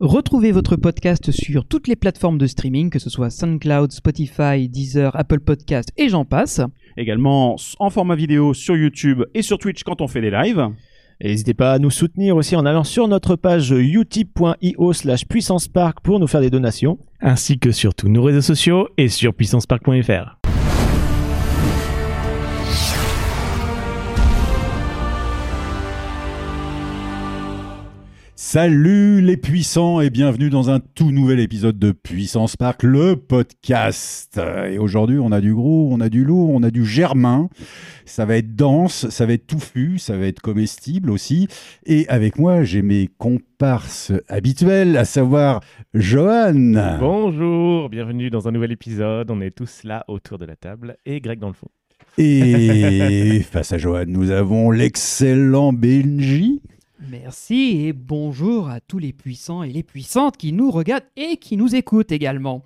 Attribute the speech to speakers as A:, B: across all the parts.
A: Retrouvez votre podcast sur toutes les plateformes de streaming, que ce soit SoundCloud, Spotify, Deezer, Apple Podcast et j'en passe.
B: Également en format vidéo sur YouTube et sur Twitch quand on fait des lives.
C: Et n'hésitez pas à nous soutenir aussi en allant sur notre page utip.io slash puissancepark pour nous faire des donations.
D: ainsi que sur tous nos réseaux sociaux et sur puissancepark.fr.
E: Salut les puissants et bienvenue dans un tout nouvel épisode de Puissance Park, le podcast. Et aujourd'hui, on a du gros, on a du lourd, on a du germain. Ça va être dense, ça va être touffu, ça va être comestible aussi. Et avec moi, j'ai mes comparses habituels, à savoir Johan.
D: Bonjour, bienvenue dans un nouvel épisode. On est tous là autour de la table et Greg dans le fond.
E: Et face à Johan, nous avons l'excellent Benji.
A: Merci et bonjour à tous les puissants et les puissantes qui nous regardent et qui nous écoutent également.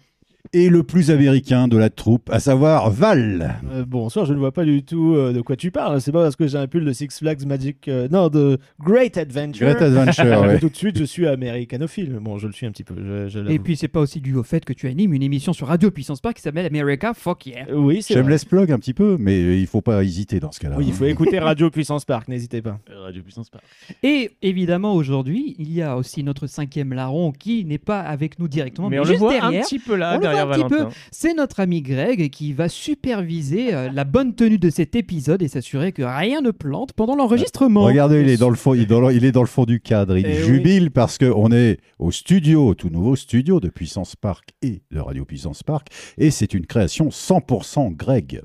E: Et le plus américain de la troupe, à savoir Val.
C: Euh, bonsoir, je ne vois pas du tout euh, de quoi tu parles. C'est pas parce que j'ai un pull de Six Flags Magic. euh, non, de Great Adventure.
E: Great Adventure, ouais.
C: Tout de suite, je suis américanophile. Bon, je le suis un petit peu. Je, je l'avoue.
A: Et puis c'est pas aussi dû au fait que tu animes une émission sur Radio Puissance Park qui s'appelle America Fuck Yeah.
C: Euh, Oui, c'est vrai.
E: Shameless plug un petit peu, mais il faut pas hésiter dans ce cas-là.
C: Oui, il faut écouter Radio Puissance Park, n'hésitez pas.
D: Radio Puissance Park.
A: Et évidemment aujourd'hui, il y a aussi notre cinquième larron qui n'est pas avec nous directement, mais,
D: Mais on le
A: juste
D: voit
A: derrière.
D: un petit peu là,
A: On
D: derrière
A: voit un petit peu.
D: Valentin.
A: C'est notre ami Greg qui va superviser euh, la bonne tenue de cet épisode et s'assurer que rien ne plante pendant l'enregistrement.
E: Regardez, il est dans le fond, il est dans le, il est dans le fond du cadre. Il
C: Eh oui.
E: jubile parce que on est au studio, tout nouveau studio de Puissance Park et de Radio Puissance Park, et c'est une création 100% Greg.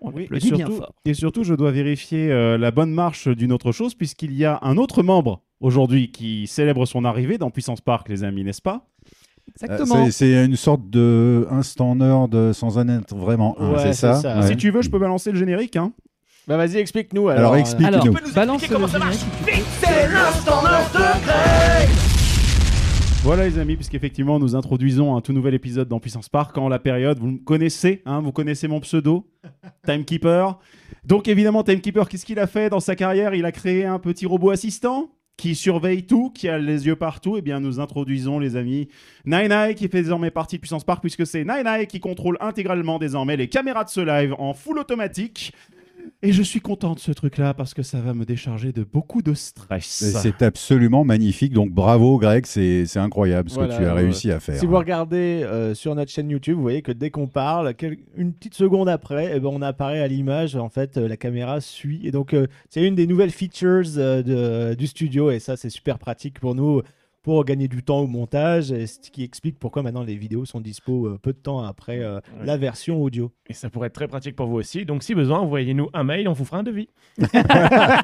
A: On
B: Oui, et surtout,
A: fort.
B: et surtout, je dois vérifier euh, la bonne marche d'une autre chose, puisqu'il y a un autre membre aujourd'hui qui célèbre son arrivée dans Puissance Park, les amis, n'est-ce pas?
A: Exactement.
E: c'est- C'est une sorte de instant nerd sans en être vraiment un,
C: Ouais,
E: c'est
C: c'est
E: ça,
C: ça.
E: Ouais.
B: Si tu veux, je peux balancer le générique. Hein.
C: Bah, vas-y, explique-nous. Alors,
E: Alors
C: euh,
E: explique.
A: Alors,
E: nous.
A: balance le générique si tu veux.
B: Voilà les amis, puisqu'effectivement nous introduisons un tout nouvel épisode dans Puissance Park en la période, vous me connaissez, hein, vous connaissez mon pseudo, Timekeeper. Donc évidemment Timekeeper, qu'est-ce qu'il a fait dans sa carrière? Il a créé un petit robot assistant qui surveille tout, qui a les yeux partout. Eh bien nous introduisons les amis Nine qui fait désormais partie de Puissance Park puisque c'est Nine qui contrôle intégralement désormais les caméras de ce live en full automatique. Et je suis content de ce truc-là parce que ça va me décharger de beaucoup de stress.
E: C'est absolument magnifique, donc bravo Greg, c'est c'est incroyable ce
C: Voilà,
E: que tu as
C: ouais.
E: réussi à faire.
C: Si vous regardez euh, sur notre chaîne YouTube, vous voyez que dès qu'on parle, une petite seconde après, eh ben, on apparaît à l'image. En fait, euh, la caméra suit. Et donc, euh, c'est une des nouvelles features euh, de- du studio. Et ça, c'est super pratique pour nous pour gagner du temps au montage. Ce qui explique pourquoi maintenant les vidéos sont dispo euh, peu de temps après euh,
D: Ouais.
C: la version audio.
D: Et ça pourrait être très pratique pour vous aussi. Donc si besoin, envoyez-nous un mail, on vous fera un devis.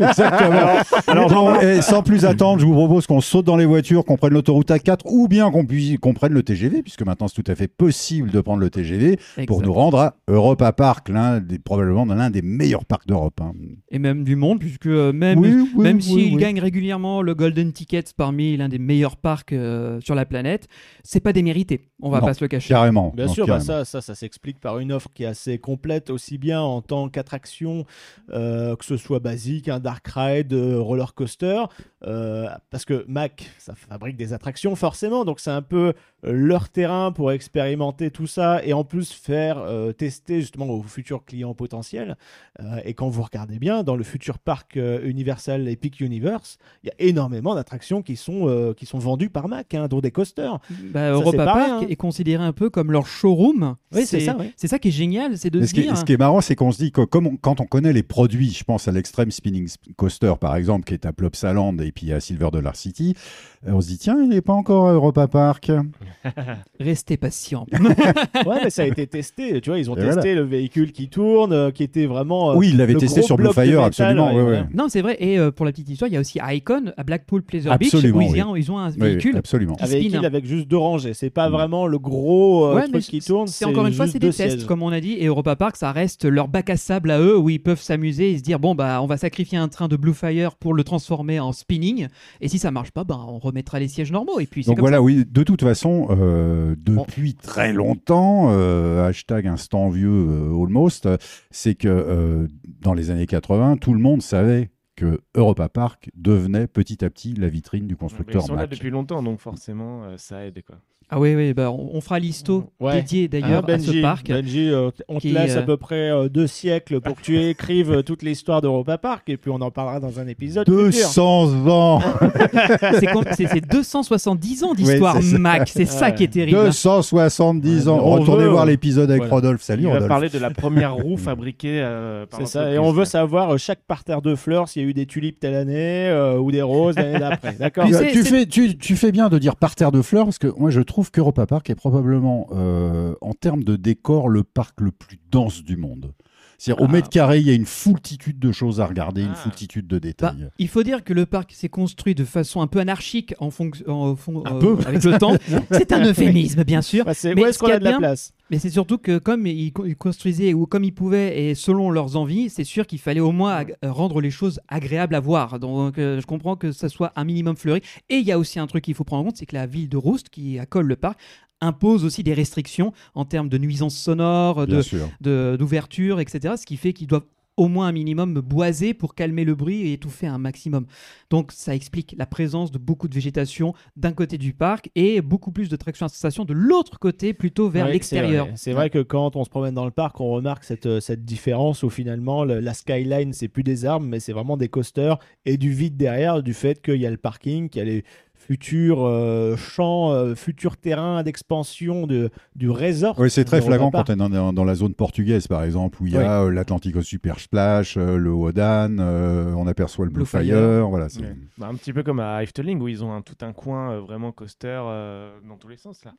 E: Exactement. Alors, et sans plus attendre, je vous propose qu'on saute dans les voitures, qu'on prenne l'autoroute A4 ou bien qu'on prenne le TGV, puisque maintenant c'est tout à fait possible de prendre le TGV pour nous rendre à Europa Park, l'un des probablement l'un des meilleurs parcs d'Europe. hein.
A: Et même du monde, puisque euh, même,
E: Oui, oui,
A: même
E: oui,
A: s'il
E: oui.
A: gagne régulièrement le Golden Ticket parmi l'un des meilleurs parcs euh, sur la planète, c'est pas démérité. On va
E: Non,
A: pas se le cacher.
E: Carrément.
C: Bien
E: non,
C: sûr, bah, ça, ça, ça s'explique par une offre qui est assez complète, aussi bien en tant qu'attraction, euh, que ce soit basique, un dark ride, euh, roller coaster, euh, parce que Mac, ça fabrique des attractions forcément, donc c'est un peu leur terrain pour expérimenter tout ça et en plus faire euh, tester justement aux futurs clients potentiels. Euh, et quand vous regardez bien, dans le futur parc euh, Universal Epic Universe, il y a énormément d'attractions qui sont euh, qui sont vendues par Mac, hein, dont des coasters.
A: Bah,
C: Ça,
A: Europa
C: pareil,
A: Park
C: hein.
A: est considéré un peu comme leur showroom.
C: Oui, c'est ça, ouais.
A: C'est ça qui est génial, c'est de se
E: ce, qui est,
A: dire.
E: ce qui est marrant, c'est qu'on se dit que comme on- quand on connaît les produits, je pense à l'Extreme Spinning Coaster par exemple, qui est à Plopsaland et puis à Silver Dollar City, euh, on se dit tiens, il n'est pas encore à Europa Park.
A: Restez patient.
C: Ouais, mais ça a été testé. Tu vois, ils ont
E: Et
C: testé le véhicule qui tourne, euh, qui était vraiment. euh,
E: oui, il l'avait
C: le
E: testé sur
C: métal,
E: absolument.
C: ouais,
E: ouais,
A: non, c'est vrai. Et euh, pour la petite histoire, il y a aussi Icon à Blackpool Pleasure Beach
E: Absolument,
A: où ils,
E: oui.
A: ont- ils ont un
E: Oui,
A: véhicule.
E: absolument.
A: qui
C: Un véhicule
A: spin.
C: avec juste deux rangées. C'est pas
E: Mm.
C: vraiment le gros euh,
A: Ouais,
C: truc qui tourne.
A: C'est encore une fois, c'est des tests,
C: sièges.
A: comme on a dit. Et Europa Park, ça reste leur bac à sable à eux, où ils peuvent s'amuser et se dire bon bah on va sacrifier un train de Bluefire pour le transformer en spinning. Et si ça marche pas, bah on remettra les sièges normaux. Et puis
E: Donc
A: comme
E: voilà, oui, de toute façon, euh, depuis très longtemps, euh, hashtag instant vieux euh, almost, c'est que euh, dans les années 80, tout le monde savait que Europa Park devenait petit à petit la vitrine du
D: Mais
E: constructeur
D: Ils sont là
E: Mac.
D: depuis longtemps, donc forcément, euh, ça aide. Quoi.
A: Ah oui, oui, bah, on, on fera l'histo
C: Ouais.
A: dédié d'ailleurs
C: Hein,
A: à ce parc.
C: Benji, euh, on te laisse à
A: euh,
C: peu près euh, deux siècles pour que tu écrives toute l'histoire d'Europa Park et puis on en parlera dans un épisode. futur.
E: 200 ans
A: C'est com- c'est c'est 270 ans d'histoire
E: Oui, c'est ça.
A: Mac, c'est ça qui est terrible. hein.
E: 270
C: Ouais,
E: ans
C: on
E: Retournez
C: veut,
E: voir
C: euh,
E: l'épisode avec
C: voilà.
E: Rodolphe. Salut
D: Il va parler de la première roue fabriquée euh, par
C: C'est ça, et on veut savoir euh, chaque parterre de fleurs s'il y a eu des tulipes telle année euh, ou des roses l'année d'après. D'accord
A: Tu
E: fais, tu, tu fais bien de dire parterre de fleurs parce que moi je trouve qu'Europa Park est probablement, euh, en termes de décor, le parc le plus dense du monde. C'est-à-dire, au
A: Ah.
E: mètre carré, il y a une foultitude de choses à regarder, une
D: Ah.
E: foultitude de
A: Bah,
E: détails.
A: il faut dire que le parc s'est construit de façon un peu anarchique en fonction, euh,
E: peu.
A: avec le temps. C'est un euphémisme, bien sûr.
C: Bah,
A: Mais
C: Où est-ce
A: ce
C: qu'on
A: qu'il y
C: a
A: a
C: de la
A: bien-
C: place?
A: Mais c'est surtout que comme ils co- ils construisaient ou comme ils pouvaient et selon leurs envies, c'est sûr qu'il fallait au moins rendre les choses agréables à voir. Donc euh, je comprends que ça soit un minimum fleuri. Et il y a aussi un truc qu'il faut prendre en compte, c'est que la ville de Roust, qui accole le parc, impose aussi des restrictions en termes de nuisances sonores, de- d'ouverture, etc. Ce qui fait qu'ils doivent au moins un minimum boiser pour calmer le bruit et étouffer un maximum. Donc ça explique la présence de beaucoup de végétation d'un côté du parc et beaucoup plus de traction à sensation de l'autre côté, plutôt vers
C: Ouais,
A: l'extérieur.
C: C'est vrai. Que quand on se promène dans le parc, on remarque cette, euh, cette différence où finalement le- la skyline, c'est plus des arbres, mais c'est vraiment des coasters et du vide derrière, du fait qu'il y a le parking, qu'il y a les futurs euh, champs, euh, futurs terrains d'expansion de, du resort.
E: Oui, c'est très flagrant quand on est dans, dans la zone portugaise, par exemple, où il y a euh, l'Atlantico Super Splash, euh, le Wodan, euh, on aperçoit le Blue,
A: Blue
E: Fire.
A: Fire.
E: Voilà, c'est-
D: Ouais. Bah, un petit peu comme à Efteling où ils ont un, tout un coin euh, vraiment coaster euh, dans tous les sens là.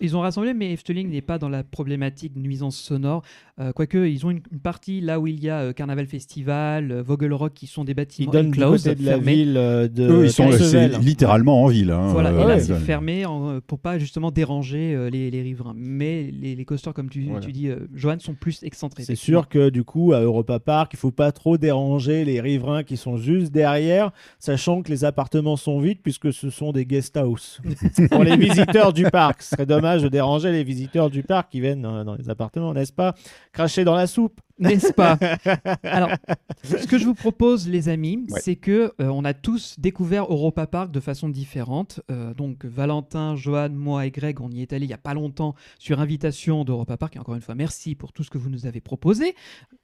A: Ils ont rassemblé, mais Efteling n'est pas dans la problématique de nuisance sonore. Euh, quoique, ils ont une, une partie là où il y a euh, Carnaval Festival, euh, Vogelrock, qui sont des
C: Ils
A: bâtiments
C: donnent du
A: enclosed,
C: côté de la
A: fermés.
C: ville euh, de
E: Eux, ils sont c'est littéralement en ville. hein,
A: Voilà,
E: euh,
A: et là
C: ouais.
A: c'est fermé en, pour pas justement déranger euh, les, les riverains. Mais les, les coasters, comme tu,
C: Voilà.
A: tu dis, euh, Johan, sont plus excentrés.
C: C'est sûr que du coup, à Europa Park, il faut pas trop déranger les riverains qui sont juste derrière, sachant que les appartements sont vides puisque ce sont des guest house. Pour les visiteurs du parc, ce serait dommage de déranger les visiteurs du parc qui viennent dans les appartements, n'est-ce pas? Cracher dans la soupe.
A: N'est-ce pas? Alors, ce que je vous propose, les amis,
E: Ouais.
A: c'est que euh, on a tous découvert Europa Park de façon différente. Euh, donc, Valentin, Johan, moi et Greg, on y est allé il y a pas longtemps sur invitation d'Europa Park. Et encore une fois, merci pour tout ce que vous nous avez proposé,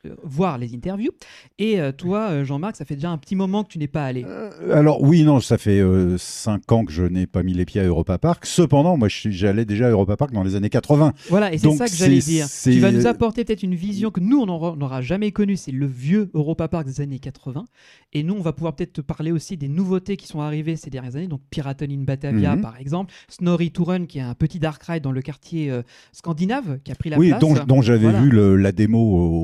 A: euh, voir les interviews. Et toi, Jean-Marc, ça fait déjà un petit moment que tu n'es pas allé.
E: Alors oui, non, ça fait 5 ans que je n'ai pas mis les pieds à Europa Park. Cependant, moi, j'allais déjà à Europa Park dans les années 80.
A: Voilà, et c'est ça que j'allais dire. Tu vas nous apporter peut-être une vision que nous, on n'aura- n'aura jamais connue. C'est le vieux Europa Park des années 80. Et nous, on va pouvoir peut-être te parler aussi des nouveautés qui sont arrivées ces dernières années. Donc, Piraten in Batavia,
E: Mhm.
A: par exemple. Snorri Touren, qui est un petit dark ride dans le quartier euh, scandinave, qui a pris la
E: oui,
A: place.
E: dont, dont j'avais
A: Voilà.
E: vu le- la démo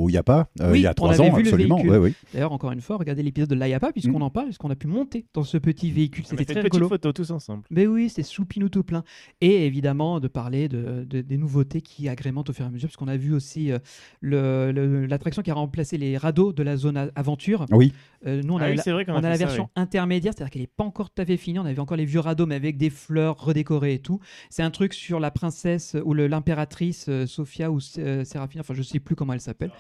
E: au Yapa euh,
A: Oui,
E: il y a
A: on
E: 3
A: avait
E: ans, absolument. ouais, oui.
A: D'ailleurs, encore une fois, regardez l'épisode de l'Ayapa, puisqu'on
E: Mhm.
A: en parle, puisqu'on a pu monter dans ce petit véhicule. C'était très
D: une petite
A: rigolo.
D: photo tous ensemble.
A: Mais oui, c'est soupinou tout plein. Et évidemment, de parler de, de- des nouveautés qui agrémentent au fur et à mesure, parce qu'on a vu aussi euh, le- le- l'attraction qui a remplacé les radeaux de la zone aventure.
E: Oui.
A: Euh, nous, on
D: Ah
A: a,
D: oui,
A: la,
D: c'est vrai
A: on a la
D: ça,
A: version intermédiaire, c'est-à-dire qu'elle n'est pas encore tout à fait finie. On avait encore les vieux radeaux, mais avec des fleurs redécorées et tout. C'est un truc sur la princesse ou l'impératrice euh, Sophia ou euh, Séraphine, enfin, je sais plus comment elle s'appelle.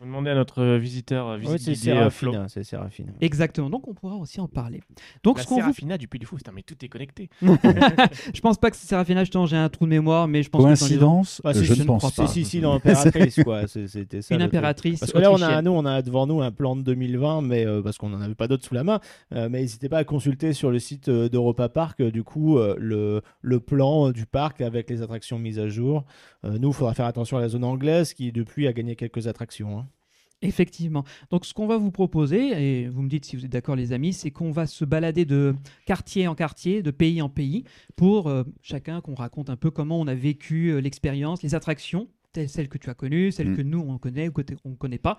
D: Faut demander à notre euh, visiteur euh, visite
C: Oui, c'est
D: euh.
C: Séraphine. C'est Séraphine.
A: Exactement. Donc, on pourra aussi en parler. Donc,
D: La
A: ce qu'on vous
D: du Puy du Fou, putain, mais tout est connecté.
A: Je pense pas que c'est Séraphina, justement, j'ai un trou de mémoire, mais je pense que dans les-
E: Coïncidence
C: Ah,
E: Je
C: je
E: ne
C: ne
E: pense
A: crois
E: pas.
C: Si, si, dans l'impératrice, quoi. C'est- C'était ça.
A: une impératrice.
C: Parce que là, on a, nous, on a devant nous un plan de 2020, mais euh, parce qu'on n'en avait pas d'autres sous la main. Euh, mais n'hésitez pas à consulter sur le site d'Europa Park, du coup, euh, le, le plan du parc avec les attractions mises à jour. Euh, nous, il faudra faire attention à la zone anglaise qui, depuis, a gagné quelques attractions. hein.
A: Effectivement. Donc, ce qu'on va vous proposer, et vous me dites si vous êtes d'accord, les amis, c'est qu'on va se balader de quartier en quartier, de pays en pays, pour euh, chacun qu'on raconte un peu comment on a vécu euh, l'expérience, les attractions, telles celles que tu as connues, celles
E: Mm.
A: que nous on connaît ou que on ne connaît pas,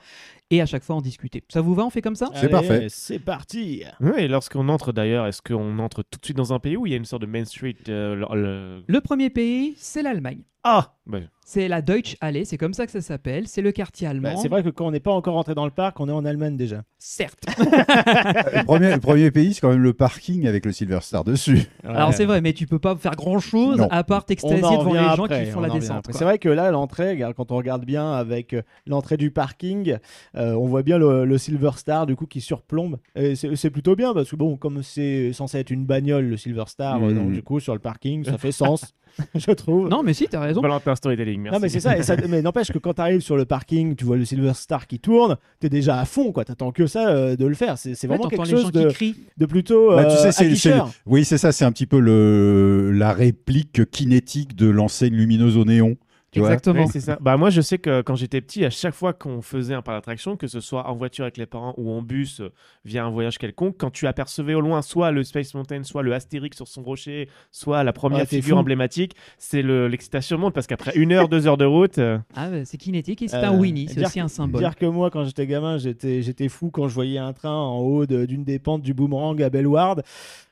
A: et à chaque fois en discuter. Ça vous va On fait comme ça?
E: C'est parfait.
C: C'est parti.
D: Oui, et lorsqu'on entre d'ailleurs, est-ce qu'on entre tout de suite dans un pays où il y a une sorte de Main Street euh, Le
A: premier pays, c'est l'Allemagne.
D: Ah bah,
A: C'est la Deutsche Halle, c'est comme ça que ça s'appelle. C'est le quartier
C: Bah,
A: allemand.
C: c'est vrai que quand on n'est pas encore rentré dans le parc, on est en Allemagne déjà.
A: Certes.
E: le, premier, le premier pays, c'est quand même le parking avec le Silver Star dessus.
A: Alors c'est vrai, mais tu peux pas faire grand chose
E: Non.
A: à part t'extasier devant les gens qui font
C: on
A: la descente.
C: C'est vrai que là, l'entrée, quand on regarde bien avec euh, l'entrée du parking, euh, on voit bien le, le Silver Star du coup qui surplombe. C'est plutôt bien parce que bon, comme c'est censé être une bagnole, le Silver Star, euh, donc du coup sur le parking, ça fait sens, je trouve.
A: Non, mais si, t'as raison.
D: Valentin Storytelling, merci.
C: Non mais c'est ça, et ça- mais n'empêche que quand tu arrives sur le parking, tu vois le Silver Star qui tourne, t'es déjà à fond quoi, t'attends que ça euh, de le faire. C'est vraiment quelque chose de, de plutôt
E: Bah, tu
C: euh,
E: sais, c'est- c'est-
C: afficheur.
E: Oui, c'est ça, c'est un petit peu le, la réplique kinétique de l'enseigne lumineuse au néon. Tu vois
A: Exactement.
D: Oui, c'est ça. Bah moi je sais que quand j'étais petit, à chaque fois qu'on faisait un parc d'attraction, que ce soit en voiture avec les parents ou en bus euh, via un voyage quelconque, quand tu apercevais au loin soit le Space Mountain, soit le Astérix sur son rocher, soit la première
C: Ah, t'es
D: figure
C: fou.
D: emblématique, c'est le- l'excitation monte parce qu'après une heure, deux heures de route, euh,
A: Ah, bah, c'est kinétique et c'est
C: Euh,
A: un Winnie, c'est
C: dire
A: aussi un symbole.
C: Dire que moi, quand j'étais gamin, j'étais, j'étais fou quand je voyais un train en haut de- d'une des pentes du boomerang à Bellward.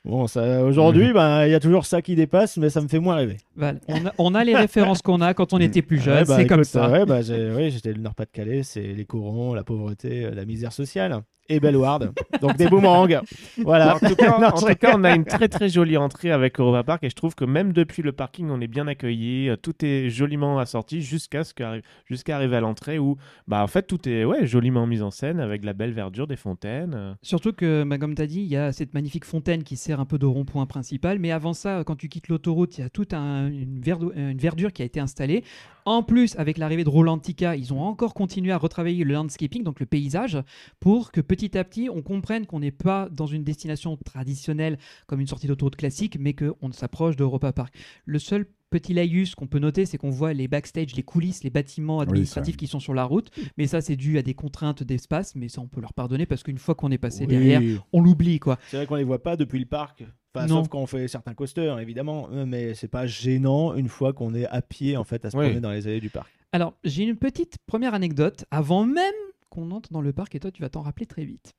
C: Bon, ça, aujourd'hui, ben, il y a toujours ça qui dépasse, mais ça me fait moins rêver.
A: Voilà. On, a, on a les références qu'on a quand on était plus jeune,
C: Ouais, bah,
A: c'est comme ça.
C: ouais, bah, oui, j'étais le Nord-Pas-de-Calais, c'est les courants, la pauvreté, euh, la misère sociale. Et Bellward. Donc des boomerangs. Voilà.
D: En tout cas,
C: Non,
D: en
C: je
D: tout cas, on a une très très jolie entrée avec Europa Park et je trouve que même depuis le parking, on est bien accueilli. euh, Tout est joliment assorti jusqu'à ce qu'arrive- jusqu'à arriver à l'entrée où, bah en fait, tout est ouais joliment mis en scène avec de la belle verdure, des fontaines. euh.
A: Surtout que, bah, comme tu as dit, il y a cette magnifique fontaine qui sert un peu de rond-point principal. Mais avant ça, quand tu quittes l'autoroute, il y a toute un- une, verdure qui a été installée. En plus, avec l'arrivée de Rolantica, ils ont encore continué à retravailler le landscaping, donc le paysage, pour que petit à petit, on comprenne qu'on n'est pas dans une destination traditionnelle comme une sortie d'autoroute classique, mais qu'on s'approche d'Europa Park. Le seul petit laïus qu'on peut noter, c'est qu'on voit les backstage, les coulisses, les bâtiments administratifs qui sont sur la route. Mais ça, c'est dû à des contraintes d'espace, mais ça, on peut leur pardonner parce qu'une fois qu'on est passé
C: Oui.
A: derrière, on l'oublie, quoi.
C: C'est vrai qu'on les voit pas depuis le parc. Enfin,
A: Non.
C: sauf quand on fait certains coasters, évidemment. euh, Mais c'est pas gênant une fois qu'on est à pied, en fait, à se
D: Oui.
C: promener dans les allées du parc.
A: Alors, j'ai une petite première anecdote avant même qu'on entre dans le parc et toi, tu vas t'en rappeler très vite.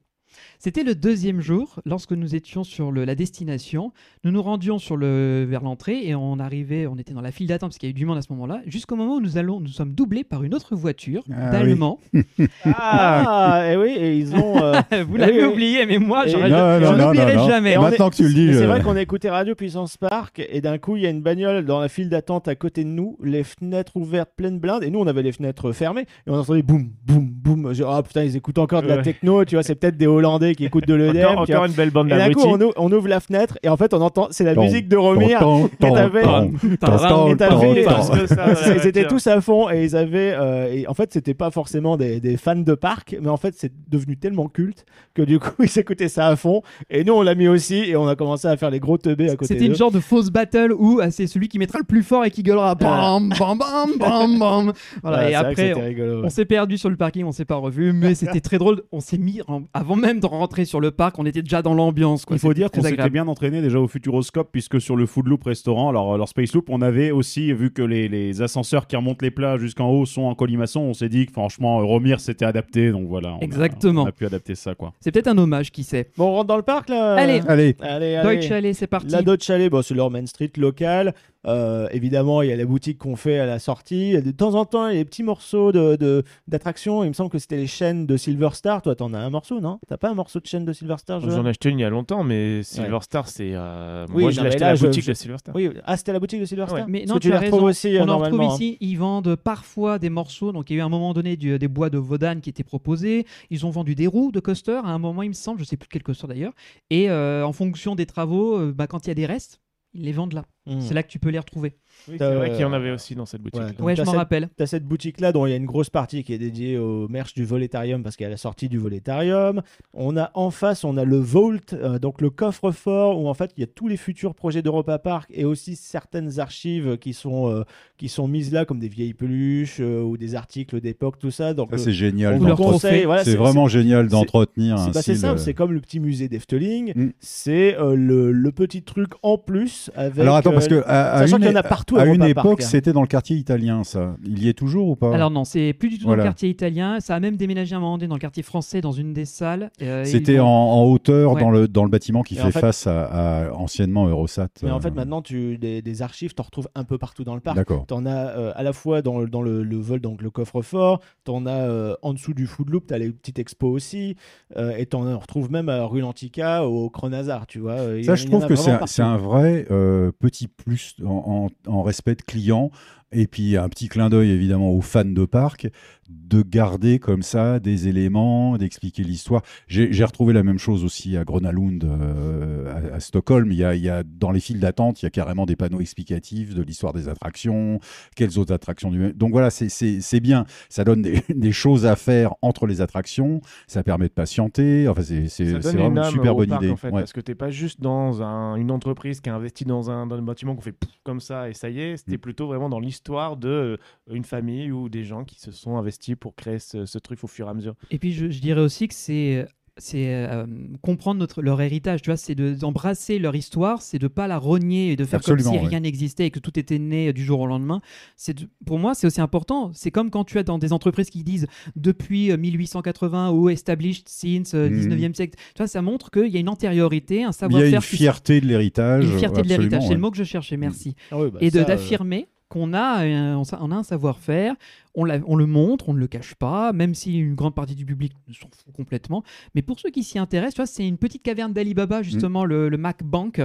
A: C'était le deuxième jour, lorsque nous étions sur le- la destination. Nous nous rendions sur le, vers l'entrée et on arrivait, on était dans la file d'attente parce qu'il y a eu du monde à ce moment-là, jusqu'au moment où nous, allons, nous sommes doublés par une autre voiture
E: Ah
A: d'Allemands.
C: Ah, et oui, et ils ont. euh,
A: Vous l'avez
C: Oui, oui.
A: oublié, mais moi, je n'oublierai jamais.
C: Et
E: Maintenant que tu le dis,
C: C'est
E: euh,
C: vrai qu'on a écouté Radio Puissance Park et d'un coup il y a une bagnole dans la file d'attente à côté de nous, les fenêtres ouvertes, pleines blindes, et nous on avait les fenêtres fermées et on entendait boum, boum, boum. Ah putain, ils écoutent encore de la techno, tu vois, c'est peut-être des Hollandais qui écoutent de l'EDM.
D: Encore, une belle bande
C: Et d'un coup on, ou- on ouvre la fenêtre et en fait on entend, c'est la
E: Ton,
C: musique de Romir.
E: Ton, ton,
C: Et t'avais-
E: ton, ton, ton,
C: Et t'avais-
E: ton, ton.
C: Ils étaient tous à fond et ils avaient. euh, et en fait, c'était pas forcément des, des fans de parc, mais en fait, c'est devenu tellement culte que du coup, ils écoutaient ça à fond. Et nous, on l'a mis aussi et on a commencé à faire les gros teubés à côté
A: C'était une
C: d'eux.
A: genre de fausse battle où ah, c'est celui qui mettra le plus fort et qui gueulera bam bam bam bam bam. Voilà,
C: Ouais,
A: et
C: c'est vrai que
A: après,
C: c'était rigolo, ouais.
A: on s'est perdu sur le parking, on s'est pas revu, mais c'était très drôle. On s'est mis en- avant même de rentrer sur le parc, on était déjà dans l'ambiance. quoi.
B: Il faut dire qu'on s'était bien entraîné déjà au Futuroscope, puisque sur le Food Loop restaurant, alors leur Space Loop, on avait aussi, vu que les, les ascenseurs qui remontent les plats jusqu'en haut sont en colimaçon, on s'est dit que franchement, Romir c'était adapté, donc voilà. on a-
A: Exactement.
B: on a pu adapter ça, quoi.
A: C'est peut-être un hommage, qui sait.
C: Bon, on rentre dans le parc là?
A: Allez.
E: Allez,
C: Allez, allez.
A: Deutsche Allez, c'est parti.
C: La Dodge Chalet, bon, c'est leur Main Street local. Euh, évidemment, il y a la boutique qu'on fait à la sortie. De temps en temps, il y a des petits morceaux de, de- d'attractions. Il me semble que c'était les chaînes de Silver Star. Toi, t'en as un morceau, non? T'as pas un morceau de chaîne de Silver Star
D: J'en ai acheté une il y a longtemps, mais Silver Star, c'est. euh,
C: Oui,
D: Moi, je l'ai acheté à la
C: je-
D: boutique
C: je-
D: de Silver Star.
C: Oui, ah, c'était la boutique de Silver Star?
D: Ouais.
A: Mais non, tu
C: tu
A: as
C: les retrouves
A: raison.
C: aussi euh,
A: on en retrouve
C: hein.
A: ici. Ils vendent parfois des morceaux. Donc, il y a eu un moment donné du- des bois de Vodan qui étaient proposés. Ils ont vendu des roues de coaster à un moment, il me semble. Je sais plus quel coaster d'ailleurs. Et euh, en fonction des travaux, euh, bah, quand il y a des restes, ils les vendent là.
C: Hmm.
A: C'est là que tu peux les retrouver.
D: Oui,
C: Euh,
D: c'est vrai qu'il y en avait aussi dans cette boutique.
C: ouais, donc
A: ouais, je m'en
C: cette-
A: rappelle.
C: T'as cette boutique-là dont il y a une grosse partie qui est dédiée au merch du Voletarium parce qu'il y a la sortie du Voletarium. On a en face, on a le Vault, euh, donc le coffre-fort où en fait il y a tous les futurs projets d'Europa Park et aussi certaines archives qui sont, euh, qui sont mises là comme des vieilles peluches euh, ou des articles d'époque, tout ça. Donc
E: ça
C: euh,
E: c'est génial.
C: Voilà,
E: c'est vraiment génial d'entretenir
C: c'est bah, simple,
E: euh,
C: c'est comme le petit musée d'Efteling.
E: Mm.
C: C'est euh, le, le petit truc en plus avec.
E: Alors attends, parce que à, à
C: sachant qu'il y en a partout à
E: à une
C: Europa
E: époque,
C: hein.
E: c'était dans le quartier italien, ça. Il y est toujours ou pas
A: Alors non, c'est plus du tout dans le quartier italien. Ça a même déménagé à un moment donné dans le quartier français, dans une des salles. Euh,
E: C'était en, hauteur
A: Ouais.
E: dans, le, dans le bâtiment qui
C: Et
E: fait,
C: en fait-
E: face à, à anciennement Eurosat.
C: Mais en
E: euh,
C: fait, maintenant, tu, des, des archives, tu en retrouves un peu partout dans le parc.
E: D'accord.
C: Tu en as euh, à la fois dans, le- dans le, le vol, donc le coffre-fort, tu en as euh, en dessous du Food Loop, tu as les petites expos aussi, euh, et tu en retrouves même à rue Lantica au Cronazar, tu vois. y
E: Ça, je
C: y
E: trouve
C: a
E: que c'est un, un vrai euh, petit plus en, en- en respect de client. Et puis un petit clin d'œil évidemment aux fans de parc, de garder comme ça des éléments, d'expliquer l'histoire. J'ai retrouvé la même chose aussi à Gronalund, euh, à, à Stockholm. Il y, a, il y a dans les files d'attente, il y a carrément des panneaux explicatifs de l'histoire des attractions, quelles autres attractions du. Donc voilà, c'est- bien. Ça donne des, des choses à faire entre les attractions. Ça permet de patienter. Enfin, c'est vraiment
D: une
E: super bonne
D: parc,
E: idée.
D: en fait,
E: Ouais.
D: parce que t'es pas juste dans un- une entreprise qui a investi dans un, dans un bâtiment qu'on fait comme ça et ça y est. C'était
E: Mm.
D: plutôt vraiment dans l'histoire de euh, une famille ou des gens qui se sont investis pour créer ce, ce truc au fur et à mesure.
A: Et puis je, je dirais aussi que c'est c'est euh, comprendre notre, leur héritage, tu vois, c'est de- d'embrasser leur histoire, c'est de pas la rogner et de faire comme si
E: ouais.
A: rien n'existait et que tout était né du jour au lendemain. C'est de- pour moi c'est aussi important. C'est comme quand tu as dans des entreprises qui disent depuis euh, 1880 ou established since euh,
E: Mhm.
A: 19e siècle. Tu vois, ça montre qu'il y a une antériorité, un
E: Il y a
A: savoir-faire,
E: une fierté de l'héritage.
A: une fierté de l'héritage. C'est le mot que je cherchais. Merci.
C: Ah oui, bah
A: et de-
C: euh,
A: d'affirmer qu'on a, on a un savoir-faire, on, le montre, on ne le cache pas, même si une grande partie du public s'en fout complètement. Mais pour ceux qui s'y intéressent, c'est une petite caverne d'Alibaba, justement, le, le Mac Bank,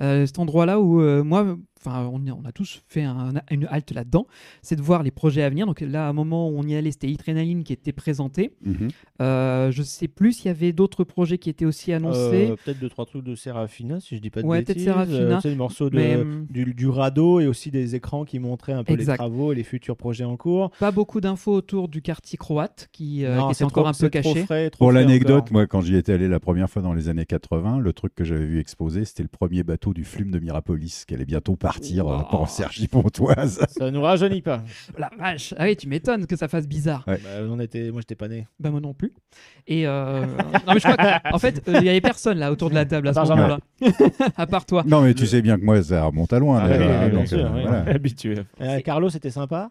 A: euh, cet endroit-là où euh, moi, enfin, on, a tous fait un- une halte là-dedans, c'est de voir les projets à venir. Donc là, à un moment où on y allait, c'était Adrenaline qui était présenté.
E: Mhm.
A: Euh, je sais plus s'il y avait d'autres projets qui étaient aussi annoncés.
C: euh, peut-être deux trois trucs de Serafina, si je dis pas de
A: Ouais, peut-être
C: bêtises.
A: Serafina,
C: euh, tu sais, le morceau de,
A: mais, hum,
C: du, du radeau et aussi des écrans qui montraient un peu
A: Exact.
C: les travaux et les futurs projets en cours.
A: pas beaucoup d'infos autour du quartier croate qui, euh,
C: Non,
A: qui était encore
C: trop-
A: un peu
C: trop
A: caché.
C: frais, trop
E: Pour l'anecdote, moi, quand j'y étais allé la première fois dans les années 80, le truc que j'avais vu exposer, c'était le premier bateau du Flume de Mirapolis, qui allait bientôt partir euh, pour Sergi Pontoise.
C: Ça nous rajeunit pas.
A: La vache Ah oui, tu m'étonnes que ça fasse bizarre.
E: Ouais.
C: Bah, on était, moi, j'étais pas né.
A: Bah moi non plus. Et euh, non mais je crois qu'en fait, euh, il y avait personne là autour de la table à ce moment-là. à part toi.
E: non, mais tu sais bien que moi, ça remonte à loin.
C: Ah,
E: déjà,
C: oui, oui, bien
E: donc,
C: sûr,
E: euh,
C: oui.
E: voilà.
D: Habitué.
C: Euh, Carlo, c'était sympa?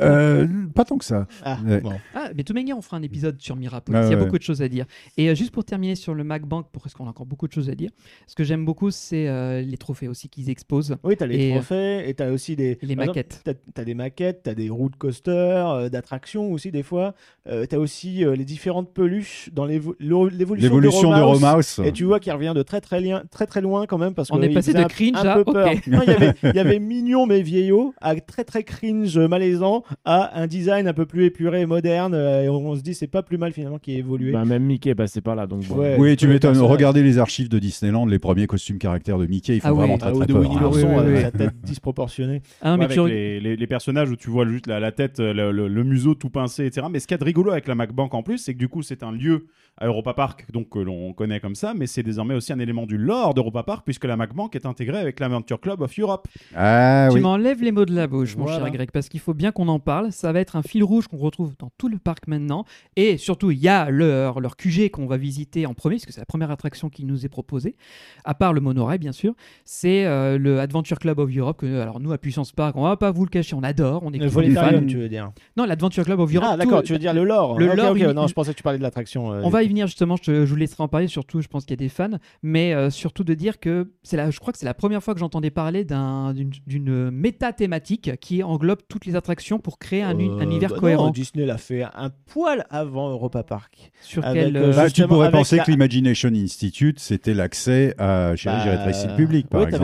E: Euh, pas tant que ça.
C: Ah,
E: Ouais.
C: bon.
A: Ah, mais de toute manière, on fera un épisode sur Mirapolis.
E: Ah
A: il y a
E: ouais.
A: beaucoup de choses à dire. Et euh, juste pour terminer sur le MacBank, parce qu'on a encore beaucoup de choses à dire, ce que j'aime beaucoup, c'est euh, les trophées aussi qu'ils exposent.
C: Oui, t'as les
A: Et, euh,
C: trophées et t'as aussi des
A: les maquettes.
C: T'as t'as des maquettes, t'as des routes coaster, euh, d'attractions aussi des fois. Euh, t'as aussi euh, les différentes peluches dans l'évolution de
E: L'évolution de
C: Romaus. Et tu vois qu'il revient de très très, lien- très très loin quand même parce
A: On
C: que
A: est passé de cringe
C: un
A: à
C: peu peur.
A: ok.
C: Non, il y avait- il y avait mignon mais vieillot à très très cringe malaisant à un design un peu plus épuré et moderne euh, et on, on se dit c'est pas plus mal finalement qui a évolué.
D: Bah, même Mickey est passé par là, donc bon.
C: Ouais.
E: Oui, tu m'étonnes. Regardez les archives de Disneyland, les premiers costumes caractères de Mickey, ils font
A: Ah oui.
E: vraiment
C: Ah,
E: très
C: ou
E: très
C: de
E: peur.
C: Winnie
E: hein.
C: l'ourson
A: oui, oui,
C: avec
A: oui.
C: sa tête disproportionnée.
A: Ah non, mais
B: avec
A: tu-
B: les, les- les personnages où tu vois juste la, la tête, euh, le, le- le museau tout pincé, etc. Mais ce qu'il y a de rigolo avec la MacBank en plus, c'est que du coup, c'est un lieu à Europa Park, donc que l'on connaît comme ça, mais c'est désormais aussi un élément du lore d'Europa Park, puisque la MacBank est intégrée avec l'Adventure Club of Europe.
E: Ah
A: tu
E: oui.
A: m'enlèves les mots de la bouche, mon
C: Voilà.
A: cher Greg, parce qu'il faut bien qu'on en parle. Ça va être un fil rouge qu'on retrouve dans tout le parc maintenant. Et surtout, il y a leur, leur QG qu'on va visiter en premier, parce que c'est la première attraction qui nous est proposée, à part le monorail, bien sûr. C'est euh, le Adventure Club of Europe. Que, alors, nous, à Puissance Park, on va pas vous le cacher, on adore. On est
C: Le. Voletarium, tu veux dire.
A: Non, l'Adventure Club of Europe.
C: Ah d'accord, tu veux dire le lore.
A: le lore, il-
C: Non, je pensais que tu parlais de l'attraction. euh,
A: On va y venir justement, je, te- je vous laisserai en parler, surtout je pense qu'il y a des fans, mais euh, surtout de dire que c'est la, je crois que c'est la première fois que j'entendais parler d'un- d'une d'une méta-thématique qui englobe toutes les attractions pour créer un, un
C: Euh,
A: univers
C: bah non,
A: cohérent.
C: Disney l'a fait un poil avant Europa Park.
A: sur
C: avec,
A: quel,
C: euh,
A: euh,
E: Bah, tu pourrais penser
C: la-
E: que l'Imagination Institute, c'était l'accès à Chérie, rétréci le public, par exemple.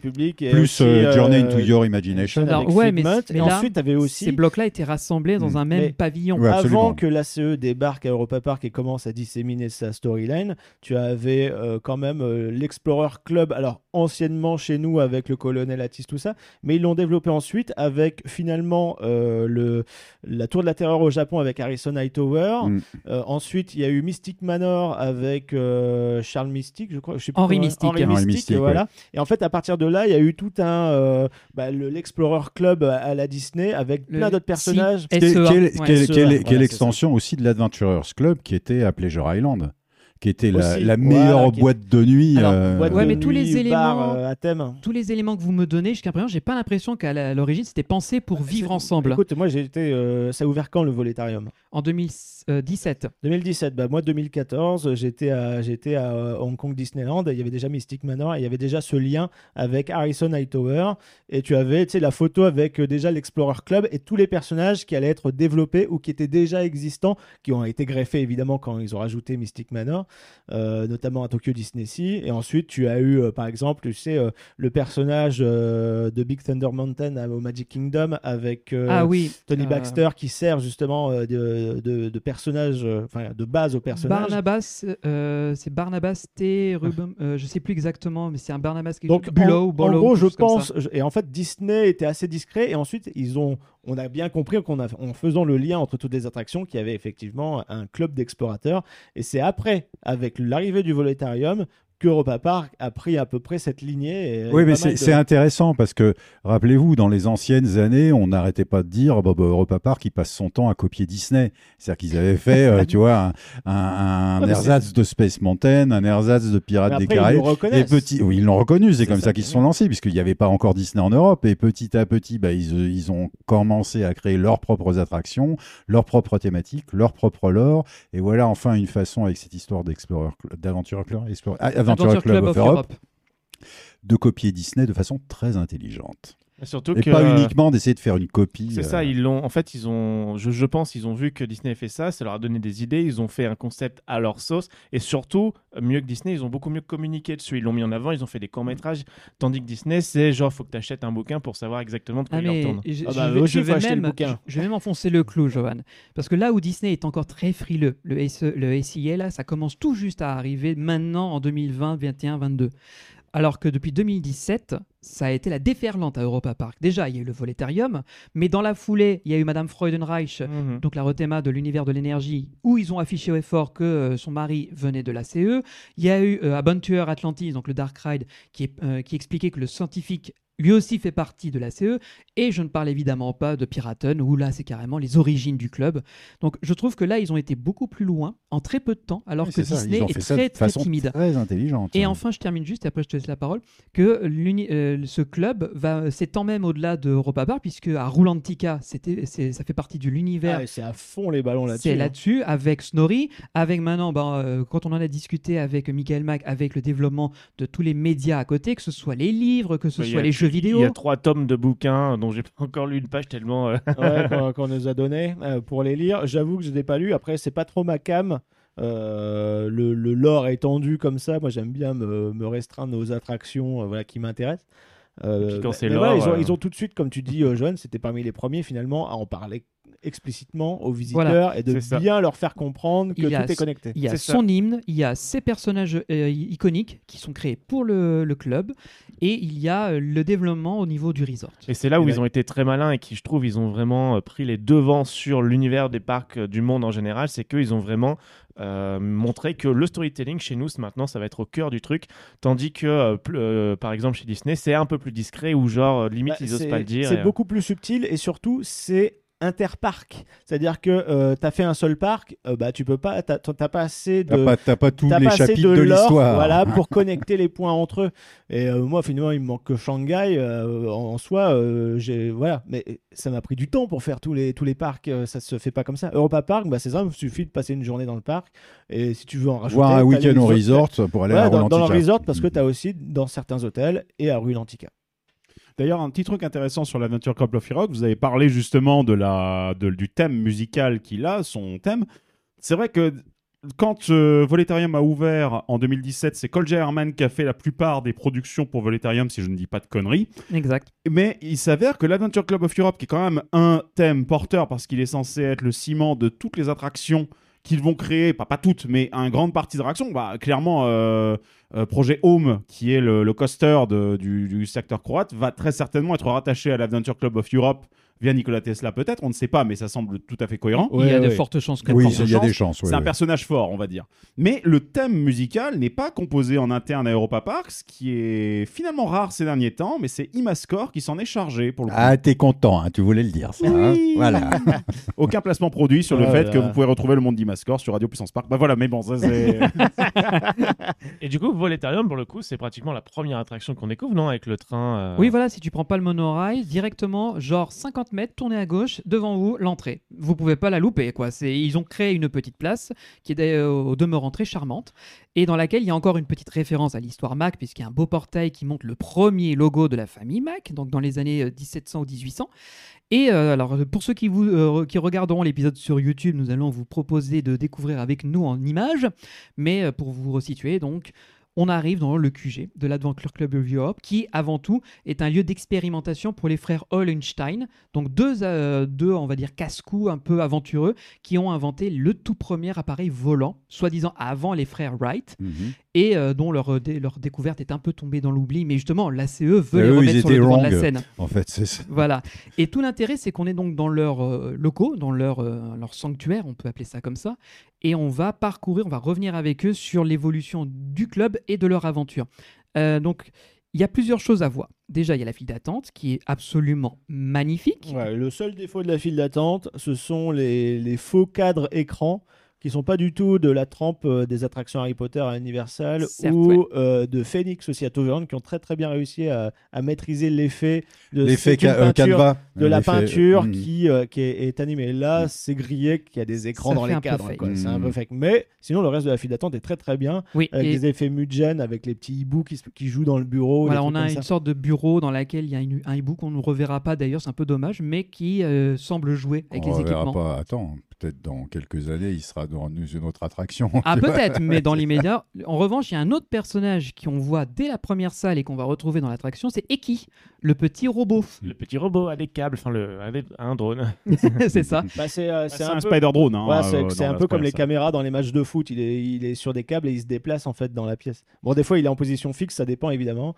C: Public. et
E: Plus
C: aussi,
E: euh, Journey into Your Imagination.
A: Alors,
C: avec
A: ouais, mais- mais
C: et
A: là,
C: ensuite, t'avais aussi.
A: ces blocs-là étaient rassemblés dans
E: Mm.
A: un même
C: Mais-
A: pavillon.
E: Ouais.
C: Avant que l'ACE débarque à Europa Park et commence à disséminer sa storyline, tu avais euh, quand même euh, l'Explorer Club, alors anciennement chez nous avec le colonel Atis, tout ça, mais ils l'ont développé ensuite avec finalement euh, le, la Tour de la Terreur au Japon avec Harrison Hightower.
E: Mm.
C: Euh, ensuite, il y a eu Mystic Manor avec euh, Charles Mystic, je crois. Je sais plus
A: Henri Mystique.
C: Henri
E: Henri
C: Mystique,
E: Mystique,
C: voilà. Et en fait, à partir de là, il y a eu tout un euh, bah, le- l'Explorer Club à, à la Disney avec
A: Le
C: plein d'autres personnages.
A: Si-
E: Quelle,
C: c'est
E: extension aussi de l'Adventurers Club qui était à Pleasure Island qui était la, meilleure boîte de nuit.
A: Alors,
E: euh,
C: Boîte
A: Ouais,
C: de
A: mais tous les éléments-
C: bar, euh, à thème.
A: Tous les éléments que vous me donnez jusqu'à présent, j'ai pas l'impression qu'à l'origine c'était pensé pour vivre
C: C'est-
A: ensemble.
C: Écoute, moi j'ai été. euh, ça a ouvert quand le Voletarium?
A: En 2017.
C: 2017, bah, moi 2014, j'étais à, j'étais à euh, Hong Kong Disneyland, et il y avait déjà Mystic Manor, et il y avait déjà ce lien avec Harrison Hightower, et tu avais la photo avec euh, déjà l'Explorer Club et tous les personnages qui allaient être développés ou qui étaient déjà existants, qui ont été greffés évidemment quand ils ont rajouté Mystic Manor, euh, notamment à Tokyo Disney Sea, et ensuite tu as eu euh, par exemple, tu sais, euh, le personnage de Big Thunder Mountain au Magic Kingdom avec...
A: ah oui.
C: Tony Baxter qui sert justement euh, de, de, de personnage, euh, enfin de base au personnage.
A: Barnabas, euh, c'est Barnabas T. Ruben, euh, je sais plus exactement, mais c'est un Barnabas qui
C: Donc
A: Bulow,
C: en, en
A: Barlow,
C: gros, je pense, et en fait Disney était assez discret et ensuite ils ont, on a bien compris qu'on en faisant le lien entre toutes les attractions qu'il y avait effectivement un club d'explorateurs et c'est après avec l'arrivée du Voletarium qu'Europa Park a pris à peu près cette lignée.
E: Oui, mais c'est
C: de-
E: intéressant parce que, rappelez-vous, dans les anciennes années, on n'arrêtait pas de dire bah, bah, Europa Park, il passe son temps à copier Disney. C'est-à-dire qu'ils avaient fait, euh, tu vois, un, un, un
C: Ouais, mais
E: ersatz de Space Mountain, un ersatz de Pirates des
C: ils
E: Caraïbes. Et
C: reconnaissent.
E: petit, oui, ils l'ont reconnu, c'est comme
C: ça
E: ça,
C: qui
E: qu'ils se sont lancés, puisqu'il n'y avait pas encore Disney en Europe. Et petit à petit, bah, ils, ils ont commencé à créer leurs propres attractions, leurs propres thématiques, leur propre lore. Et voilà enfin une façon, avec cette histoire d'Explorer, d'Aventure Explorer- ah, Adventure
A: Adventure
E: Club, of Europe,
A: Europe.
E: de copier Disney de façon très intelligente.
D: Et Surtout
E: Et
D: que
E: pas uniquement d'essayer de faire une copie.
D: C'est
E: euh,
D: ça, ils l'ont. En fait, ils ont. Je, je pense, ils ont vu que Disney fait ça, ça leur a donné des idées. Ils ont fait un concept à leur sauce, et surtout, mieux que Disney, ils ont beaucoup mieux communiqué dessus. Ils l'ont mis en avant, ils ont fait des courts métrages, tandis que Disney, c'est genre, faut que tu achètes un bouquin pour savoir exactement de quoi
A: Ah
D: il
A: mais
D: retourne.
A: je,
C: Ah
A: je
C: bah,
A: vais, je vais
C: le bouquin.
A: je, je vais même enfoncer le clou, Johan. Parce que là où Disney est encore très frileux, le, SE le SIA, là, ça commence tout juste à arriver maintenant en 2020, 2021, 22. Alors que depuis 2017, ça a été la déferlante à Europa Park. Déjà, il y a eu le Voletarium, mais dans la foulée, il y a eu Madame Freudenreich,
D: Mhm.
A: donc la rethéma de l'univers de l'énergie, où ils ont affiché au effort que euh, son mari venait de la CE. Il y a eu euh, Adventure Atlantis, donc le Dark Ride, qui, est, euh, qui expliquait que le scientifique lui aussi fait partie de la CE. Et je ne parle évidemment pas de Piraten, où là, c'est carrément les origines du club. Donc je trouve que là, ils ont été beaucoup plus loin en très peu de temps, alors
E: oui,
A: que Disney est très, très timide.
E: très intelligente.
A: Et enfin, je termine juste, et après je te laisse la parole, que euh, ce club va s'étend même au-delà de Europa Park, puisque à Roulantica, c'était, ça fait partie de l'univers.
C: Ah, c'est à fond les ballons là-dessus.
A: c'est
C: hein.
A: là-dessus, avec Snorri, avec maintenant, ben, euh, quand on en a discuté avec Michael Mack, avec le développement de tous les médias à côté, que ce soit les livres, que ce soit les jeux
D: Il y a trois tomes de bouquins dont j'ai pas encore lu une page tellement. euh,
C: ouais, qu'on qu'on nous a donné euh, pour les lire. J'avoue que je n'ai pas lu. Après, c'est pas trop ma cam. Euh, le, le lore étendu comme ça, moi j'aime bien me, me restreindre aux attractions euh, voilà, qui m'intéressent. Euh,
D: quand c'est
C: voilà,
D: lore,
C: ils, ont, ils ont tout de suite, comme tu dis, Johan, c'était parmi les premiers finalement à en parler explicitement aux visiteurs
A: Voilà.
C: et de bien leur faire comprendre que tout est connecté.
A: Il y a
D: ça.
A: son hymne, il y a ses personnages euh, iconiques qui sont créés pour le, le club, et il y a euh, le développement au niveau du resort.
D: Et c'est là où
C: Et
D: ils ont été très malins et qui, je trouve, ils ont vraiment euh, pris les devants sur l'univers des parcs du monde en général. C'est qu'ils ont vraiment euh, montré que le storytelling chez nous, maintenant, ça va être au cœur du truc. Tandis que, euh, plus- euh, par exemple, chez Disney, c'est un peu plus discret ou genre, limite,
C: Bah,
D: ils osent pas le dire.
C: C'est
D: euh,
C: beaucoup plus subtil et surtout c'est interparc. C'est-à-dire que tu as fait un seul parc, euh, bah tu peux pas, t'as pas assez de
E: pas, t'as pas tous
C: t'as
E: les
C: pas
E: chapitres
C: de,
E: l'histoire.
C: voilà, pour connecter les points entre eux. Et euh, moi, finalement, il me manque que Shanghai euh, en, en soi. euh, j'ai voilà, mais ça m'a pris du temps pour faire tous les tous les parcs. euh, ça se fait pas comme ça. Europa Park, bah c'est ça. Il suffit de passer une journée dans le parc. Et si tu veux en rajouter,
E: Voir un week-end au resort pour aller
C: Ouais,
E: à
C: dans, dans le resort parce que tu as aussi dans certains hôtels et à Rue Lantica.
B: D'ailleurs, un petit truc intéressant sur l'Adventure Club of Rock, vous avez parlé justement de la, de- du thème musical qu'il a, son thème. C'est vrai que quand euh, Voletarium a ouvert en 2017, c'est Colger Herman qui a fait la plupart des productions pour Voletarium, si je ne dis pas de conneries.
A: Exact.
B: Mais il s'avère que l'Adventure Club of Europe, qui est quand même un thème porteur parce qu'il est censé être le ciment de toutes les attractions qu'ils vont créer, pas, pas toutes, mais une grande partie des attractions, bah, clairement, euh, euh, Projet Home, qui est le, le coaster de- du, du secteur croate, va très certainement être rattaché à l'Adventure Club of Europe via Nikola Tesla peut-être, on ne sait pas, mais ça semble tout à fait cohérent.
A: il y a
C: Ouais,
A: de fortes chances que
E: Oui, il y a des chances. ouais,
B: C'est un personnage fort, on va dire. Mais le thème musical n'est pas composé en interne à Europa Park, ce qui est finalement rare ces derniers temps, mais c'est Imascore qui s'en est chargé pour le coup.
E: Ah, t'es content, hein, tu voulais le dire. Ça, hein
B: Oui.
E: voilà.
B: Aucun placement produit sur le
C: Ah
B: fait que vous pouvez retrouver le monde d'Imascore sur Radio Puissance Park. Bah voilà, mais bon, ça c'est.
D: Et du coup, Voletarium, pour le coup, c'est pratiquement la première attraction qu'on découvre, non Avec le train. euh,
A: Oui, voilà, si tu prends pas le monorail, directement, genre 50 mètres, tournez à gauche, devant vous, l'entrée. Vous pouvez pas la louper, quoi. C'est, ils ont créé une petite place qui est au demeurant très charmante et dans laquelle il y a encore une petite référence à l'histoire Mac, puisqu'il y a un beau portail qui montre le premier logo de la famille Mac, donc dans les années euh, 1700 ou 1800. Et euh, alors, pour ceux qui, vous, euh, qui regarderont l'épisode sur YouTube, nous allons vous proposer de découvrir avec nous en images. Mais euh, pour vous resituer, donc, on arrive dans le QG de l'Adventure Club of Europe, qui avant tout est un lieu d'expérimentation pour les frères Hollenstein, donc deux, euh, deux on va dire, casse-cou un peu aventureux, qui ont inventé le tout premier appareil volant, soi-disant avant les frères Wright,
E: Mhm.
A: Et euh, dont leur, dé- leur découverte est un peu tombée dans l'oubli. Mais justement, l'ACE veut
E: Mais
A: les
E: eux,
A: remettre sur le devant de la scène.
E: En fait, c'est ça.
A: Voilà. Et tout l'intérêt, c'est qu'on est donc dans leurs euh, locaux, dans leur, euh, leur sanctuaire, on peut appeler ça comme ça, et on va parcourir, on va revenir avec eux sur l'évolution du club et de leur aventure. Euh, donc, il y a plusieurs choses à voir. Déjà, il y a la file d'attente qui est absolument magnifique.
C: Ouais, le seul défaut de la file d'attente, ce sont les, les faux cadres écrans qui sont pas du tout de la trempe euh, des attractions Harry Potter à Universal
A: Certes,
C: ou
A: ouais.
C: euh, de Phoenix aussi à Toverland qui ont très très bien réussi à, à maîtriser l'effet de
E: L'effet
C: c'est une
E: ca- euh,
C: peinture
E: canevas.
C: de la peinture qui, euh, qui est, est animée. Là,
E: Mm.
C: c'est grillé qu'il y a des écrans
A: Ça
C: dans les cadres. C'est un
E: Mm.
C: peu fake. Mais sinon, le reste de la file d'attente est très très bien.
A: Oui,
C: Avec
A: et
C: des effets mudgen, avec les petits hiboux qui, jouent dans le bureau.
A: voilà, on a une
C: ça.
A: sorte de bureau dans laquelle il y a une- un hibou qu'on ne reverra pas d'ailleurs, c'est un peu dommage, mais qui euh, semble jouer avec
E: On
A: les
E: reverra
A: équipements.
E: pas. Attends, peut-être dans quelques années, il sera dans une autre attraction.
A: Ah peut-être, mais dans l'immédiat. En revanche, il y a un autre personnage qu'on voit dès la première salle et qu'on va retrouver dans l'attraction, c'est Eki, le petit robot.
D: Le petit robot à des câbles, enfin, le, des- un drone.
A: c'est ça.
C: Bah, c'est euh,
B: C'est un,
C: un peu
B: Spider Drone. Hein,
C: Ouais, c'est
B: euh,
C: un peu comme les caméras dans les matchs de foot. Il est, il est sur des câbles et il se déplace en fait dans la pièce. Bon, des fois il est en position fixe, ça dépend évidemment.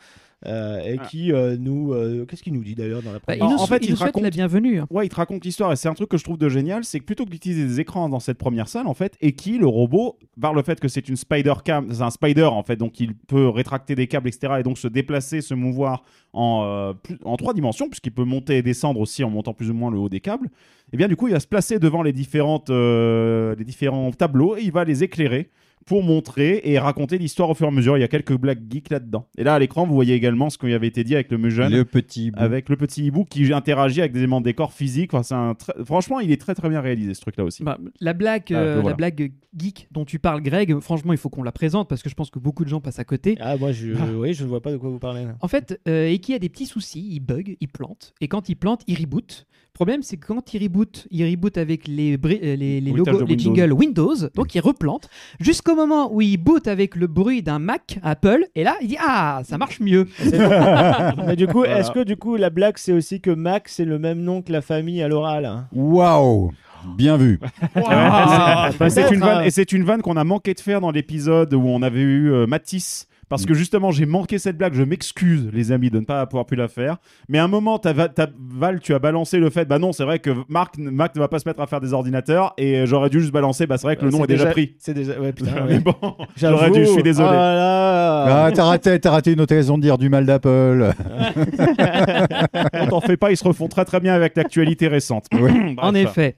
C: Euh, et
B: Ah.
C: qui euh, nous, euh, qu'est-ce qu'il nous dit d'ailleurs dans la
A: Bah, il
C: première
B: En-
A: nous,
B: en fait,
A: il
B: il
A: nous souhaite
B: raconte-
A: la bienvenue. hein.
B: Ouais, il te raconte l'histoire et c'est un truc que je trouve de génial, c'est que plutôt que d'utiliser des écrans dans cette première salle, en fait, Eki, le robot, par le fait que c'est une spider cam, c'est un spider en fait, donc il peut rétracter des câbles, etc. et donc se déplacer, se mouvoir en, euh, plus- en trois dimensions, puisqu'il peut monter et descendre aussi en montant plus ou moins le haut des câbles. Et bien du coup, il va se placer devant les différentes, euh, les différents tableaux et il va les éclairer pour montrer et raconter l'histoire au fur et à mesure. Il y a quelques blagues geeks là-dedans. Et là, à l'écran, vous voyez également ce qui avait été dit avec le Mugen
E: Le petit bout.
B: avec le petit hibou qui interagit avec des éléments de décor physiques. Enfin, un Franchement, il est très très bien réalisé ce truc-là aussi.
A: Bah, la blague,
B: Ah,
A: euh,
B: voilà.
A: la blague geek dont tu parles, Greg, franchement, il faut qu'on la présente parce que je pense que beaucoup de gens passent à côté.
C: Ah, moi je, oui, je ne vois pas de quoi vous parlez. là.
A: En fait, euh, Eki a des petits soucis, il bug, il plante, et quand il plante, il reboot. Le problème, c'est que quand il reboot, il reboot avec les, bri- euh, les, les
B: Bruitage
A: logos, les
B: Windows.
A: jingles Windows, donc il replante, jusqu'au moment où il boot avec le bruit d'un Mac Apple, et là, il dit Ah, ça marche mieux.
C: Mais du coup,
B: Voilà.
C: est-ce que du coup la blague c'est aussi que Mac c'est le même nom que la famille à l'oral hein?
E: Waouh Bien vu.
B: Ah, bah, c'est
C: peut-être,
B: une vanne,
C: hein.
B: et c'est une vanne qu'on a manqué de faire dans l'épisode où on avait eu euh, Matisse. Parce que justement, j'ai manqué cette blague. Je m'excuse, les amis, de ne pas avoir pu la faire. Mais à un moment, t'as va- t'as- Val, tu as balancé le fait. Bah non, c'est vrai que Marc, Marc ne va pas se mettre à faire des ordinateurs. Et euh, j'aurais dû juste balancer. Bah c'est vrai que le nom
C: C'est
B: est déjà, pris.
C: C'est déjà. Ouais, putain.
B: Mais bon, j'aurais dû. Je suis désolé.
C: Là là.
E: Ah, t'as raté, t'as raté une occasion de dire du mal d'Apple.
B: On t'en fait pas. Ils se refont très très bien avec l'actualité récente.
E: Ouais.
B: Bref.
A: En effet.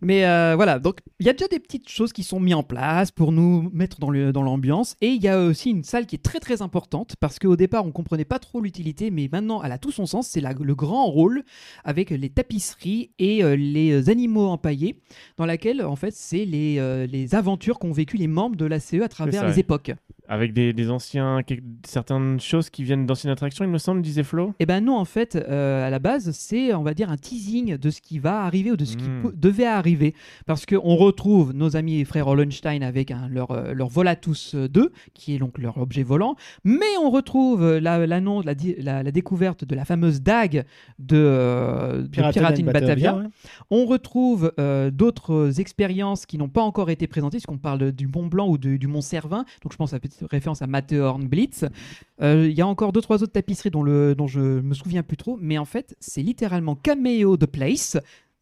A: Mais euh, voilà, donc il y a déjà des petites choses qui sont mises en place pour nous mettre dans le- dans l'ambiance. et il y a aussi une salle qui est très très importante parce qu'au départ on comprenait pas trop l'utilité, mais maintenant elle a tout son sens. C'est la- le grand rôle avec les tapisseries et euh, les animaux empaillés, dans laquelle en fait c'est les, euh, les aventures qu'ont vécu les membres de l'ACE à travers les époques.
D: Avec des, des anciens. certaines choses qui viennent d'anciennes attractions, il me semble, disait Flo.
A: Eh ben non, en fait, euh, à la base, c'est, on va dire, un teasing de ce qui va arriver ou de ce qui
D: Mm.
A: pou- devait arriver. Parce qu'on retrouve nos amis et frères Hollenstein avec leur, euh, leur Volatus 2, qui est donc leur objet volant. Mais on retrouve euh, la- l'annonce, la, di- la- la découverte de la fameuse dague de, euh, de
C: Piraten
A: Batavia.
C: ouais.
A: On retrouve euh, d'autres expériences qui n'ont pas encore été présentées, puisqu'on parle de- du Mont Blanc ou de- du Mont Cervin. Donc je pense à référence à Matterhorn Blitz. Euh, Il y a encore deux trois autres tapisseries dont, le, dont je me souviens plus trop, mais en fait, c'est littéralement Cameo the Place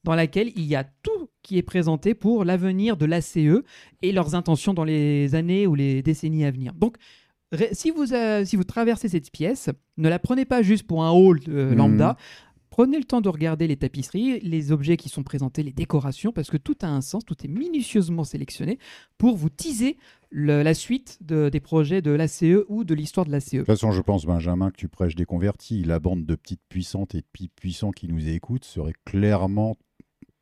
A: dans laquelle il y a tout qui est présenté pour l'avenir de l'ACE et leurs intentions dans les années ou les décennies à venir. Donc, si vous, euh, si vous traversez cette pièce, ne la prenez pas juste pour un hall euh,
E: Mhm.
A: lambda. Prenez le temps de regarder les tapisseries, les objets qui sont présentés, les décorations, parce que tout a un sens, tout est minutieusement sélectionné pour vous teaser la suite de- des projets de l'ACE ou de l'histoire de l'ACE.
E: De toute façon, je pense, Benjamin, que tu prêches des convertis. La bande de petites puissantes et de puissants qui nous écoutent serait clairement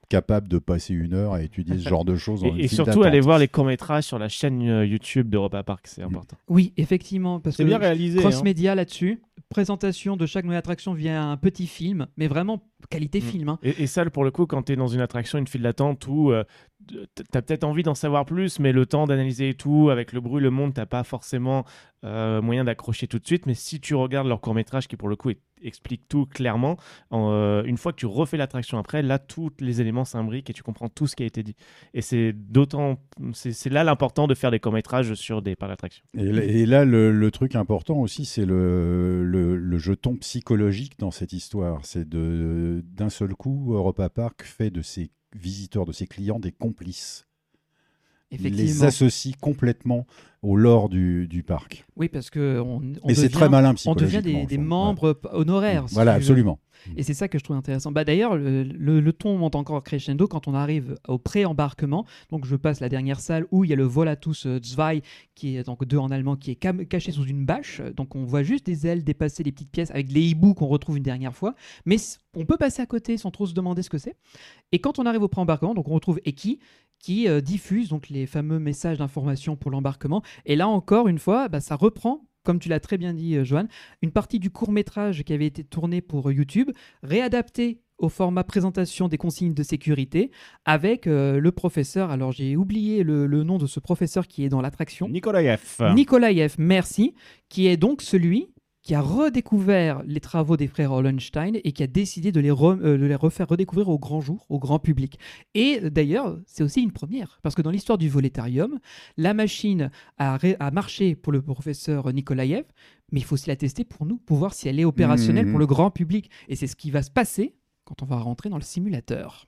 E: capable de passer une heure à étudier ce genre de choses.
D: Et, surtout, aller voir les courts-métrages sur la chaîne euh, YouTube d'Europa Park, c'est important.
A: Oui, effectivement, parce que
C: C'est bien réalisé. hein.
A: cross-média là-dessus, présentation de chaque nouvelle attraction via un petit film, mais vraiment qualité
D: Mm.
A: film. hein.
D: Et, et ça, pour le coup, quand tu es dans une attraction, une file d'attente où euh, tu as peut-être envie d'en savoir plus, mais le temps d'analyser et tout, avec le bruit, le monde, t'as pas forcément euh, moyen d'accrocher tout de suite. Mais si tu regardes leur court-métrage, qui pour le coup explique tout clairement, en, euh, une fois que tu refais l'attraction après, là, tous les éléments s'imbriquent et tu comprends tout ce qui a été dit. Et c'est d'autant. C'est là l'important de faire des courts-métrages sur des parcs d'attractions.
E: Et, là- le, le truc important aussi, c'est le, le, jeton psychologique dans cette histoire. C'est d'un seul coup, Europa Park fait de ses visiteurs, de ses clients, des complices. Les associe complètement au lore du, du parc.
A: Oui, parce que on, on
E: Et c'est
A: devient-
E: très malin
A: On devient des, membres honoraires. Si
E: Voilà,
A: veux.
E: absolument.
A: Et c'est ça que je trouve intéressant. Bah, D'ailleurs, le, le- le ton monte encore crescendo quand on arrive au pré-embarquement. Donc je passe la dernière salle où il y a le Volatus euh, Zwei, qui est donc deux en allemand, qui est caché sous une bâche. Donc on voit juste des ailes dépasser les petites pièces avec les hiboux qu'on retrouve une dernière fois. Mais on peut passer à côté sans trop se demander ce que c'est. Et quand on arrive au pré-embarquement, donc on retrouve Eki qui euh, diffuse donc les fameux messages d'information pour l'embarquement. Et là encore une fois, bah, ça reprend, comme tu l'as très bien dit, euh, Johan, une partie du court métrage qui avait été tourné pour euh, YouTube, réadapté au format présentation des consignes de sécurité avec euh, le professeur. Alors j'ai oublié le, le nom de ce professeur qui est dans l'attraction.
B: Nikolaev.
A: Nikolaïev, merci, qui est donc celui qui a redécouvert les travaux des frères Hollenstein et qui a décidé de les, re- euh, de les refaire redécouvrir au grand jour, au grand public. Et euh, d'ailleurs, c'est aussi une première, parce que dans l'histoire du Voletarium, la machine a, ré- a marché pour le professeur Nikolaïev, mais il faut aussi la tester pour nous, pour voir si elle est opérationnelle pour le grand public. Et c'est ce qui va se passer quand on va rentrer dans le simulateur.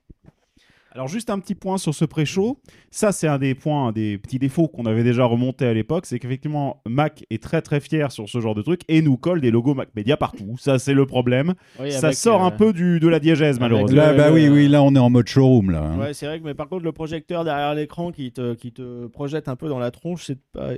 B: Alors juste un petit point sur ce pré-show. Ça, c'est un des points, un des petits défauts qu'on avait déjà remonté à l'époque. C'est qu'effectivement, Mac est très très fier sur ce genre de truc et nous colle des logos Mac Media partout. Ça, c'est le problème.
C: Oui,
B: ça sort
C: euh,
B: un peu du, de la diégèse, malheureusement.
E: Là, bah oui, oui, là, on est en mode showroom, là. hein.
C: Ouais, c'est vrai que mais par contre le projecteur derrière l'écran qui te qui te projette un peu dans la tronche, c'est pas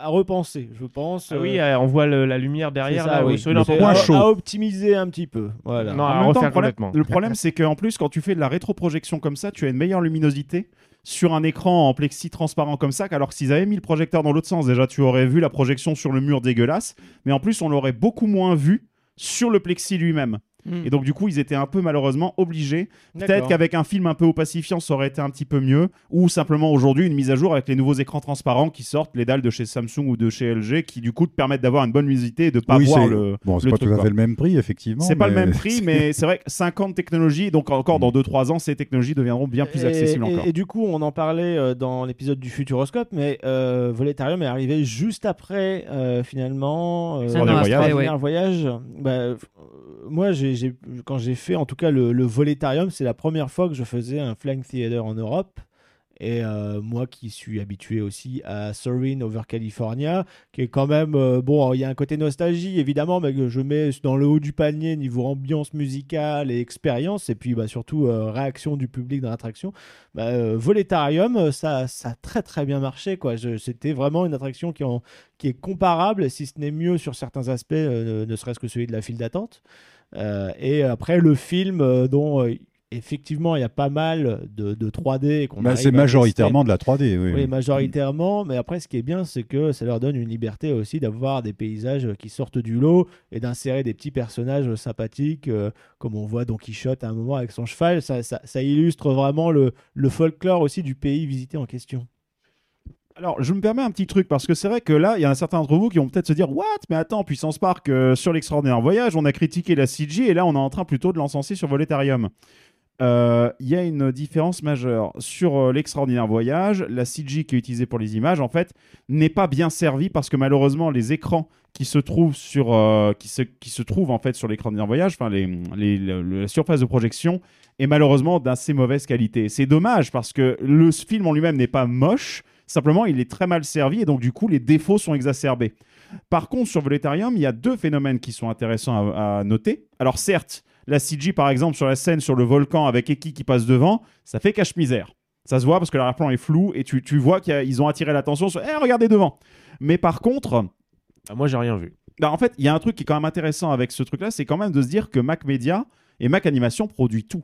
C: à repenser, je pense.
D: Ah
C: euh,
D: oui, euh, on voit le- la lumière derrière
C: c'est ça,
D: là.
C: oui.
D: oui, c'est
E: Le
D: n'importe
E: point
C: à,
E: chaud.
C: à optimiser un petit peu. Voilà.
D: Non,
B: En
D: à
B: même temps,
D: refaire
B: le problème,
D: complètement.
B: le problème, c'est qu'en plus, quand tu fais de la rétroprojection comme ça, tu as une meilleure luminosité sur un écran en plexi transparent comme ça, qu'alors que s'ils avaient mis le projecteur dans l'autre sens, déjà tu aurais vu la projection sur le mur dégueulasse, mais en plus on l'aurait beaucoup moins vu sur le plexi lui-même.
A: Mm.
B: Et donc du coup, ils étaient un peu malheureusement obligés. Peut-être qu'avec un film un peu opacifiant, ça aurait été un petit peu mieux, ou simplement aujourd'hui une mise à jour avec les nouveaux écrans transparents qui sortent, les dalles de chez Samsung ou de chez LG, qui du coup te permettent d'avoir une bonne luminosité et de pas
E: Oui,
B: voir le.
E: Bon, c'est
B: le
E: pas
B: truc,
E: tout à fait le même prix, effectivement.
B: C'est pas le
E: mais-
B: même prix, mais c'est vrai que 50 technologies, donc encore dans 2-3 ans, ces technologies deviendront bien plus
C: Et-
B: accessibles
C: et,
B: encore.
C: Et, du coup, on en parlait euh, dans l'épisode du Futuroscope, mais euh, Voletarium est arrivé juste après, euh, finalement, euh,
A: an
B: après,
C: Extraordinaire
A: ouais.
C: voyage. Bah, euh, moi, j'ai, quand j'ai fait, en tout cas, le, le Voletarium, c'est la première fois que je faisais un Flying Theater en Europe. Et euh, moi qui suis habitué aussi à Soarin' over California, qui est quand même, euh, bon, il y a un côté nostalgie évidemment, mais que je mets dans le haut du panier niveau ambiance musicale et expérience, et puis bah, surtout euh, réaction du public dans l'attraction. Bah, Voletarium, ça, a très très bien marché. quoi. C'était vraiment une attraction qui, est comparable, si ce n'est mieux sur certains aspects, ne serait-ce que celui de la file d'attente. Euh, et après, le film euh, dont euh, effectivement il y a pas mal de, de 3D. et qu'on
E: Bah, c'est majoritairement de la 3D. Oui,
C: oui, majoritairement, mais après, ce qui est bien, c'est que ça leur donne une liberté aussi d'avoir des paysages qui sortent du lot et d'insérer des petits personnages sympathiques, euh, comme on voit Don Quichotte à un moment avec son cheval. Ça, ça- ça illustre vraiment le, le folklore aussi du pays visité en question.
B: Alors, je me permets un petit truc parce que c'est vrai que là, il y en a certains d'entre vous qui vont peut-être se dire What? Mais attends, Puissance Park, euh, sur l'extraordinaire voyage, on a critiqué la CG et là, on est en train plutôt de l'encenser sur Voletarium. euh, il y a une différence majeure. Sur euh, l'extraordinaire voyage, la CG qui est utilisée pour les images, en fait, n'est pas bien servie parce que malheureusement, les écrans qui se trouvent sur, euh, qui se, qui se trouvent en fait sur l'extraordinaire voyage, enfin les, les- le- le- la surface de projection est malheureusement d'assez mauvaise qualité. C'est dommage parce que le film en lui-même n'est pas moche, simplement il est très mal servi et donc du coup les défauts sont exacerbés. Par contre, sur Voletarium, il y a deux phénomènes qui sont intéressants à, à noter. Alors certes, la CG par exemple sur la scène sur le volcan avec Eki qui passe devant, ça fait cache-misère. Ça se voit parce que l'arrière-plan est flou et tu, tu vois qu'ils ont attiré l'attention sur Eh, regardez devant !» Mais par contre,
D: Ah, moi, j'ai rien vu.
B: bah, en fait, il y a un truc qui est quand même intéressant avec ce truc-là, c'est quand même de se dire que Mac Media et Mac Animation produit tout.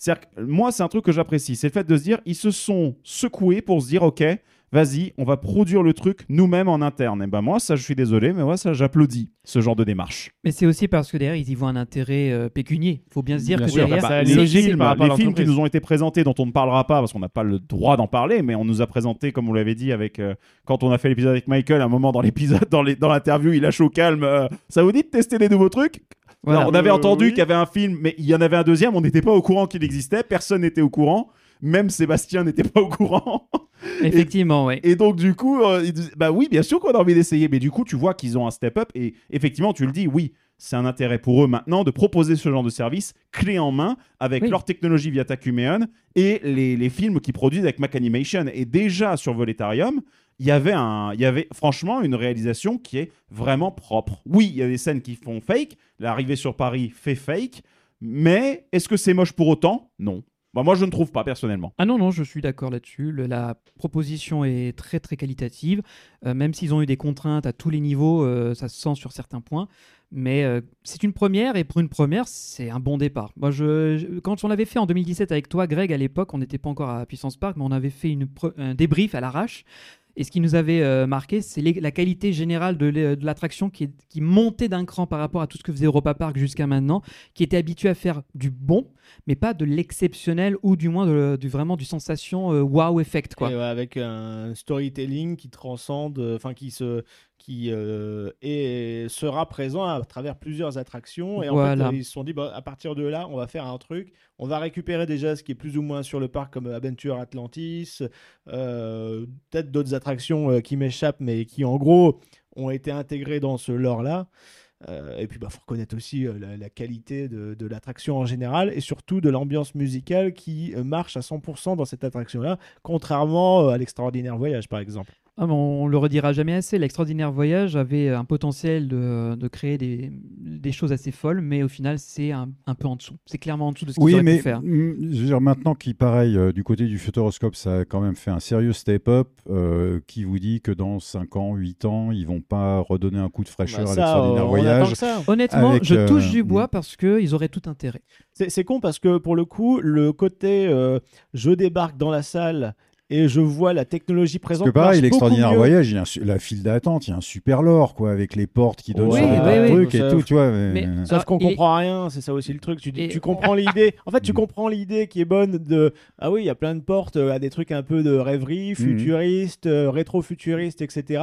B: C'est-à-dire que moi, c'est un truc que j'apprécie, c'est le fait de se dire, ils se sont secoués pour se dire, ok, vas-y, on va produire le truc nous-mêmes en interne. Et ben moi, ça, je suis désolé, mais moi, ça, j'applaudis ce genre de démarche.
A: Mais c'est aussi parce que derrière, ils y voient un intérêt euh, pécunier. faut bien se dire
B: Bien
A: que
B: sûr,
A: derrière,
D: bah,
A: c'est-
D: ça,
B: les
D: logique
B: films, les films qui nous ont été présentés, dont on ne parlera pas parce qu'on n'a pas le droit d'en parler, mais on nous a présenté, comme vous l'avez dit, avec euh, quand on a fait l'épisode avec Michael, à un moment dans l'épisode, dans l'interview, il lâche au calme. euh, ça vous dit de tester des nouveaux trucs?
A: Voilà.
B: On avait entendu
C: oui.
B: qu'il y avait un film, mais il y en avait un deuxième, on n'était pas au courant qu'il existait, personne n'était au courant, même Sébastien n'était pas au courant.
A: Effectivement, oui.
B: Et donc, du coup, euh, bah oui, bien sûr qu'on a envie d'essayer, mais du coup, tu vois qu'ils ont un step-up, et effectivement, tu le dis, oui, c'est un intérêt pour eux maintenant de proposer ce genre de service clé en main avec
A: Oui.
B: leur technologie via Takumeon et les, les films qu'ils produisent avec Mac Animation. Et déjà sur Voletarium, il y avait un, il y avait franchement une réalisation qui est vraiment propre. Oui, il y a des scènes qui font fake. L'arrivée sur Paris fait fake, mais est-ce que c'est moche pour autant? Non. Bah, moi, je ne trouve pas personnellement.
A: Ah non, non, je suis d'accord là-dessus. La proposition est très, très qualitative. Euh, même s'ils ont eu des contraintes à tous les niveaux, euh, ça se sent sur certains points. Mais euh, c'est une première, et pour une première, c'est un bon départ. Moi, je, quand on l'avait fait en 2017 avec toi, Greg, à l'époque, on n'était pas encore à Puissance Park, mais on avait fait une un débrief à l'arrache. Et ce qui nous avait euh, marqué, c'est la qualité générale de l'attraction qui, montait d'un cran par rapport à tout ce que faisait Europa Park jusqu'à maintenant, qui était habitué à faire du bon, mais pas de l'exceptionnel ou du moins vraiment du sensation euh, wow effect quoi.
C: Avec un storytelling qui transcende, euh, enfin qui se, qui euh, est, sera présent à travers plusieurs attractions. Et en
A: Voilà.
C: fait, euh, ils se sont dit, bah, à partir de là, on va faire un truc. On va récupérer déjà ce qui est plus ou moins sur le parc, comme Adventure Atlantis, euh, peut-être d'autres attractions euh, qui m'échappent, mais qui en gros ont été intégrées dans ce lore-là. Euh, et puis, il bah, faut reconnaître aussi euh, la, la qualité de, de l'attraction en général et surtout de l'ambiance musicale qui euh, marche à 100% dans cette attraction-là, contrairement euh, à l'extraordinaire voyage, par exemple.
A: Ah, mais on le redira jamais assez. L'extraordinaire voyage avait un potentiel de, de créer des, des choses assez folles, mais au final c'est un, un peu en dessous. C'est clairement en dessous de ce qu'ils
E: Oui, mais
A: pu faire.
E: je veux dire, maintenant qui pareil, euh, du côté du Futuroscope, ça a quand même fait un sérieux step-up euh, qui vous dit que dans 5 ans, 8 ans, ils vont pas redonner un coup de fraîcheur
C: Bah,
E: à l'extraordinaire voyage.
C: ça.
A: Honnêtement,
E: avec,
A: je
E: euh,
A: touche du bois
E: mm.
A: parce qu'ils auraient tout intérêt.
C: C'est c'est con parce que pour le coup, le côté euh, je débarque dans la salle et je vois la technologie
E: Parce
C: présente.
E: que pareil, l'extraordinaire voyage, il y a un la file d'attente, il y a un super lore, quoi, avec les portes qui donnent
C: Oui,
E: sur des
C: oui,
E: trucs et
C: Ça-
E: tout, tu vois. mais-
A: mais-
C: Sauf qu'on
A: est-
C: comprend rien, c'est ça aussi le truc. Tu, dis-
A: Et-
C: tu comprends l'idée. En fait, tu
E: Mm.
C: comprends l'idée qui est bonne de ah oui, il y a plein de portes euh, à des trucs un peu de rêverie, futuriste, euh, rétro-futuriste, etc.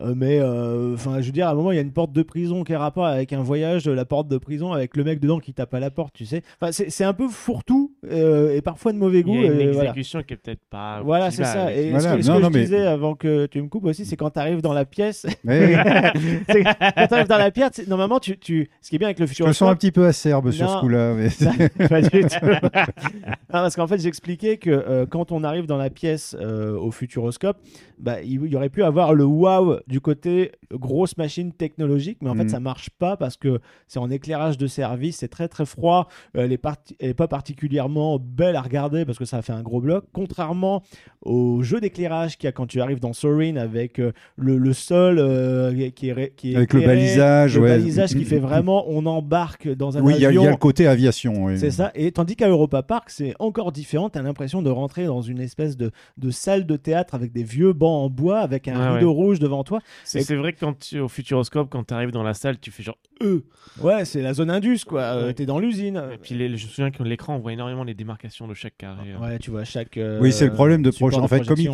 C: Euh, mais euh, enfin, je veux dire, à un moment, il y a une porte de prison qui a rapport avec un voyage, la porte de prison avec le mec dedans qui tape à la porte, tu sais. Enfin, c'est c'est un peu fourre-tout euh, et parfois de mauvais
D: Il
C: goût.
D: y a une
C: voilà.
D: exécution qui est peut-être pas.
C: Voilà, c'est ça. Et
E: Voilà.
C: ce que, ce
E: Non,
C: que
E: non,
C: je
E: mais-
C: disais avant que tu me coupes aussi, c'est quand tu arrives dans la pièce.
E: Mais-
C: quand tu arrives dans la pièce, normalement, tu, tu... ce qui est bien avec le
E: je me
C: futur
E: sens un petit peu acerbe sur
C: Non.
E: ce coup-là. mais-
C: pas du tout. Non, parce qu'en fait, j'expliquais que euh, quand on arrive dans la pièce euh, au Futuroscope, bah, il il y aurait pu avoir le wow du côté grosse machine technologique, mais en fait,
E: Mhm.
C: ça marche pas parce que c'est en éclairage de service, c'est très très froid, euh, elle, est parti- elle est pas particulièrement belle à regarder parce que ça fait un gros bloc, contrairement au jeu d'éclairage qu'il y a quand tu arrives dans Sorin avec euh, le, le sol euh, qui est, qui
E: Avec le balisage,
C: le
E: ouais.
C: balisage qui fait vraiment on embarque dans un
E: Oui, il y, a- il
C: avion
E: y a le côté aviation. oui.
C: c'est ça. Et tandis qu'à Europa Park, c'est encore différent. T'as l'impression de rentrer dans une espèce de, de salle de théâtre avec des vieux bancs en bois, avec un rideau rouge devant toi.
D: C'est
C: Et-
D: vrai que quand tu, au Futuroscope, quand tu arrives dans la salle, tu fais genre eux.
C: Ouais, c'est la zone Indus, quoi. Euh,
D: Ouais.
C: T'es dans l'usine.
D: Et puis les- je me souviens que l'écran, on voit énormément les démarcations de chaque carré. hein.
C: Ouais, tu vois, chaque. euh,
E: Oui, c'est le problème de projet. En fait, comme ils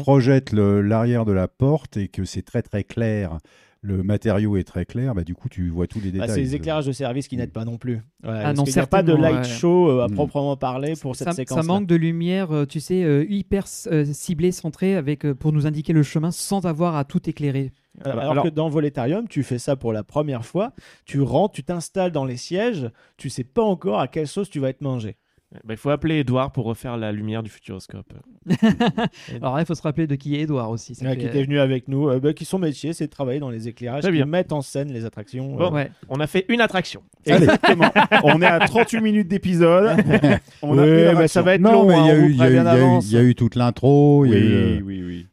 E: le- l'arrière de la porte et que c'est très très clair le matériau est très clair, bah, du coup, tu vois tous les
C: Bah,
E: détails.
C: c'est les éclairages de service qui n'aident pas non plus. Voilà,
A: Ah non,
C: qu'il n'y a pas de light
A: ouais.
C: show euh, à
E: Mm.
C: proprement parler pour cette
A: ça,
C: séquence.
A: ça manque de lumière, euh, tu sais, euh, hyper euh, ciblée, centrée, avec, euh, pour nous indiquer le chemin sans avoir à tout éclairer.
C: Alors,
B: Alors-
C: que dans Voletarium, tu fais ça pour la première fois, tu rentres, tu t'installes dans les sièges, tu sais pas encore à quelle sauce tu vas être mangé.
D: Bah, il faut appeler Edouard pour refaire la lumière du futuroscope.
A: Alors là, il faut se rappeler de qui est Edouard aussi. ça
C: Ouais,
A: fait-
C: qui était venu avec nous, euh, bah, qui son métier, c'est de travailler dans les éclairages, qui mettent en scène les attractions.
D: Bon.
C: euh,
A: Ouais.
D: On a fait une attraction.
B: Exactement. on est à 38 minutes d'épisode.
C: Ouais,
B: attraction.
C: ça va être
E: Non,
C: long,
E: mais il y,
C: hein,
E: il y a eu- y y a toute l'intro. eu,
B: Oui,
E: euh,
B: oui, oui. Taquine.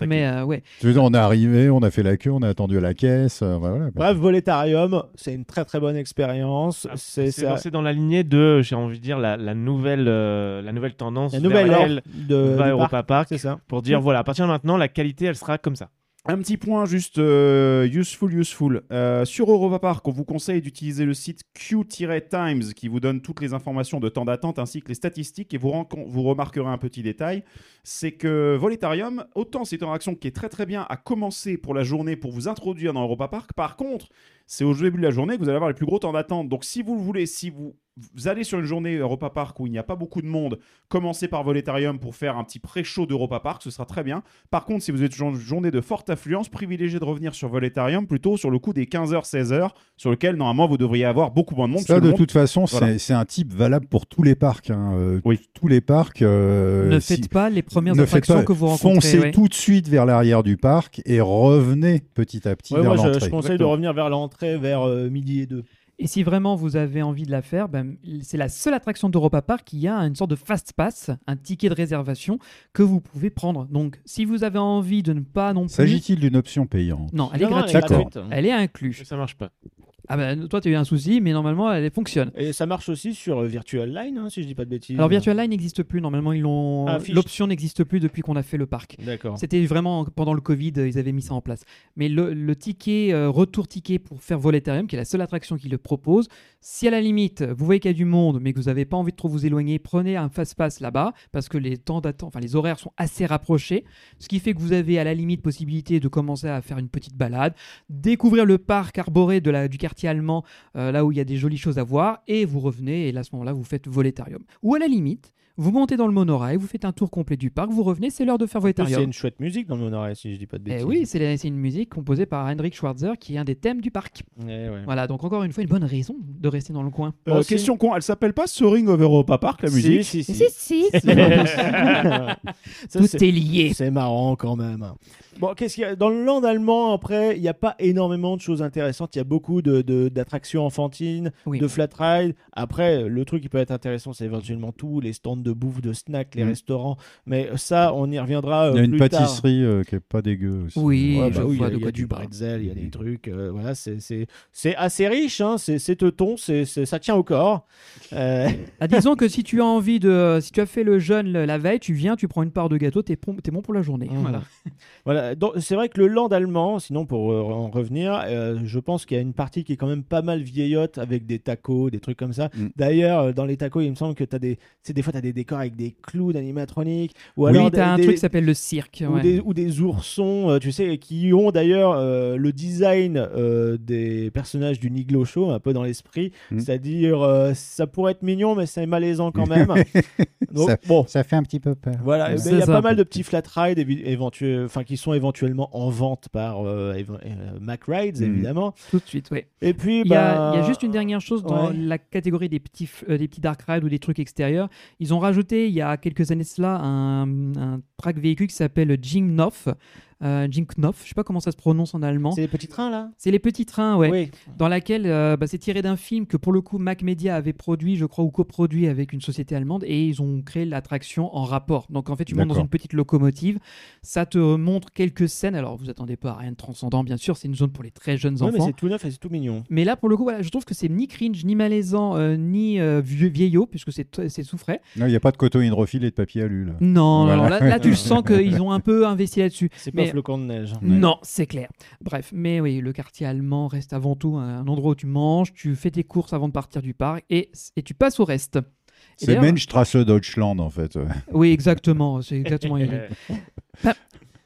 A: Mais euh, ouais.
E: tu veux dire, on est arrivé, on a fait la queue, on a attendu à la caisse. euh, voilà.
C: Bref, Voletarium, c'est une très très bonne expérience.
D: Ah,
C: c'est
D: dans- la lignée de, j'ai envie de dire, la, la nouvelle, euh, la nouvelle tendance
C: la
D: vers
C: nouvelle
D: laquelle
C: offre de,
D: va
C: du parc,
D: Europa Park
C: c'est ça.
D: pour dire, voilà, à partir de maintenant, la qualité, elle sera comme ça.
B: Un petit point juste euh, useful, useful. Euh, sur Europa Park, on vous conseille d'utiliser le site Q-Times qui vous donne toutes les informations de temps d'attente ainsi que les statistiques. Et vous, remarquerez un petit détail, c'est que Voletarium, autant c'est une attraction qui est très très bien à commencer pour la journée pour vous introduire dans Europa Park. Par contre, c'est au début de la journée que vous allez avoir les plus gros temps d'attente. Donc si vous le voulez, si vous, vous allez sur une journée Europa Park où il n'y a pas beaucoup de monde, commencez par Voletarium pour faire un petit pré-show d'Europa Park, ce sera très bien. Par contre, si vous êtes sur une journée de forte affluence, privilégiez de revenir sur Voletarium plutôt sur le coup des 15h, 16h, sur lequel normalement vous devriez avoir beaucoup moins de monde.
E: Ça, de
B: monde-
E: toute façon, c'est
B: Voilà.
E: c'est un type valable pour tous les parcs. hein. Euh,
B: Oui.
E: Tous les parcs. euh,
A: ne
E: si-
A: faites pas les premières
E: ne
A: attractions
E: pas-
A: que vous rencontrez.
E: Foncez
A: ouais.
E: tout de suite vers l'arrière du parc et revenez petit à petit
C: Ouais,
E: vers
C: moi, je,
E: l'entrée.
C: je conseille de revenir vers l'entrée vers euh, midi et deux.
A: Et si vraiment vous avez envie de la faire, ben, c'est la seule attraction d'Europa Park qui a une sorte de fast pass, un ticket de réservation que vous pouvez prendre. Donc, si vous avez envie de ne pas non plus,
E: S'agit-il d'une option payante?
A: Non, elle est gratuite. Elle est inclue.
D: Ça marche pas.
A: Ah ben, toi, tu as eu un souci, mais normalement, elle fonctionne.
C: Et ça marche aussi sur euh, Virtual Line, hein, si je dis pas de bêtises.
A: Alors, Virtual Line n'existe plus. Normalement, ils l'ont.
C: Ah.
A: L'option n'existe plus depuis qu'on a fait le parc.
C: D'accord.
A: C'était vraiment pendant le Covid, euh, ils avaient mis ça en place. Mais le, le ticket, euh, retour ticket pour faire Voletarium, qui est la seule attraction qui le propose, si à la limite vous voyez qu'il y a du monde, mais que vous n'avez pas envie de trop vous éloigner, prenez un fast-pass là-bas, parce que les temps d'attente, enfin les horaires sont assez rapprochés, ce qui fait que vous avez à la limite possibilité de commencer à faire une petite balade, découvrir le parc arboré de la, du quartier euh, là où il y a des jolies choses à voir, et vous revenez, et là à ce moment-là vous faites Voletarium. Ou à la limite, vous montez dans le monorail, vous faites un tour complet du parc, vous revenez, c'est l'heure de faire
C: a
A: Voletarium.
C: une chouette musique dans le monorail, si je dis pas de
A: Eh
C: bêtises.
A: oui, c'est c'est une musique composée par Hendrik Schwarzer qui est un des thèmes du parc.
C: Eh ouais.
A: Voilà, donc encore une fois, une bonne raison de rester dans le coin.
B: Euh,
C: si-
B: question con, elle s'appelle pas Soaring over Europa Park la
C: Si,
B: musique
C: si, si.
A: si,
C: Ça,
A: tout
C: c'est-
A: est lié.
C: C'est marrant quand même. Bon, qu'est-ce qu'il y a? Dans le land allemand après Il n'y a pas énormément de choses intéressantes. Il y a beaucoup de de- d'attractions enfantines,
A: Oui.
C: de flat ride. Après, le truc qui peut être intéressant, c'est éventuellement tout les stands de bouffe, de snacks, les
E: Mm.
C: restants. Mais ça, on y reviendra.
E: Il y a
C: euh,
E: une
C: tard.
E: pâtisserie euh, qui est pas dégueu aussi.
A: Oui,
C: Ouais, bah oui, il y a-
A: de
C: il y a
A: quoi
C: du bretzel, il y a des trucs. euh, voilà, c'est- c'est c'est assez riche, hein, c'est teuton, c'est c'est- ça tient au corps. Euh,
A: Ah, disons que si tu as envie de. Si tu as fait le jeûne la veille, tu viens, tu prends une part de gâteau, t'es bon, t'es bon pour la journée.
C: Mhm.
A: Voilà.
C: Voilà, donc, c'est vrai que le land allemand, sinon pour euh, en revenir, euh, je pense qu'il y a une partie qui est quand même pas mal vieillotte avec des tacos, des trucs comme ça.
E: Mm.
C: D'ailleurs, euh, dans les tacos, il me semble que tu as des, c'est des fois tu as des décors avec des clous d'animatronique ou
A: oui,
C: alors
A: t'as un
C: des,
A: truc qui s'appelle le cirque.
C: ou,
A: ouais.
C: des, ou des oursons, euh, tu sais, qui ont d'ailleurs euh, le design euh, des personnages du Niglo Show, un peu dans l'esprit.
E: Mm.
C: C'est-à-dire, euh, ça pourrait être mignon, mais c'est malaisant quand même. Donc,
E: Ça-
C: bon,
E: Ça fait un petit peu peur.
C: voilà, eh ben, il y a
A: ça.
C: pas mal de petits flat rides éventuels, enfin qui sont éventuellement en vente par euh, éve- euh, Mac Rides
E: Mhm.
C: évidemment.
A: Tout de suite, oui.
C: Et puis
A: Il y, a,
C: bah,
A: il y a juste une dernière chose dans
C: ouais.
A: la catégorie des petits, euh, des petits dark rides ou des trucs extérieurs. Ils ont rajouté il y a quelques années cela un, track véhicule qui s'appelle Jimknopf. Euh, Jimknopf, je sais pas comment ça se prononce en allemand.
C: c'est les petits trains là?
A: C'est les petits trains, ouais.
C: Oui.
A: dans laquelle euh, bah, c'est tiré d'un film que pour le coup Mac Media avait produit, je crois, ou coproduit avec une société allemande, et ils ont créé l'attraction en rapport. Donc en fait, tu montes dans une petite locomotive, ça te montre quelques scènes. Alors vous attendez pas à rien de transcendant, bien sûr, c'est une zone pour les très jeunes
C: Ouais, mais
A: enfants.
C: c'est tout neuf et c'est tout mignon.
A: Mais là, pour le coup, voilà, je trouve que c'est ni cringe, ni malaisant, euh, ni euh, vieux, vieillot, puisque c'est c'est tout frais.
E: Non, il n'y a pas de coton hydrophile et de papier alu. Là.
A: Non,
E: Voilà.
A: non, là, là, tu sens qu'ils ont un peu investi là-dessus.
C: C'est pas
A: Mais-
C: flocon de neige.
A: Non, c'est clair. Bref, mais oui, le quartier allemand reste avant tout un endroit où tu manges, tu fais tes courses avant de partir du parc et, et tu passes au reste.
E: C'est Menstrasse Deutschland en fait. ouais.
A: Oui, exactement. C'est exactement.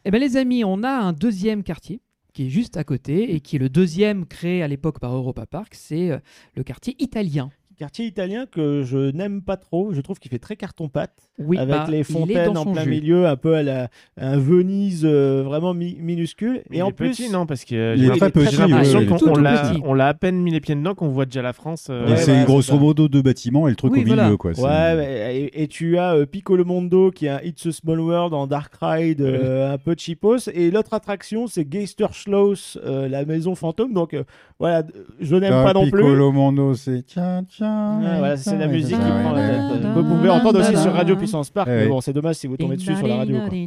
A: Eh ben, les amis, on a un deuxième quartier qui est juste à côté et qui est le deuxième créé à l'époque par Europa Park, c'est euh, le quartier italien.
C: Quartier italien que je n'aime pas trop. Je trouve qu'il fait très carton-pâte.
A: Oui,
C: avec
A: bah,
C: les fontaines en plein
A: jus.
C: milieu, un peu à la, un Venise euh, vraiment mi- minuscule.
D: Mais
C: et
D: il
C: en
D: est
C: plus,
D: petit, non, parce que euh,
E: Il
D: j'ai
E: petit.
D: on l'a
A: petit.
D: on l'a à peine mis les pieds dedans qu'on voit déjà la France. euh,
C: Ouais,
E: c'est
C: voilà,
E: grosso modo deux bâtiments et le truc
A: Oui,
E: au milieu.
A: voilà.
E: Quoi.
C: Ouais, et, et tu as euh, Piccolo Mondo qui est un It's a Small World en Dark Ride, euh, un peu cheapos. Et l'autre attraction, c'est Geisterschloss, euh, la maison fantôme. Donc euh, voilà, je n'aime
E: Ah,
C: pas non plus.
E: Piccolo Mondo, c'est tiens, tiens.
C: Voilà, c'est la musique qui prend la tête. Vous pouvez entendre aussi sur Radio Puissance Park, mais bon, c'est dommage si vous tombez dessus sur la radio. quoi.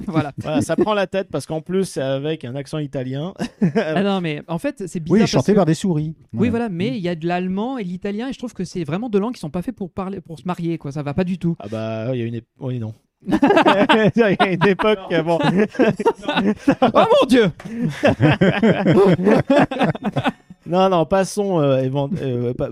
A: voilà.
C: Voilà, ça prend la tête parce qu'en plus, c'est avec un accent italien.
A: Ah non, mais en fait, c'est bizarre.
E: Oui,
A: parce
E: chanté
A: que-
E: par des souris.
A: Oui, voilà, mais il y a de l'allemand et de l'italien, et je trouve que c'est vraiment deux langues qui sont pas faites pour parler, pour se marier, quoi. Ça va pas du tout.
C: Ah bah, il y a une époque. Oui, non. Il y a une époque. Bon.
A: oh mon dieu
C: Non, non, passons. Euh, évent- euh, bah,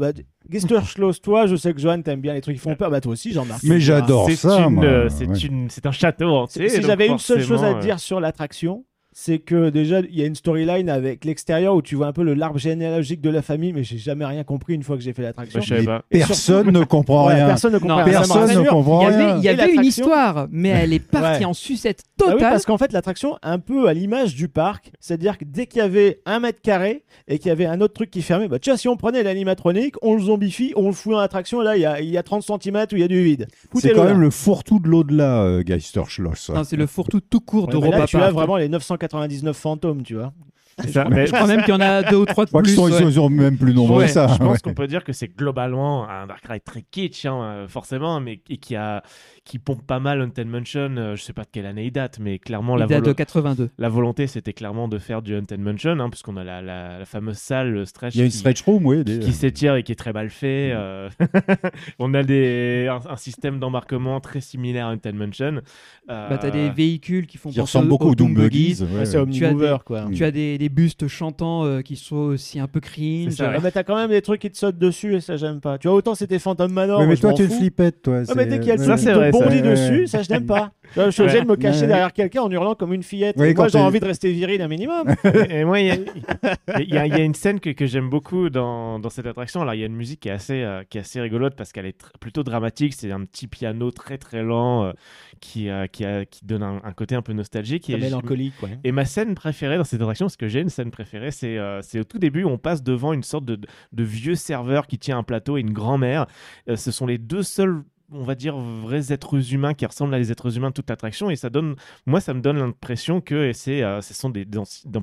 C: Geisterschloss, toi, je sais que Johan, t'aimes bien les trucs qui font peur. Bah, toi aussi, Jean-Marc.
E: Mais j'adore
D: c'est
E: ça.
D: une,
E: moi.
D: euh, c'est
E: Ouais.
D: une- c'est un château entier.
C: Si
D: donc
C: j'avais une seule chose à
D: forcément,
C: dire sur l'attraction, c'est que déjà, il y a une storyline avec l'extérieur où tu vois un peu le l'arbre généalogique de la famille, mais j'ai jamais rien compris une fois que j'ai fait l'attraction.
D: pas.
E: Personne ne comprend
C: Ouais,
E: rien.
C: Personne ne comprend
A: Non,
C: rien.
E: Personne ne comprend
A: Il y avait,
E: rien.
A: il y avait une histoire, mais elle est partie
C: Ouais.
A: en sucette
C: Ah oui,
A: totale.
C: parce qu'en fait, l'attraction, un peu à l'image du parc, c'est-à-dire que dès qu'il y avait un mètre carré et qu'il y avait un autre truc qui fermait, bah tiens, si on prenait l'animatronique, on le zombifie, on le fout dans l'attraction, et là, il y a, il y a 30 cm où il y a du vide.
E: C'est quand
C: là.
E: même le fourre-tout de l'au-delà, euh, Geisterschloss.
A: Non, c'est le fourre-tout tout court
C: Ouais, mais
A: d'Europa
C: là, tu as vraiment les 999 fantômes, tu vois.
D: Ça, mais
A: Je crois même qu'il y en a deux ou trois de
E: Je crois qu'ils
A: plus.
E: sont,
A: ouais.
E: ils sont même plus nombreux
A: Ouais,
E: que ça.
D: je pense
E: ouais.
D: qu'on peut dire que c'est globalement un Dark Ride très kitsch, hein, forcément, mais et qui a qui pompe pas mal Haunted Mansion. euh, je sais pas de quelle année il date, mais clairement la,
A: date de 82.
D: la volonté c'était clairement de faire du Haunted Mansion, hein, puisqu'on a la, la- la fameuse salle, le stretch,
E: Il y a une
D: qui,
E: stretch room, oui. des-
D: qui s'étire et qui est très mal fait. euh, on a des, un, un système d'embarquement très similaire à Haunted Mansion. Euh,
A: Bah, t'as des véhicules qui font
E: qui
A: penser
E: ressemble
A: aux-
E: beaucoup
A: aux
E: Doom
A: Buggies.
E: Buggies. ouais.
C: Ouais, c'est
A: Tu as des-
C: quoi.
A: Tu as des, des bustes chantants euh, qui sont aussi un peu cringe.
D: Ça,
C: Ouais, mais t'as quand même des trucs qui te sautent dessus et ça, j'aime pas. Tu vois, autant c'était Phantom Manor.
E: Mais toi, tu es une flippette, toi.
C: Ah, mais dès qu'il y a le
E: c'est-
C: truc
D: Ça, c'est vrai,
E: Ouais,
C: dessus, ça, je n'aime pas. Je suis obligé de me cacher
E: Ouais.
C: derrière quelqu'un en hurlant comme une fillette. Et moi, j'ai envie de rester viril un minimum.
D: Et moi, il y, a- y y une scène que, que j'aime beaucoup dans, dans cette attraction. Alors, il y a une musique qui est assez, euh, qui est assez rigolote parce qu'elle est plutôt dramatique. C'est un petit piano très très lent euh, qui, euh, qui, a- qui donne un, un côté un peu nostalgique. Et,
C: mélancolique, quoi.
D: et ma scène préférée dans cette attraction, parce que j'ai une scène préférée, c'est euh, c'est au tout début, on passe devant une sorte de, de vieux serveur qui tient un plateau et une grand-mère. Euh, ce sont les deux seuls on va dire vrais êtres humains qui ressemblent à les êtres humains de toute l'attraction et ça donne moi ça me donne l'impression que c'est euh, ce sont des,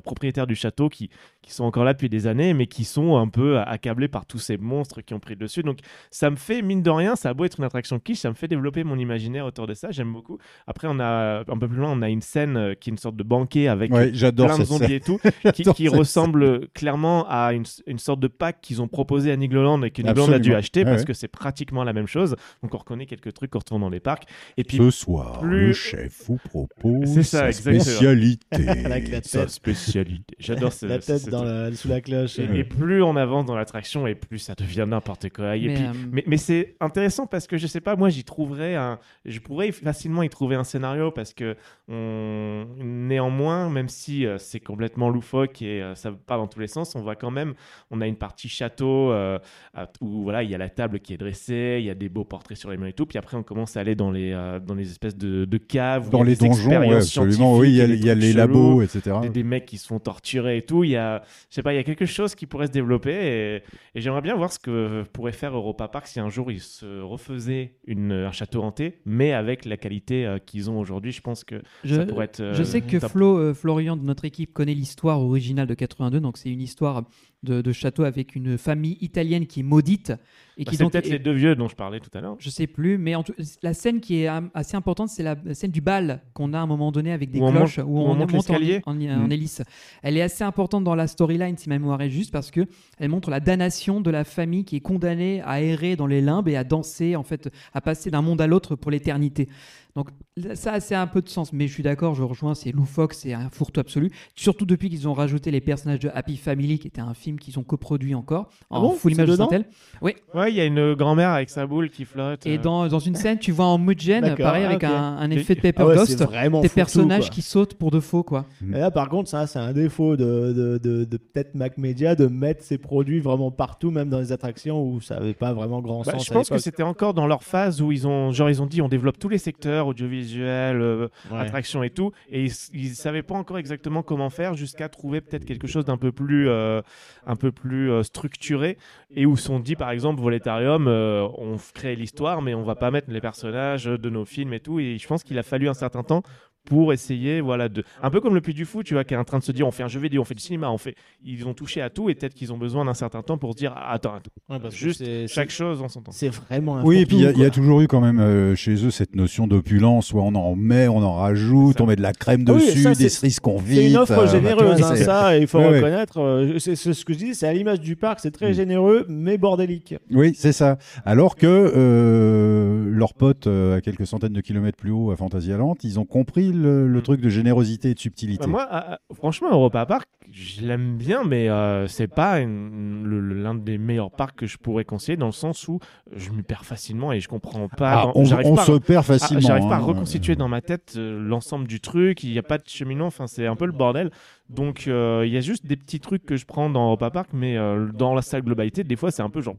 D: propriétaires du château qui qui sont encore là depuis des années mais qui sont un peu accablés par tous ces monstres qui ont pris le dessus donc ça me fait mine de rien ça a beau être une attraction quiche ça me fait développer mon imaginaire autour de ça j'aime beaucoup après on a un peu plus loin on a une scène euh, qui est une sorte de banquet avec
E: Ouais,
D: plein de
E: cette
D: zombies
E: scène.
D: et tout, qui,
E: cette
D: ressemble clairement à une, une sorte de pack qu'ils ont proposé à Nigloland et que Nigloland a dû acheter
E: Ouais,
D: parce
E: ouais.
D: que c'est pratiquement la même chose. Donc on reconnaît quelques trucs qu'on retrouve dans les parcs. Et puis
E: Ce soir,
D: plus-
E: le chef vous propose
D: ça,
E: sa spécialité.
D: Sa
C: tête.
D: spécialité. J'adore ce,
C: La tête
D: ce-
C: dans la- sous la cloche.
D: Et, et plus on avance dans l'attraction et plus ça devient n'importe quoi. Et
A: Mais,
D: puis,
A: euh,
D: mais, mais c'est intéressant parce que je sais pas, moi j'y trouverais un, je pourrais facilement y trouver un scénario parce que on, néanmoins, même si euh, c'est complètement loufoque et euh, ça part dans tous les sens, on voit quand même, on a une partie château euh, à- où voilà, il y a la table qui est dressée, il y a des beaux portraits sur les murs et tout, puis après on commence à aller dans les, euh, dans les espèces de, de caves,
E: Dans les donjons, ouais, absolument. Oui, il y a, y les labos, etc.
D: des, des mecs qui se font torturer et tout. Il y a, je sais pas, il y a quelque chose qui pourrait se développer et, et j'aimerais bien voir ce que pourrait faire Europa Park si un jour ils se refaisaient une, un château hanté, mais avec la qualité euh, qu'ils ont aujourd'hui. Je pense que
A: je,
D: ça pourrait être. euh,
A: je sais que
D: top.
A: Flo, euh, Florian de notre équipe connaît l'histoire originale de 82, donc c'est une histoire de, de château avec une famille italienne qui est maudite et
D: Bah,
A: qui
D: c'est peut-être
A: est-
D: les deux vieux dont je parlais tout à l'heure.
A: Je sais plus, mais en tout- la scène qui est assez importante, c'est la scène du bal qu'on a à un moment donné avec des
D: Où on
A: cloches,
D: monte-
A: où
D: on monte
A: en, en, en
E: Mm.
A: hélice. Elle est assez importante dans la storyline, si ma mémoire est juste, parce que elle montre la damnation de la famille qui est condamnée à errer dans les limbes et à danser, en fait, à passer d'un monde à l'autre pour l'éternité. Donc ça, c'est un peu de sens. Mais je suis d'accord, je rejoins, c'est loufoque, c'est un fourre-tout absolu. Surtout depuis qu'ils ont rajouté les personnages de Happy Family, qui était un film qu'ils ont coproduit encore
C: Ah
A: en
C: bon
A: full image de synthèse.
D: Ouais, il y a une grand-mère avec sa boule qui flotte.
A: Et
D: euh.
A: dans, dans une scène, tu vois en Mudgen,
C: D'accord,
A: pareil,
C: ah,
A: avec un, un
D: Et-
A: effet de Paper
C: Ah ouais,
A: Ghost,
C: c'est vraiment
A: des personnages
C: quoi.
A: qui sautent pour de faux, quoi.
C: Et là, par contre, ça, c'est un défaut de, de, de, de peut-être Mac Media de mettre ses produits vraiment partout, même dans les attractions où ça n'avait pas vraiment grand
D: Bah,
C: sens.
D: je pense que c'était encore dans leur phase où ils ont, genre, ils ont dit on développe tous les secteurs, euh,
C: Ouais.
D: attractions et tout, et ils, ils savaient pas encore exactement comment faire jusqu'à trouver peut-être quelque chose d'un peu plus, euh, un peu plus euh, structuré, et où sont dit par exemple Voletarium, on crée l'histoire, mais on va pas mettre les personnages de nos films et tout, et je pense qu'il a fallu un certain temps pour essayer, voilà, de un peu comme le Puy du Fou, tu vois, qui est en train de se dire on fait un jeu vidéo, on fait du cinéma, on fait, ils ont touché à tout, et peut-être qu'ils ont besoin d'un certain temps pour se dire ah, attends, attends,
C: Ouais, parce
D: juste chaque chose en son temps.
C: C'est vraiment un
E: Oui, et puis il y, a- y toujours eu quand même euh, chez eux cette notion d'opulence, où on en met, on en rajoute, on met de la crème
C: Ah oui,
E: dessus,
C: ça,
E: des cerises qu'on vide.
C: C'est une offre
E: euh,
C: généreuse, hein, ça, il faut
E: Ouais,
C: reconnaître. euh, C'est ce que je dis, c'est à l'image du parc, c'est très
E: Mm.
C: généreux, mais bordélique.
E: Oui, c'est ça. Alors que euh, leurs potes euh, à quelques centaines de kilomètres plus haut à Fantasyland, ils ont compris le, le truc de générosité et de subtilité.
D: Bah, moi, franchement, Europa Park, je l'aime bien, mais euh, c'est pas l'un des meilleurs parcs que je pourrais conseiller dans le sens où je m'y perds facilement et je comprends pas.
E: Ah, on
D: j'arrive
E: on
D: pas à-
E: se perd
D: ah,
E: facilement.
D: J'arrive pas à
E: hein.
D: reconstituer dans ma tête euh, l'ensemble du truc. Il n'y a pas de cheminot. Enfin, c'est un peu le bordel. Donc, euh, il y a juste des petits trucs que je prends dans Europa Park, mais dans la salle globalité, des fois, c'est un peu genre.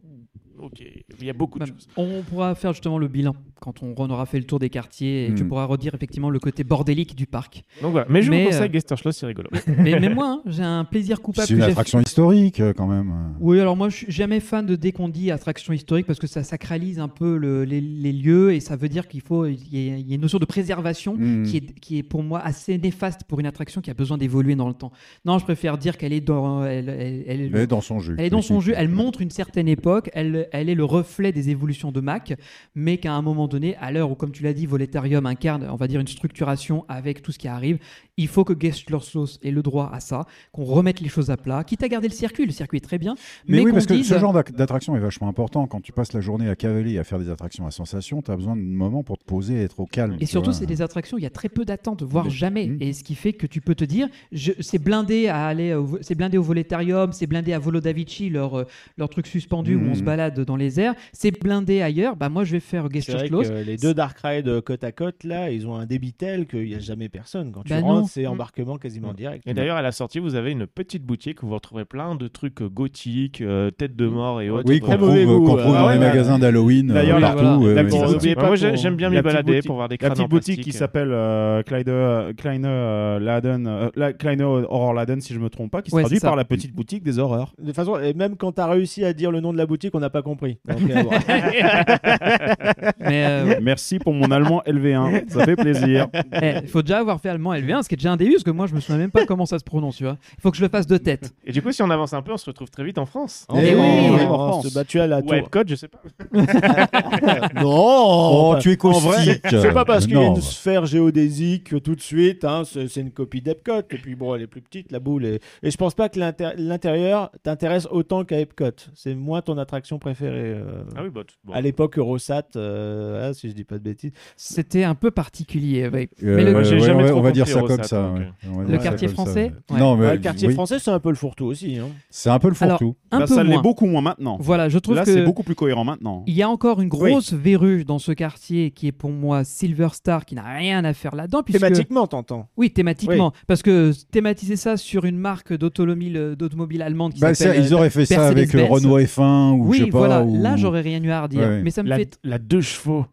D: Ok, il y a beaucoup de choses.
A: On pourra faire justement le bilan quand on on aura fait le tour des quartiers et tu
E: Mm.
A: pourras redire effectivement le côté bordélique du parc.
D: Donc voilà. Mais je
A: Mais,
D: vous conseille
A: euh,
D: Gesterschloss, c'est rigolo.
A: mais, mais moi, hein, j'ai un plaisir coupable.
E: C'est une attraction historique euh, quand même.
A: Oui, alors moi je suis jamais fan de dès qu'on dit attraction historique parce que ça sacralise un peu le- les, les lieux et ça veut dire qu'il faut il y, a- il y a une notion de préservation
E: Mm.
A: qui, est, qui est pour moi assez néfaste pour une attraction qui a besoin d'évoluer dans le temps. Non, je préfère dire qu'elle est dans elle, elle- elle-
E: Mais dans son jeu.
A: elle est dans son jeu, elle montre une certaine époque, elle, elle est le reflet des évolutions de Mac, mais qu'à un moment donné, à l'heure où, comme tu l'as dit, Voletarium incarne, on va dire, une structuration avec tout ce qui arrive, il faut que Gesslersos ait le droit à ça, qu'on remette les choses à plat, quitte à garder le circuit, le circuit est très bien,
E: Mais,
A: mais,
E: oui, parce que
A: dise...
E: ce genre d'attraction est vachement important. Quand tu passes la journée à cavaler et à faire des attractions à sensation, tu as besoin de moments pour te poser et être au calme.
A: Et surtout, c'est des attractions, il y a très peu d'attentes, voire
E: Mais-
A: jamais.
E: Mm.
A: Et ce qui fait que tu peux te dire, c'est blindé à aller, au, c'est blindé au Voletarium, c'est blindé à Volo Davici, leur, euh, leur truc suspendu où on se balade dans les airs, c'est blindé ailleurs. Bah moi, je vais faire
C: C'est vrai
A: Gesslerschloss.
C: que les deux Dark Ride côte à côte, là, ils ont un débitel qu'il n'y a jamais personne. Quand tu
A: Bah
C: rentres,
A: non.
C: C'est
A: Mm.
C: embarquement quasiment direct.
D: Et d'ailleurs, à la sortie, vous avez une petite boutique où vous retrouvez plein de trucs euh, gothiques, euh, têtes de mort et autres.
E: Oui,
C: Très
E: qu'on
C: mauvais
E: trouve,
C: goût,
E: qu'on
C: euh,
E: trouve
C: ah
E: dans
C: ouais,
E: les
C: bah,
E: magasins d'Halloween euh,
B: D'ailleurs,
A: la-
E: partout.
A: voilà,
E: euh,
B: la
E: oui,
B: petite-
E: ça-
B: n'oubliez pas
D: moi, j'aime bien m'y
B: la petite
D: balader
B: boutique-
D: pour voir des
B: La
D: crânes
B: petite
D: en
B: boutique
D: plastique.
B: qui s'appelle euh, Kleine, euh, Kleine, euh, Laden, euh, la- Kleine Horror Laden, si je me trompe pas, qui se traduit par la petite boutique des horreurs.
C: De toute façon, et même quand tu as réussi à dire le nom de la boutique, on n'a pas compris. Euh,
A: euh,
B: Merci pour mon allemand LV1, ça fait plaisir.
A: eh, il faut déjà avoir fait allemand LV1, ce qui est déjà un début, parce que moi, je me souviens même pas comment ça se prononce. Tu vois, il faut que je le fasse de tête.
D: Et du coup, si on avance un peu, on se retrouve très vite en France.
C: En
E: Eh
C: France,
E: oui,
C: en
B: en
C: France,
B: France.
C: bah, tu as la
D: Ou à Epcot, je sais pas.
C: non
E: Oh,
C: bah,
E: tu es
C: vrai,
E: caustique.
C: C'est pas parce qu'il y a une sphère géodésique que tout de suite, hein, c'est une copie d'Epcot. Et puis bon, elle est plus petite, la boule. est- Et je pense pas que l'intérieur t'intéresse autant qu'à Epcot. C'est moins ton attraction préférée. euh,
D: Ah oui, bah, bon.
C: À l'époque Eurosat, euh, ah, si je dis pas de bêtises.
A: C'était un peu particulier. ouais.
E: Euh,
A: Mais le-
E: ouais, on va dire ça comme ça. ouais.
A: Le quartier
E: ça,
A: français.
E: Non, mais
C: le quartier
E: oui,
C: français, c'est un peu le fourre-tout aussi. hein.
E: C'est un peu le fourre-tout.
B: Là,
A: peu
B: ça l'est beaucoup moins maintenant.
A: Voilà, je trouve
B: Là,
A: que
B: c'est beaucoup plus cohérent maintenant.
A: il y a encore une grosse verrue dans ce quartier qui est pour moi Silver Star, qui n'a rien à faire là-dedans. puisque-
C: Thématiquement, t'entends.
A: Oui, thématiquement. Parce que thématiser ça sur une marque d'automobile d'automobile allemande qui
E: Bah,
A: s'appelle.
E: ils auraient fait ça avec euh. Renault F1 ou je
A: Oui,
E: sais pas.
A: Là, j'aurais rien eu à redire. Mais ça me fait.
D: la deux chevaux.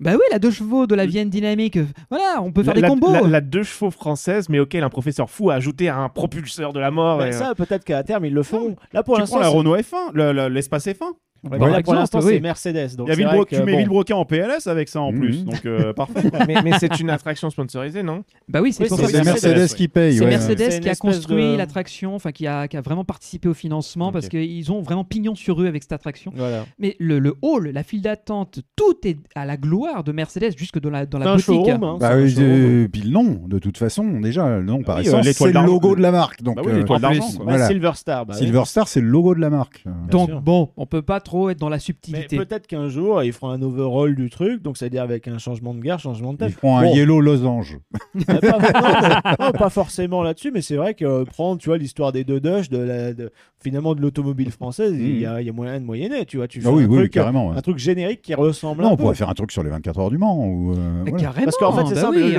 A: Bah oui, la deux chevaux de la Vienne dynamique. Voilà, on peut faire
D: la,
A: des combos.
D: La, la deux chevaux française, mais auquel un professeur fou a ajouté un propulseur de la mort.
C: Bah,
D: et,
C: ça, peut-être qu'à terme, ils le font. Là, pour
B: tu
C: l'instant,
B: prends la Renault F1, le- le- l'espace F1.
C: Ouais,
A: Par
C: là, pour l'instant,
A: oui.
C: c'est Mercedes. Donc
B: Il y a
C: c'est
B: Villebro-
C: vrai que,
B: tu mets
C: bon.
B: Villebroquin en PLS avec ça en
E: Mhm.
B: plus, donc euh, parfait.
D: mais, mais c'est une attraction sponsorisée, non?
A: Bah oui, c'est
C: Oui, Mercedes,
E: Mercedes qui paye.
A: C'est
E: ouais.
A: Mercedes qui a construit
C: de-
A: l'attraction, enfin qui a, qui a vraiment participé au financement
E: Ok.
A: parce qu'ils ont vraiment pignon sur rue avec cette attraction.
C: Voilà.
A: Mais le, le hall, la file d'attente, tout est à la gloire de Mercedes jusque dans la, dans la
C: un
A: boutique.
C: showroom. hein,
E: Bah oui, euh, puis le nom, de toute façon, déjà, le nom par
B: oui,
E: essence,
B: euh,
E: c'est le logo de la marque. Donc,
B: Bah
E: euh.
C: Bah. Silver Star. bah.
E: Silver Star, c'est le logo de la marque.
A: Donc bon, on peut pas trop être dans la
C: Mais
A: subtilité.
C: peut-être qu'un jour, ils feront un overhaul du truc, donc c'est-à-dire avec un changement de gare, changement de
E: Ils
C: tête.
E: feront un yellow losange.
C: Euh, pas, non, mais- non, pas forcément là-dessus, mais c'est vrai que euh, prendre, tu vois, l'histoire des deux Dush, de la, de- finalement de l'automobile française, il y, a, il y a moyen de moyenner, tu vois. Tu fais
E: Ah oui,
C: un,
E: oui,
C: truc,
E: carrément. ouais.
C: un truc générique qui ressemble
E: Non,
C: un
E: on
C: peu.
E: pourrait faire un truc sur les 24 heures du Mans. Ou, euh,
A: Mais
E: voilà.
A: Carrément.
C: Parce qu'en fait, c'est
A: bah
C: ça,
A: oui.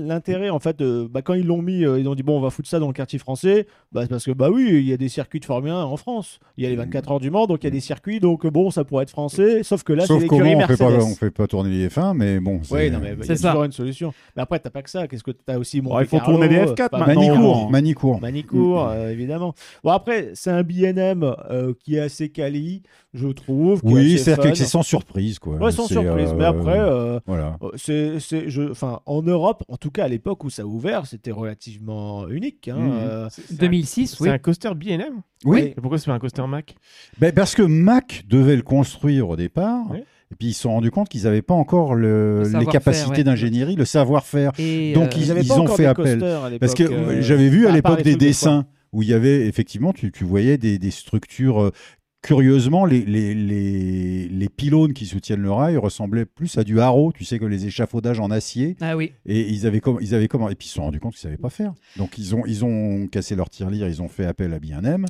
C: l'intérêt, en fait, euh, bah, quand ils l'ont mis, euh, ils ont dit, bon, on va foutre ça dans le quartier français, bah, c'est parce que, bah oui, il y a des circuits de Formule 1 en France. Il y a les 24 heures du Mans, donc il y a des circuits, donc euh, bon, ça pourrait être français, sauf que là, c'est l'écurie
E: fait, pas, on fait pas tourner les F1, mais bon.
C: Oui,
E: c'est-
C: non, mais il y
A: C'est
C: a
A: ça.
C: toujours une solution. Mais après, t'as pas que ça. Qu'est-ce que t'as aussi
B: Bon, il faut
C: Carlo,
B: tourner des
C: euh,
B: F4
C: pas-
B: maintenant.
E: Manicourt,
B: Non.
E: Manicourt.
C: Manicourt, euh, évidemment. Bon, après, c'est un BNM euh, qui est assez quali, je trouve.
E: Oui, c'est-à-dire
C: fun.
E: que c'est sans surprise, quoi.
C: Ouais, sans
E: C'est,
C: surprise.
E: euh,
C: Mais après, euh,
E: Voilà.
C: euh, c'est, c'est, je, enfin, en Europe, en tout cas à l'époque où ça a ouvert, c'était relativement unique. Hein,
E: Mhm.
C: euh,
A: 2006,
D: C'est
A: oui.
D: un coaster BNM
E: Oui,
D: Et pourquoi c'est pas un coaster Mac?
E: Ben, parce que Mac devait le construire au départ. Et puis ils se sont rendus compte qu'ils n'avaient pas encore le-
A: Le
E: les capacités
A: ouais.
E: d'ingénierie, le savoir-faire. Donc,
A: euh,
E: ils- ont fait appel. Parce que
C: euh,
E: euh, j'avais vu à l'époque des dessins où il y avait effectivement, tu, tu voyais des, des structures. Curieusement, les, les, les, les pylônes qui soutiennent le rail ressemblaient plus à du haro, tu sais, que les échafaudages en acier.
A: Ah oui.
E: Et ils avaient, comme, ils avaient comment Et puis ils se sont rendus compte qu'ils ne savaient pas faire. Donc ils ont, ils ont cassé leur tirelire, ils ont fait appel à BNM.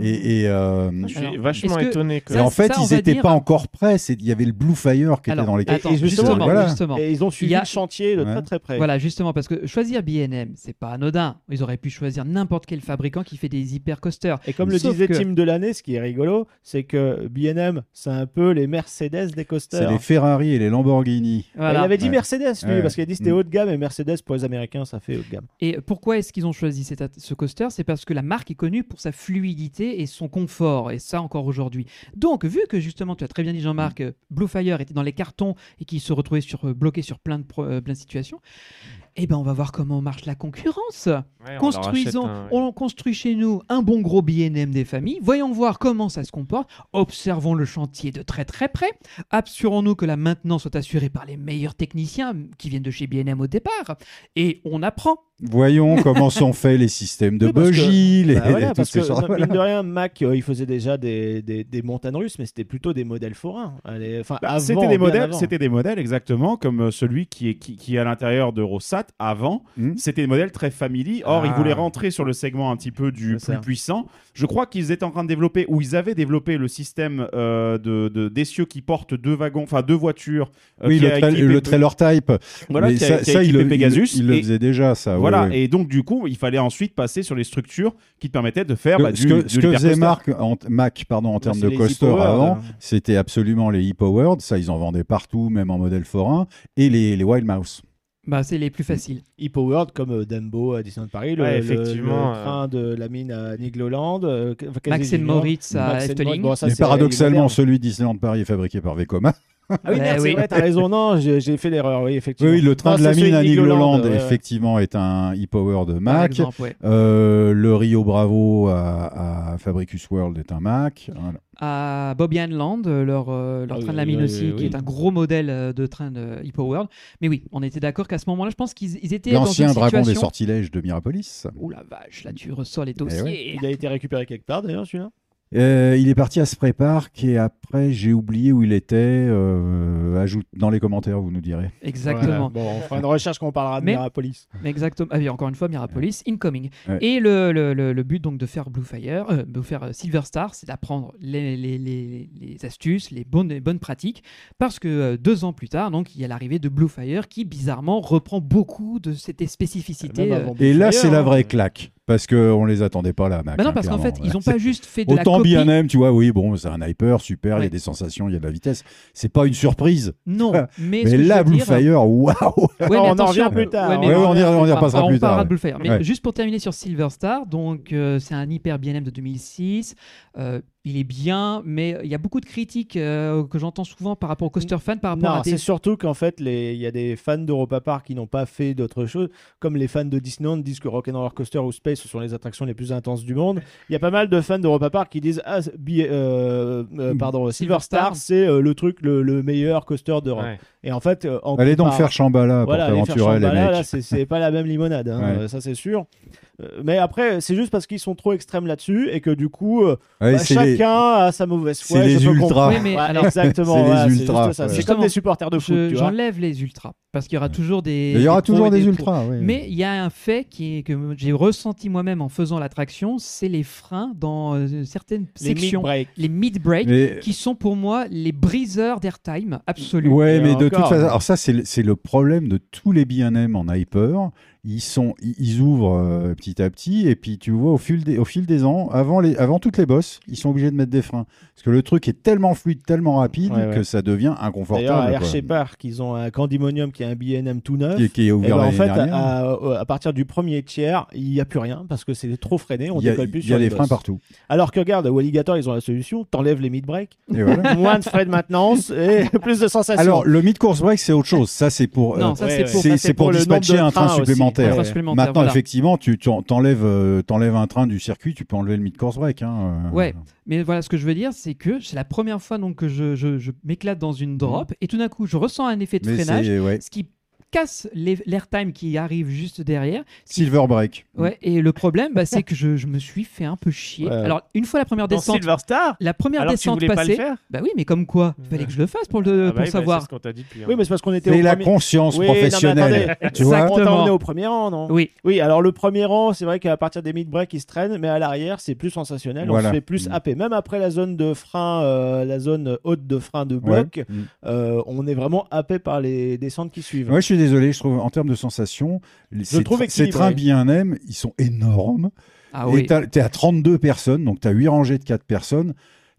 E: Et, et, euh,
D: Je suis
A: Alors,
D: vachement étonné que.
E: et
A: Ça,
E: en fait,
A: ça,
E: ils n'étaient
A: dire-
E: pas encore prêts. C'est- Il y avait le Blue Fire qui
A: Alors,
E: était dans les
A: attends,
C: Et justement,
A: justement,
E: voilà.
A: justement.
C: Et ils ont suivi
A: a-
C: le chantier de
E: Ouais.
C: très très près.
A: Voilà, justement, parce que choisir BNM, c'est pas anodin. Ils auraient pu choisir n'importe quel fabricant qui fait des hyper coasters.
C: Et comme le disait
A: que-
C: Tim Delaney, ce qui est rigolo, c'est que BNM, c'est un peu les Mercedes des
E: C'est
C: coasters.
E: les Ferrari et les Lamborghini.
A: Voilà.
C: Il avait dit
E: Ouais.
C: Mercedes, lui,
E: Ouais.
C: parce qu'il a dit c'était
E: Mm.
C: haut de gamme et Mercedes pour les Américains, ça fait haut de gamme.
A: Et pourquoi est-ce qu'ils ont choisi ce coaster? C'est parce que la marque est connue pour sa fluidité et son confort, et ça encore aujourd'hui. Donc, vu que justement, tu as très bien dit Jean-Marc, euh, Blue Fire était dans les cartons et qu'il se retrouvait sur, euh, bloqué sur plein de, euh, plein de situations, eh ben, on va voir comment marche la concurrence.
D: Ouais, on
A: Construisons, on construit chez nous un bon gros BNM des familles. Voyons voir comment ça se comporte. Observons le chantier de très très près. Assurons-nous que la maintenance soit assurée par les meilleurs techniciens qui viennent de chez BNM au départ. Et on apprend.
E: Voyons comment sont faits les systèmes de
C: Oui,
E: buggy, les,
C: Bah voilà,
E: toutes
C: parce
E: ces
C: que,
E: sortes-
C: mine de rien, Mac, euh, il faisait déjà des, des, des montagnes russes, mais c'était plutôt des modèles forains.
B: Bah, c'était des modèles, c'était des modèles exactement comme euh, celui qui est qui, qui est à l'intérieur de Rosat avant.
E: Hmm.
B: C'était des modèles très family. Or,
D: Ah.
B: ils voulaient rentrer sur le segment un petit peu du plus
C: ça.
B: puissant. Je crois qu'ils étaient en train de développer ou ils avaient développé le système euh, de de- d'essieux qui portent deux wagons, enfin deux voitures. euh,
E: Oui,
B: qui
E: le,
B: a
E: tra-
B: équipé-
E: le trailer type.
B: Voilà,
E: Mais
B: qui a-
E: ça,
B: qui a
E: ça, il,
B: Pegasus.
E: il- il le faisait déjà, ça. ouais,
B: Voilà, et donc du coup, il fallait ensuite passer sur les structures qui te permettaient de faire
E: Ce
B: bah,
E: que-
B: du,
E: ce que, ce que faisait. Marc, en, Mac pardon, en
C: Bah,
E: termes de coaster avant,
C: hein.
E: c'était absolument les e-powered. Ça, ils en vendaient partout, même en modèle forain. Et les, les Wild Mouse.
A: Bah, c'est les plus faciles.
C: E-Powered comme euh, Dumbo à Disneyland Paris, le,
D: Ouais, effectivement,
C: le train de la mine à Nigloland, euh,
A: Max Moritz à Efteling.
C: Bon,
E: Mais paradoxalement, celui de Disneyland Paris est fabriqué par Vekoma.
C: Ah oui,
A: Eh
C: merde, c'est
A: oui.
C: vrai, t'as raison. Non, j'ai j'ai fait l'erreur, oui, effectivement.
E: oui, le train
C: Non,
E: de la
C: c'est
E: mine à
C: Nigloland,
E: Nigloland,
C: ouais, ouais.
E: effectivement, est un e-power de
A: Par
E: Mac.
A: exemple, ouais.
E: Euh, le Rio Bravo à, à Fabricus World est un Mac. Voilà.
A: À Bobby Land, euh, leur, euh, leur
C: Ah
A: train de la mine
C: oui,
A: aussi,
C: oui,
A: qui
C: oui.
A: est un gros modèle euh, de train de Hippo World. Mais oui, on était d'accord qu'à ce moment-là, je pense qu'ils ils étaient dans une
E: L'ancien dragon des sortilèges de Mirapolis.
A: Ouh la vache, là tu ressors les
E: Eh
A: dossiers.
C: Il a été récupéré quelque part d'ailleurs, celui-là.
E: Euh, il est parti à Spray Park et après j'ai oublié où il était. Euh, ajoute dans les commentaires, vous nous direz.
A: Exactement.
C: Voilà. Bon, on fera une recherche quand on parlera de
A: Mais-
C: Mirapolis.
A: Exactement. Ah oui, encore une fois, Mirapolis, incoming.
E: Ouais.
A: Et le, le, le, le but donc de faire Blue Fire, euh, de faire euh, Silver Star, c'est d'apprendre les, les, les, les astuces, les bonnes, les bonnes pratiques, parce que euh, deux ans plus tard, donc il y a l'arrivée de Blue Fire qui bizarrement reprend beaucoup de cette spécificité. Euh,
E: Et là, c'est la
C: hein.
E: vraient claque. Parce qu'on les attendait pas là, Mac.
A: Bah non,
E: hein,
A: parce qu'en fait, ils n'ont pas juste fait de la
E: Autant
A: copie.
E: bien aime, tu vois, oui, bon, c'est un hyper, super, il y a des sensations, il y a de la vitesse. C'est pas une surprise.
A: Non, mais,
E: Mais là, Blue
A: dire-
E: Fire, waouh
A: Ouais,
C: on en revient plus tard.
A: Ouais, mais
E: Ouais,
A: bon,
E: on y, on y repassera
A: on
E: plus
A: parlera
E: tard.
A: de Blue Fire. Mais
E: Ouais.
A: juste pour terminer sur Silver Star, donc euh, c'est un hyper BNM de 2006. Euh, il est bien, mais il y a beaucoup de critiques euh, que j'entends souvent par rapport aux coaster fans, par rapport
C: Non,
A: à des
C: c'est surtout qu'en fait, les- il y a des fans d'Europa Park qui n'ont pas fait d'autre chose. Comme les fans de Disneyland disent que Rock'n'Roller Coaster ou Space ce sont les attractions les plus intenses du monde. Il y a pas mal de fans d'Europa Park qui disent Ah, euh, euh, pardon, Silver
A: Silver Star.
C: Star, c'est euh, le truc, le, le meilleur coaster d'Europe.
D: Ouais.
C: Et en fait, euh, en
E: Allez donc faire Shambhala pour
C: voilà, les
E: les mecs.
C: c'est- pas la même limonade, hein,
E: Ouais.
C: euh, ça c'est sûr. Euh, mais après, c'est juste parce qu'ils sont trop extrêmes là-dessus et que du coup,
E: Ouais,
C: bah, chacun
E: les-
C: a sa mauvaise foi.
E: c'est les ultras.
A: Oui, mais
C: Ouais,
A: alors-
C: exactement.
E: C'est les
C: voilà,
E: ultras,
C: juste ça.
E: ouais.
C: Comme des supporters de foot.
A: Je-. J'enlève les ultras parce qu'il y aura toujours des.
E: Il y aura toujours des ultras. oui.
A: Mais il y a un fait qui est, que j'ai ressenti moi-même en faisant l'attraction, c'est les freins dans euh, certaines
C: Les
A: sections,
C: mid-break.
A: les mid-break,
E: Mais-
A: qui sont pour moi les briseurs d'airtime absolus.
E: Ouais, mais de. Toute façon, alors ça, c'est le, c'est le problème de tous les B&M en hyper. Ils sont, ils, ouvrent euh, petit à petit, et puis tu vois au fil des, au fil des ans, avant les, avant toutes les bosses, ils sont obligés de mettre des freins parce que le truc est tellement fluide, tellement rapide
C: Ouais, ouais.
E: que ça devient
C: D'ailleurs, à
E: inconfortable. Quoi.
C: Park, ils ont un Candymonium qui est un BNM tout neuf.
E: Qui, est- qui est
C: Et
E: ouvert
C: ben, en fait,
E: dernière.
C: à, à partir du premier tiers, il n'y a plus rien parce que c'est trop freiné. On
E: il y a,
C: décolle plus
E: il y
C: sur
E: a des freins partout.
C: Alors que regarde, Walligator, ils ont la solution. T'enlèves les mid-break,
E: Et voilà.
C: moins de frais de maintenance et plus de sensations.
E: Alors, le mid-course break, c'est autre chose. Ça, c'est pour, euh,
C: ouais,
A: c'est pour.
E: dispatcher un train
C: aussi.
E: Supplémentaire.
A: Un train
C: Ouais.
A: supplémentaire,
E: Maintenant,
A: voilà.
E: effectivement, tu t'enlèves euh, t'enlèves un train du circuit, tu peux enlever le mid-course break. Hein, euh.
A: Ouais. Mais voilà, ce que je veux dire, c'est que c'est la première fois donc que je, je- je m'éclate dans une drop et tout d'un coup, je ressens un effet de
E: Mais
A: freinage,
E: c'est ouais.
A: ce qui casse l'airtime qui arrive juste derrière.
E: Silver break.
A: Ouais, et le problème, bah, c'est que je, je me suis fait un peu chier.
C: Ouais.
A: Alors, une fois la première
D: Dans
A: descente,
D: Silver Star
A: la première
D: Alors tu
A: descente
D: pas le
A: passée,
D: faire
A: bah oui, mais comme quoi, il fallait que je le fasse pour, le,
D: Ah bah
A: pour
D: oui, bah,
A: savoir.
D: C'est ce qu'on t'a dit depuis. un
C: Oui, mais c'est parce qu'on était
E: C'est
C: au
E: la
C: premier...
E: conscience
C: Oui, non, mais
E: professionnelle.
C: attendez.
E: tu vois
C: On
A: Exactement.
C: emmené au premier rang, non
A: Oui,
C: Oui, alors le premier rang, c'est vrai qu'à partir des mid-break, il se traîne, mais à l'arrière, c'est plus sensationnel.
E: Voilà.
C: On se fait plus
E: Mm.
C: happer. Même après la zone de frein, euh, la zone haute de frein de bloc,
E: Mm.
C: euh, on est vraiment happé par les descentes qui suivent.
E: Ouais, je suis désolé, je trouve en termes de sensation, les- ces,
C: trouve
E: ces trains
C: équilibré.
E: B&M, ils sont énormes.
A: ah
E: et
A: oui.
E: t'as- t'es à 32 personnes, donc tu as 8 rangées de 4 personnes.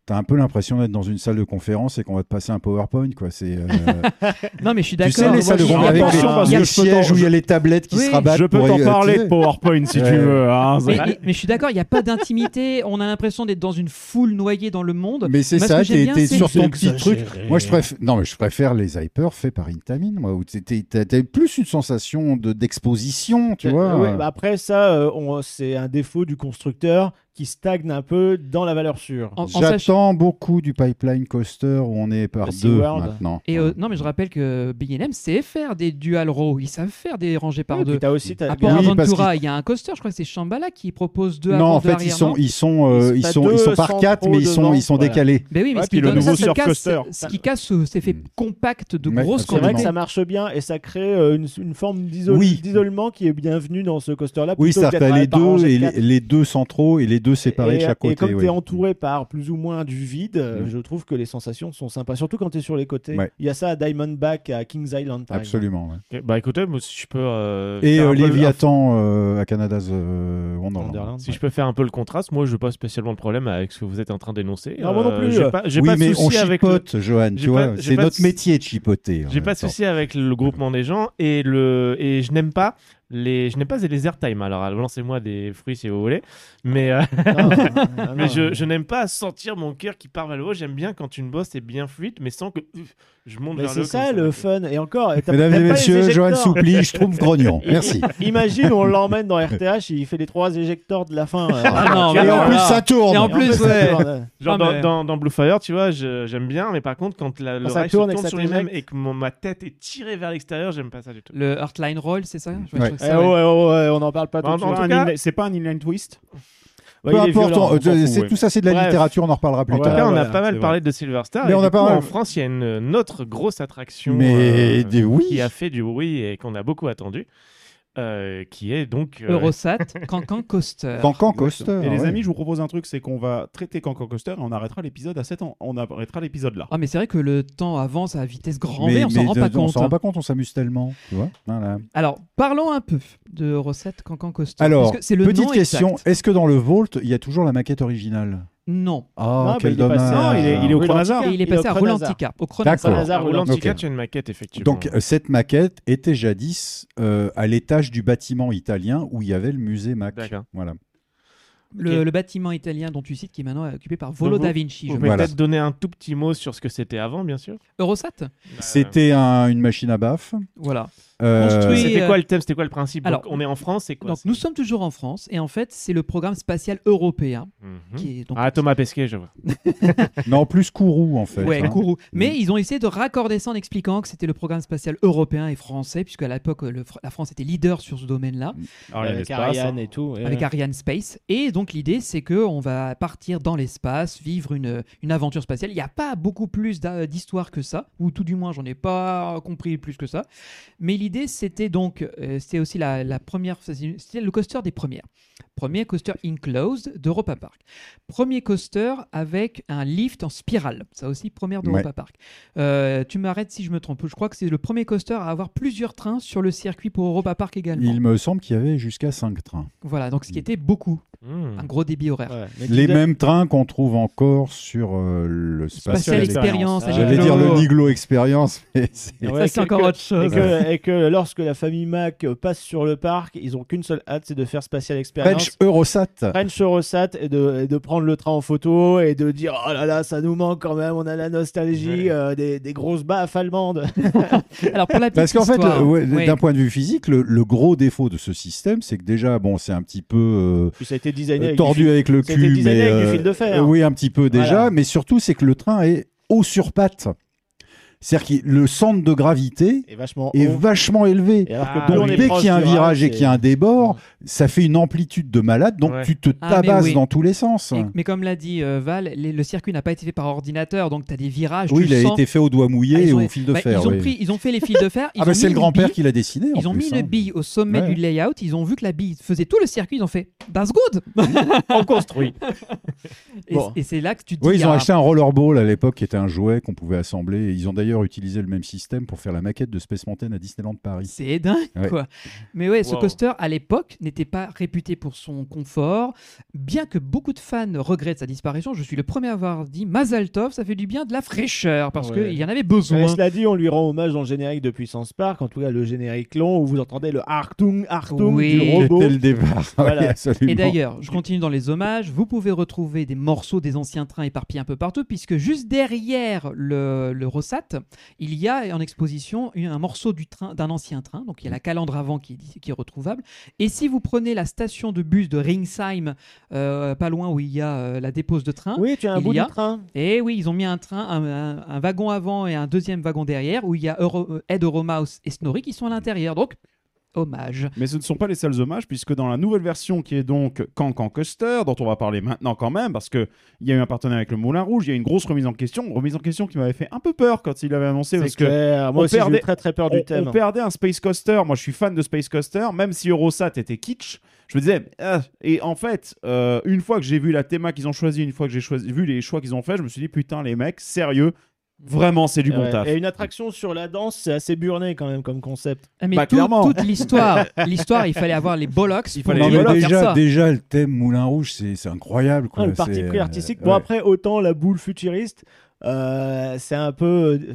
E: T'as un peu l'impression d'être dans une salle de conférence et qu'on va te passer un PowerPoint. Quoi. C'est, euh,
A: Non, mais je suis
E: tu
A: d'accord.
E: sais, les salles de conférence avec les,
C: parce
E: les sièges où il y a les tablettes qui
A: Oui,
E: se rabattent.
B: Je peux t'en parler
E: tu
B: de. PowerPoint si
E: Ouais.
B: tu veux. hein.
A: Mais, mais- mais je suis d'accord, il n'y a pas d'intimité. On a l'impression d'être dans une foule noyée dans le monde.
E: Mais c'est ça, t'es
A: c'est-
E: sur ton petit truc. Moi, je préfère, non, mais je préfère les hyper faits par Intamin, moi, où t'as plus une sensation de- d'exposition, tu
C: Euh,
E: vois.
C: bah après ça, euh, c'est un défaut du constructeur qui stagne un peu dans la valeur sûre.
E: J'attends beaucoup du pipeline coaster où on est par deux maintenant.
A: Et euh, non, mais je rappelle que B&M sait faire des dual row. Ils savent faire des rangées par
C: Oui,
A: deux.
C: puis t'as aussi t'as
A: À Port
E: Oui,
A: Aventura, il y a un coaster, je crois que c'est Shambhala qui propose deux
E: non,
A: avant,
E: en
A: deux
E: fait, ils sont, ils sont, euh,
C: Ils
E: ils
C: sont
E: ils par quatre, mais ils sont,
C: devant,
E: ils sont
C: voilà.
E: décalés.
A: Ben oui, mais
B: Ouais,
A: ce
B: puis
A: qui
B: le
A: donne
B: nouveau
A: ça, ça ce qui casse ce- cet effet
E: Mm.
A: compact de
E: Ouais,
A: grosses
C: C'est vrai que ça marche bien et ça crée euh, une, forme d'isolement qui est bienvenue dans ce coaster-là.
E: Oui,
C: d'être
E: les deux, les deux centraux et les deux séparés
C: et,
E: de chaque
C: et
E: côté.
C: comme tu es entouré par plus ou moins du vide,
E: Mm.
C: je trouve que les sensations sont sympas, surtout quand tu es sur les côtés.
E: Ouais.
C: Il y a ça à Diamondback, à Kings Island, par exemple.
E: Absolument. ouais.
D: Bah écoutez, moi, si je peux. euh,
E: Et euh,
D: le-
E: Léviathan euh, à Canada's euh, Wonderland.
C: Wonderland,
D: Si
C: ouais.
D: je peux faire un peu le contraste, moi je n'ai pas spécialement de problème avec ce que vous êtes en train d'énoncer.
C: Non, moi non plus.
D: J'ai pas, j'ai
E: Oui,
D: pas de
E: mais on
D: souci avec le-
E: chipote, Johan,
D: j'ai
E: tu vois.
D: pas- j'ai
E: C'est
D: pas de
E: notre métier de chipoter. en
D: J'ai pas de souci avec le groupement des gens et le et je n'aime pas les je n'aime pas les airtime. Alors lancez-moi des fruits si vous voulez, mais euh,
C: Non, non, non,
D: mais
C: non.
D: je, je n'aime pas sentir mon cœur qui part vers le haut. J'aime bien quand une bosse est bien fluide, mais sans que je monte
C: Mais
D: vers le
C: c'est
D: haut.
C: ça
D: comme
C: le fun. Et encore, et
E: Mesdames et messieurs, Johan. Soupli, je trouve grognon. Merci.
C: Imagine, on l'emmène dans RTH, il fait les trois éjecteurs de la fin. euh,
A: Ah non,
E: Et en plus, ça tourne.
A: Et en
C: Et
A: plus,
C: ça
A: ouais.
D: Genre
A: Ah,
D: dans,
A: mais-
D: dans, dans Blue Fire, tu vois, j'aime bien, mais par contre, quand la, le
C: ça tourne
D: se
C: et que
D: tourne
C: ça
D: sur lui-même et que mon- ma tête est tirée vers l'extérieur, j'aime pas ça du tout.
A: Le Heartline Roll, c'est ça?
C: Eh ouais,
A: ouais.
C: ouais, on n'en parle pas tout
D: En-
C: de suite.
D: tout
B: Un
D: cas-
B: inline- C'est pas un inline twist
C: Ouais,
E: Peu
C: il est
E: importe,
C: violent,
E: on-
C: on s'en fout,
E: c'est
C: oui.
E: tout ça, c'est de la
C: Bref.
E: littérature, on en reparlera plus
D: En tout
E: tard.
D: cas, on a
B: voilà,
D: pas mal
B: c'est
D: parlé de Silver Star.
E: Mais
D: et
E: on
D: du
E: a pas
D: coup,
E: mal-
D: En France, il y a une, une autre grosse attraction
E: Mais
D: euh,
E: des- oui.
D: qui a fait du bruit et qu'on a beaucoup attendu, euh, qui est donc. euh,
A: Eurosat, Cancan Coaster.
E: Cancan Coaster.
B: Et les amis, je vous propose un truc, c'est qu'on va traiter Cancan Coaster et on arrêtera l'épisode à 7 ans. On arrêtera l'épisode là.
A: Ah, mais c'est vrai que le temps avance à vitesse grand
E: Mais-
A: V, on s'en rend
E: de-
A: pas
E: On
A: compte.
E: s'en rend pas compte, on s'amuse tellement. Tu vois Voilà.
A: Alors, parlons un peu de Eurosat Cancan Coaster.
E: Alors,
A: parce que c'est le
E: petite
A: nom
E: question est-ce que dans le Vault, il y a toujours la maquette originale?
A: Non.
E: Ah,
C: Non,
E: quel
C: mais il est passé.
B: Non, il est- il est au Chronazar.
A: Il est
C: Il est
A: passé
C: au
A: à. Rolantica. Au Chronazar.
D: Rolantica,
E: Ok.
D: tu as une maquette, effectivement.
E: Donc, euh, cette maquette était jadis euh, à l'étage du bâtiment italien où il y avait le musée Mac.
D: D'accord.
E: Voilà.
A: Le, bâtiment italien dont tu cites qui est maintenant occupé par Volo
D: Donc, vous-
A: da Vinci. je
D: Vous pouvez
E: Voilà.
D: peut-être donner un tout petit mot sur ce que c'était avant, bien sûr.
A: Eurosat?
E: C'était un- une machine à baffe
A: Voilà.
E: Euh,
D: C'était
A: euh,
D: quoi le thème C'était quoi le principe
A: alors,
D: Donc, On est en France, c'est quoi
A: Donc nous sommes toujours en France et en fait c'est le programme spatial européen
D: Mhm.
A: qui est donc
D: Ah, Thomas Pesquet, je vois.
E: Non, plus Kourou en fait.
A: Ouais,
E: hein.
A: Kourou. Mais ils ont essayé de raccorder ça en expliquant que c'était le programme spatial européen et français, puisque à l'époque, la France était leader sur ce domaine-là,
B: Alors, il y a
C: Avec Ariane
B: hein.
C: et tout. ouais.
A: avec Ariane Space. Et donc l'idée, c'est que on va partir dans l'espace, vivre une, une aventure spatiale. Il n'y a pas beaucoup plus d'histoire que ça, ou tout du moins, j'en ai pas compris plus que ça. Mais l'idée, c'était donc, euh, c'était aussi la, la première, c'était le coaster des premières. Premier coaster enclosed d'Europa Park. Premier coaster avec un lift en spirale. Ça aussi, première d'Europa Park. Euh, tu m'arrêtes si je me trompe. Je crois que c'est le premier coaster à avoir plusieurs trains sur le circuit pour Europa Park également.
E: Il me semble qu'il y avait jusqu'à 5 trains.
A: Voilà, donc ce qui était beaucoup.
D: Hmm.
A: Un gros débit horaire.
C: Ouais,
E: Les mêmes trains qu'on trouve encore sur euh, le
A: Spatial Experience.
C: Ah,
E: J'allais dire le Niglo Experience, mais c'est-
C: Ouais,
A: Ça, c'est encore
C: que-
A: autre chose.
C: Et que, et que lorsque la famille Mac passe sur le parc, ils ont qu'une seule hâte, c'est de faire Spatial Experience.
E: French Eurosat.
C: French Eurosat et de, et de prendre le train en photo et de dire oh là là ça nous manque quand même on a la nostalgie
D: Ouais.
C: euh, des, des grosses baffes allemandes
A: Alors pour la petite
E: Parce qu'en fait, ouais,
A: ouais,
E: d'un point de vue physique, le, le gros défaut de ce système, c'est que déjà, bon, c'est un petit peu euh,
C: ça a été designé
E: euh,
C: avec
E: tordu
C: du
E: avec le
C: ça a été
E: cul,
C: designé
E: mais
C: avec du
E: euh,
C: fil de fer.
E: euh, oui, un petit peu déjà,
C: Voilà.
E: mais surtout, c'est que le train est haut sur pattes. C'est-à-dire que le centre de gravité
C: vachement
E: est vachement élevé.
C: Et alors que
D: Ah,
E: Donc dès qu'il y a un virage et qu'il y a un débord, ça fait une amplitude de malade, donc
D: Ouais.
E: tu te
A: Ah, mais
E: tabasses
A: oui.
E: dans tous les sens.
A: Et- mais comme l'a dit euh, Val, les- le circuit n'a pas été fait par ordinateur, donc tu as des virages.
E: Oui, il a
A: sens-
E: été fait au doigt mouillé
A: Ah,
E: et au fil de
A: Bah,
E: fer.
A: ils, ont
E: oui.
A: pris, ils ont fait les fils de fer. Ils
E: Ah bah c'est le grand-père qui l'a dessiné. en
A: Ils ont
E: plus,
A: mis
E: hein.
A: une bille au sommet
E: Ouais.
A: du layout. Ils ont vu que la bille faisait tout le circuit. Ils ont fait That's good
C: on construit
A: Et, c'est là que tu te dis
E: Oui, ils ont
A: ah,
E: acheté un rollerball à l'époque qui était un jouet qu'on pouvait assembler. Ils ont d'ailleurs utilisé le même système pour faire la maquette de Space Mountain à Disneyland Paris.
A: C'est dingue,
E: Ouais.
A: quoi. Mais ouais, ce
D: Wow.
A: coaster, à l'époque, n'était pas réputé pour son confort. Bien que beaucoup de fans regrettent sa disparition, je suis le premier à avoir dit Mazaltov, ça fait du bien de la fraîcheur, parce
C: Ouais.
A: qu'il y en avait
C: Mais
A: besoin.
C: cela dit on lui rend hommage dans le générique de Puissance Park en tout cas le générique long où vous entendez le Artung Artung
A: Oui.
C: du robot
E: Dès le départ.
C: Voilà.
E: Oui, absolument.
A: Et d'ailleurs, je continue dans les hommages. Vous pouvez retrouver des morceaux des anciens trains éparpillés un peu partout, puisque juste derrière le, le Rossat, il y a en exposition un morceau du train d'un ancien train. Donc il y a la calandre avant qui, est- qui est retrouvable. Et si vous prenez la station de bus de Ringsheim, euh, pas loin où il y a euh, la dépose de train,
C: oui tu as un
A: Il
C: bout
A: y a-
C: du train
A: et oui, ils ont mis un train, un, un- un wagon avant et un deuxième wagon derrière, où il y a Euro, euh, Ed Euromouse et Snorri qui sont à l'intérieur. Donc, hommage.
B: Mais ce ne sont pas les seuls hommages, puisque dans la nouvelle version qui est donc Cancan Coaster, dont on va parler maintenant quand même, parce qu'il y a eu un partenariat avec le Moulin Rouge, il y a eu une grosse remise en question, remise en question qui m'avait fait un peu peur quand il avait annoncé, parce
C: c'est
B: que
C: clair moi
B: on
C: aussi eu très très peur
B: on,
C: du thème
B: on perdait un Space Coaster. Moi, je suis fan de Space Coaster, même si Eurosat était kitsch. Je me disais, ah. et en fait, euh, une fois que j'ai vu la théma qu'ils ont choisi, une fois que j'ai choisi, vu les choix qu'ils ont fait, je me suis dit, putain, les mecs, sérieux, vraiment, c'est du bon
C: Ouais.
B: taf.
C: et une attraction sur la danse c'est assez burné quand même comme concept
A: Ah, Mais
B: Bah,
A: tout-
B: clairement.
A: toute l'histoire, l'histoire, il fallait avoir les bollocks.
B: Il fallait les
E: déjà,
A: ça.
E: déjà, le thème Moulin Rouge, c'est c'est incroyable. Quoi.
C: Ah, le parti pris
E: euh,
C: artistique. Bon,
E: ouais.
C: après, autant la boule futuriste, euh, c'est un peu. euh,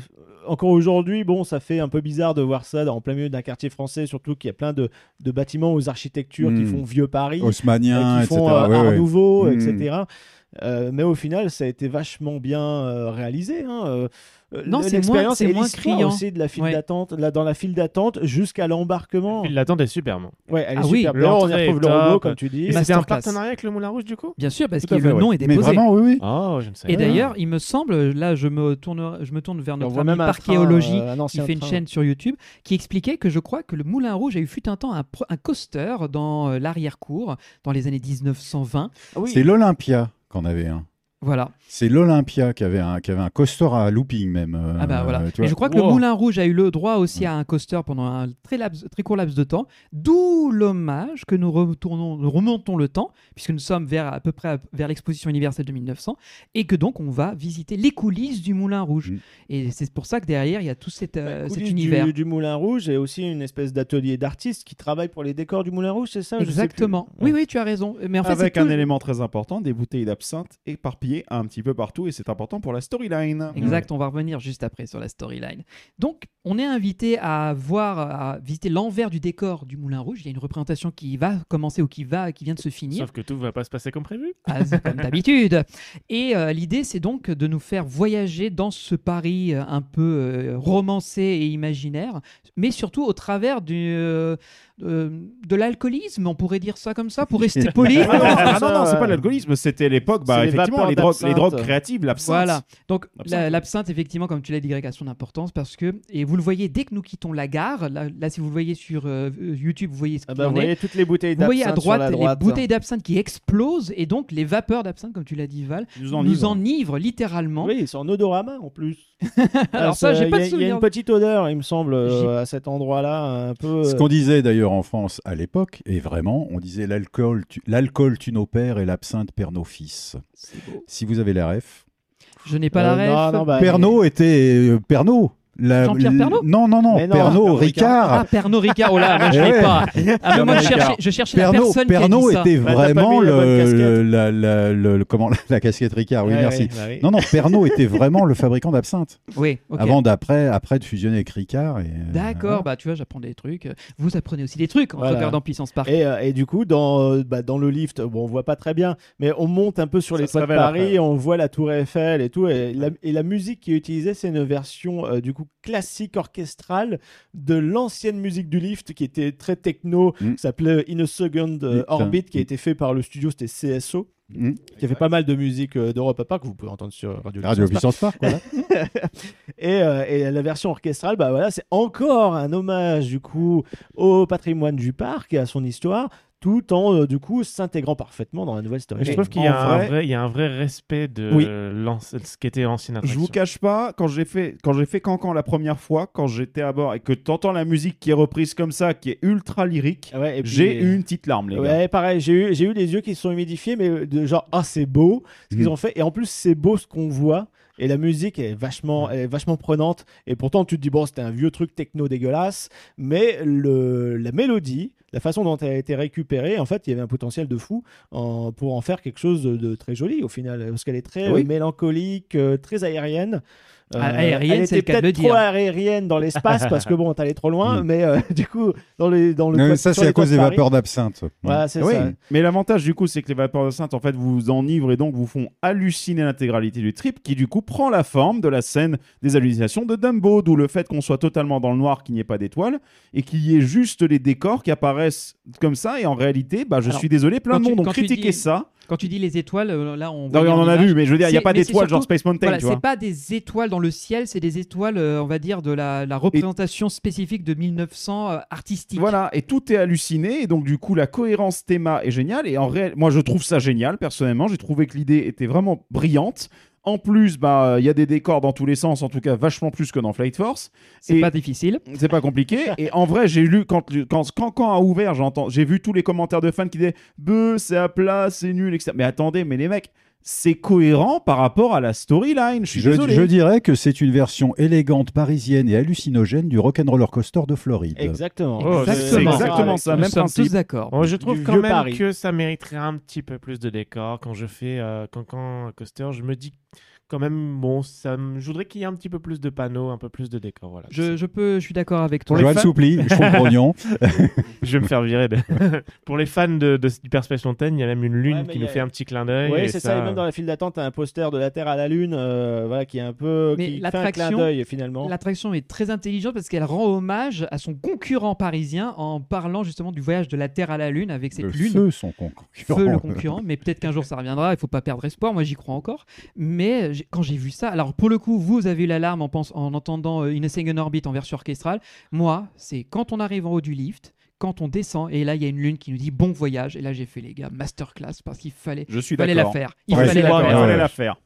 C: Encore aujourd'hui, bon, ça fait un peu bizarre de voir ça en plein milieu d'un quartier français, surtout qu'il y a plein de, de bâtiments aux architectures qui
E: Mm.
C: font vieux Paris,
E: Haussmannien,
C: euh, qui
E: etc.
C: font euh,
E: Ouais,
C: Art
E: ouais.
C: Nouveau, etc. Euh, mais au final, ça a été vachement bien euh, réalisé. hein, euh,
A: Non, c'est
C: l'expérience
A: moins- c'est criant.
C: aussi de la file
A: Ouais.
C: d'attente, là, dans la file d'attente jusqu'à l'embarquement.
D: Il l'attendait super, bon.
C: Ouais, elle est
A: Ah oui,
C: super. D'ailleurs, on retrouve
D: est
C: le robot, comme tu dis.
D: C'était un partenariat avec le Moulin Rouge, du coup?
A: Bien sûr, parce que le
B: ouais.
A: nom est
E: Mais
A: déposé.
E: vraiment, oui, oui.
D: Oh, je ne savais
A: Et d'ailleurs, il me semble, là, je me tourne, je me tourne vers notre ami Parchéologie. qui fait une chaîne sur YouTube qui expliquait que je crois que le Moulin Rouge a eu fut un temps un, coaster dans l'arrière-cour dans les années 1920.
C: Ah oui.
E: C'est l'Olympia qu'on avait un.
A: Voilà.
E: C'est l'Olympia qui avait un, qui avait un coaster à looping même. euh,
A: ah bah voilà.
E: vois.
A: je crois que
D: Wow.
A: le Moulin Rouge a eu le droit aussi à un coaster pendant un très, laps- très court laps de temps. D'où l'hommage que nous retournons, nous remontons le temps puisque nous sommes vers à peu près vers l'exposition universelle de 1900 et que donc on va visiter les coulisses du Moulin Rouge.
E: Mm.
A: Et c'est pour ça que derrière il y a tout cet, euh, cet univers.
C: Du, du Moulin Rouge et aussi une espèce d'atelier d'artistes qui travaillent pour les décors du Moulin Rouge, c'est ça? Je sais
A: Exactement.
C: plus.
A: Oui,
C: Ouais.
A: oui, tu as raison. Mais en fait,
B: Avec un
A: tout-
B: élément très important, des bouteilles d'absinthe éparpillées éparpillés un petit peu partout et c'est important pour la storyline.
A: Exact, on va revenir juste après sur la storyline. Donc, on est invité à voir, à visiter l'envers du décor du Moulin Rouge. Il y a une représentation qui va commencer ou qui va, qui vient de se finir.
D: Sauf que tout va pas se passer comme prévu.
A: Ah, comme d'habitude. Et euh, l'idée, c'est donc de nous faire voyager dans ce Paris euh, un peu euh, romancé et imaginaire, mais surtout au travers du, euh, euh, de l'alcoolisme, on pourrait dire ça comme ça, pour rester poli.
B: Ah non, ah non, non, c'est pas
C: euh,
B: l'alcoolisme, c'était l'époque, bah, effectivement, les drogues, les drogues
C: d'absinthe.
B: créatives, l'absinthe.
A: Voilà. Donc
B: L'absinthe.
A: la- l'absinthe, effectivement, comme tu l'as dit, Greg, a son importance parce que, et vous le voyez dès que nous quittons la gare, là, là, si vous le voyez sur euh, YouTube, vous voyez ce
C: Ah
A: qu'il
C: bah,
A: en
C: vous
A: est.
C: voyez toutes les bouteilles
A: Vous voyez à
C: d'absinthe sur
A: droite,
C: la
A: les
C: droite.
A: bouteilles d'absinthe qui explosent et donc les vapeurs d'absinthe, comme tu l'as dit Val,
B: nous
A: nous
B: enivrent.
A: enivrent littéralement.
C: Oui, c'est en odorama en plus.
A: Alors
C: Ah,
A: ça, j'ai pas de
C: a- Il y a
A: souvenir.
C: une petite odeur, il me semble, euh, à cet endroit-là, un peu.
E: Ce
C: euh,
E: qu'on disait d'ailleurs en France à l'époque, et vraiment, on disait l'alcool tu, l'alcool tue nos pères et l'absinthe perd nos fils. Si vous avez la ref.
A: Je n'ai pas
C: euh,
A: la ref.
C: non, non, bah,
E: Pernod était. euh, Pernod. La-
A: Jean-Pierre Pernod
E: Non, non, non. Pernod Ricard.
A: Ah, Pernod Ricard, oh là, moi je
E: Eh
A: l'ai pas. Ah, mais moi je cherchais, je cherchais la
E: Pernod,
A: personne qui a
E: Pernod
A: dit ça.
E: était
C: Bah,
E: vraiment
C: bonne
E: le,
C: casquette.
E: le- la, la- le- le- comment, la casquette Ricard, oui,
C: ouais,
E: merci.
C: ouais, bah oui.
E: Non, non, Pernod était vraiment le fabricant d'absinthe.
A: Oui, ok.
E: Avant d'après, après de fusionner avec Ricard. et, euh,
A: D'accord, bah tu vois, j'apprends des trucs. Vous apprenez aussi des trucs en
C: Voilà.
A: regardant Puissance Park.
C: Et, euh, et du coup, dans, euh, bah, dans le lift, bon, on voit pas très bien, mais on monte un peu sur
B: Ça
C: les
B: se
C: toits de
B: révèle
C: Paris,
B: après.
C: on voit la Tour Eiffel et tout. Et la, musique qui est utilisée, c'est une version du coup classique orchestrale de l'ancienne musique du lift qui était très techno,
E: Mm.
C: qui s'appelait In a Second euh,
E: Putain.
C: Orbit, qui a été fait par le studio, c'était CSO, qui a fait pas mal de musique euh, d'Europa Park, que vous pouvez entendre sur Radio,
E: Radio
C: Puissance
E: Puissance Park, voilà.
C: et, euh, et la version orchestrale, bah voilà, c'est encore un hommage du coup au patrimoine du parc et à son histoire, tout en euh, du coup s'intégrant parfaitement dans la nouvelle story.
D: Je trouve qu'il y, a un
B: vrai-
D: vrai- il y a un vrai respect de
B: Oui.
D: ce qui était l'ancienne
B: Je
D: attraction.
B: vous cache pas, quand j'ai fait, quand j'ai fait Cancan la première fois, quand j'étais à bord et que t'entends la musique qui est reprise comme ça, qui est ultra lyrique,
C: ouais,
B: j'ai eu une petite larme, les gars.
C: Pareil, j'ai eu, j'ai eu les yeux qui se sont humidifiés, mais de genre, ah, c'est beau ce qu'ils
B: Mm.
C: Ont fait. Et en plus, c'est beau ce qu'on voit. Et la musique est vachement, elle est vachement prenante. Et pourtant, tu te dis, bon, c'était un vieux truc techno dégueulasse. Mais le, la mélodie, la façon dont elle a été récupérée, en fait, il y avait un potentiel de fou en- pour en faire quelque chose de, de très joli au final. Parce qu'elle est très
B: Oui.
C: euh, mélancolique, euh, très aérienne. Euh,
A: aérienne,
C: elle
A: c'est le
C: était
A: cas de
C: peut-être trop
A: dire.
C: aérienne dans l'espace parce que bon, t'allais trop loin.
E: Mm.
C: Mais euh, du coup, dans, les, dans le
E: Non,
C: toit-
E: ça, c'est à cause
C: de
E: des vapeurs d'absinthe.
C: Voilà, c'est
B: Oui,
C: ça.
B: mais l'avantage du coup, c'est que les vapeurs de Sainte, en fait, vous enivrent et donc vous font halluciner l'intégralité du trip, qui du coup prend la forme de la scène des hallucinations de Dumbo, d'où le fait qu'on soit totalement dans le noir, qu'il n'y ait pas d'étoiles, et qu'il y ait juste les décors qui apparaissent comme ça, et en réalité, bah, je
A: Alors,
B: suis désolé, plein de monde ont critiqué
A: dis-
B: ça.
A: Quand tu dis les étoiles, euh, là on.
B: Non, on en a vu, mais je veux dire, il n'y a pas d'étoiles genre Space Mountain,
A: Voilà, c'est pas des étoiles dans le ciel, c'est des étoiles, euh, on va dire, de la, la représentation spécifique de 1900 euh, artistique.
B: Voilà, et tout est halluciné, et donc du coup la cohérence théma est géniale, et en réel, moi je trouve ça génial personnellement, j'ai trouvé que l'idée était vraiment brillante. En plus, bah il y a des décors dans tous les sens, en tout cas vachement plus que dans Flight Force.
A: C'est pas difficile.
B: C'est pas compliqué. Et en vrai, j'ai lu quand quand quand, quand a ouvert, j'ai vu tous les commentaires de fans qui disaient "Beuh, c'est à plat, c'est nul, etc." Mais attendez, mais les mecs, c'est cohérent par rapport à la storyline. Je suis
E: Je,
B: désolé.
E: je dirais que c'est une version élégante, parisienne et hallucinogène du Rock'n'Roller Coaster de Floride.
C: Exactement.
D: Oh,
B: c'est
A: Exactement.
B: exactement ça,
A: Nous
B: même
A: sommes
B: principe.
A: tous d'accord.
D: Bon, je trouve
C: Du
D: quand même
C: Paris.
D: que ça mériterait un petit peu plus de décor. Quand je fais euh, Cancan Coaster, je me dis quand même, bon, ça, me- je voudrais qu'il y ait un petit peu plus de panneaux, un peu plus de décor. Voilà.
A: Je, je peux, je suis d'accord avec toi.
E: Joanne
B: fans-
E: Soupli, je comprends.
D: Je vais me faire virer. de- Pour les fans de, de Hyper Space Mountain, il y a même une lune
C: Ouais,
D: qui nous
C: a-
D: fait un petit clin d'œil.
C: Oui, c'est ça. Et même dans la file d'attente, t'as un poster de la Terre à la Lune, euh, voilà, qui est un peu,
A: Mais
C: qui fait un clin d'œil finalement.
A: L'attraction est très intelligente parce qu'elle rend hommage à son concurrent parisien en parlant justement du voyage de la Terre à la Lune avec cette
E: Le
A: lune.
E: feu, son concurrent.
A: Feu le concurrent, mais peut-être qu'un jour ça reviendra, il faut pas perdre espoir, moi j'y crois encore. Mais quand j'ai vu ça, alors pour le coup, vous avez eu l'alarme en, pense- en entendant euh, une Second Orbit en version orchestrale. Moi, c'est quand on arrive en haut du lift, quand on descend, et là il y a une lune qui nous dit bon voyage, et là j'ai fait les gars, masterclass, parce qu'il fallait,
B: Je suis
A: fallait la
B: d'accord.
A: faire. Il
E: Ouais,
A: fallait la
E: vrai,
B: Il
A: faire.
B: fallait la faire.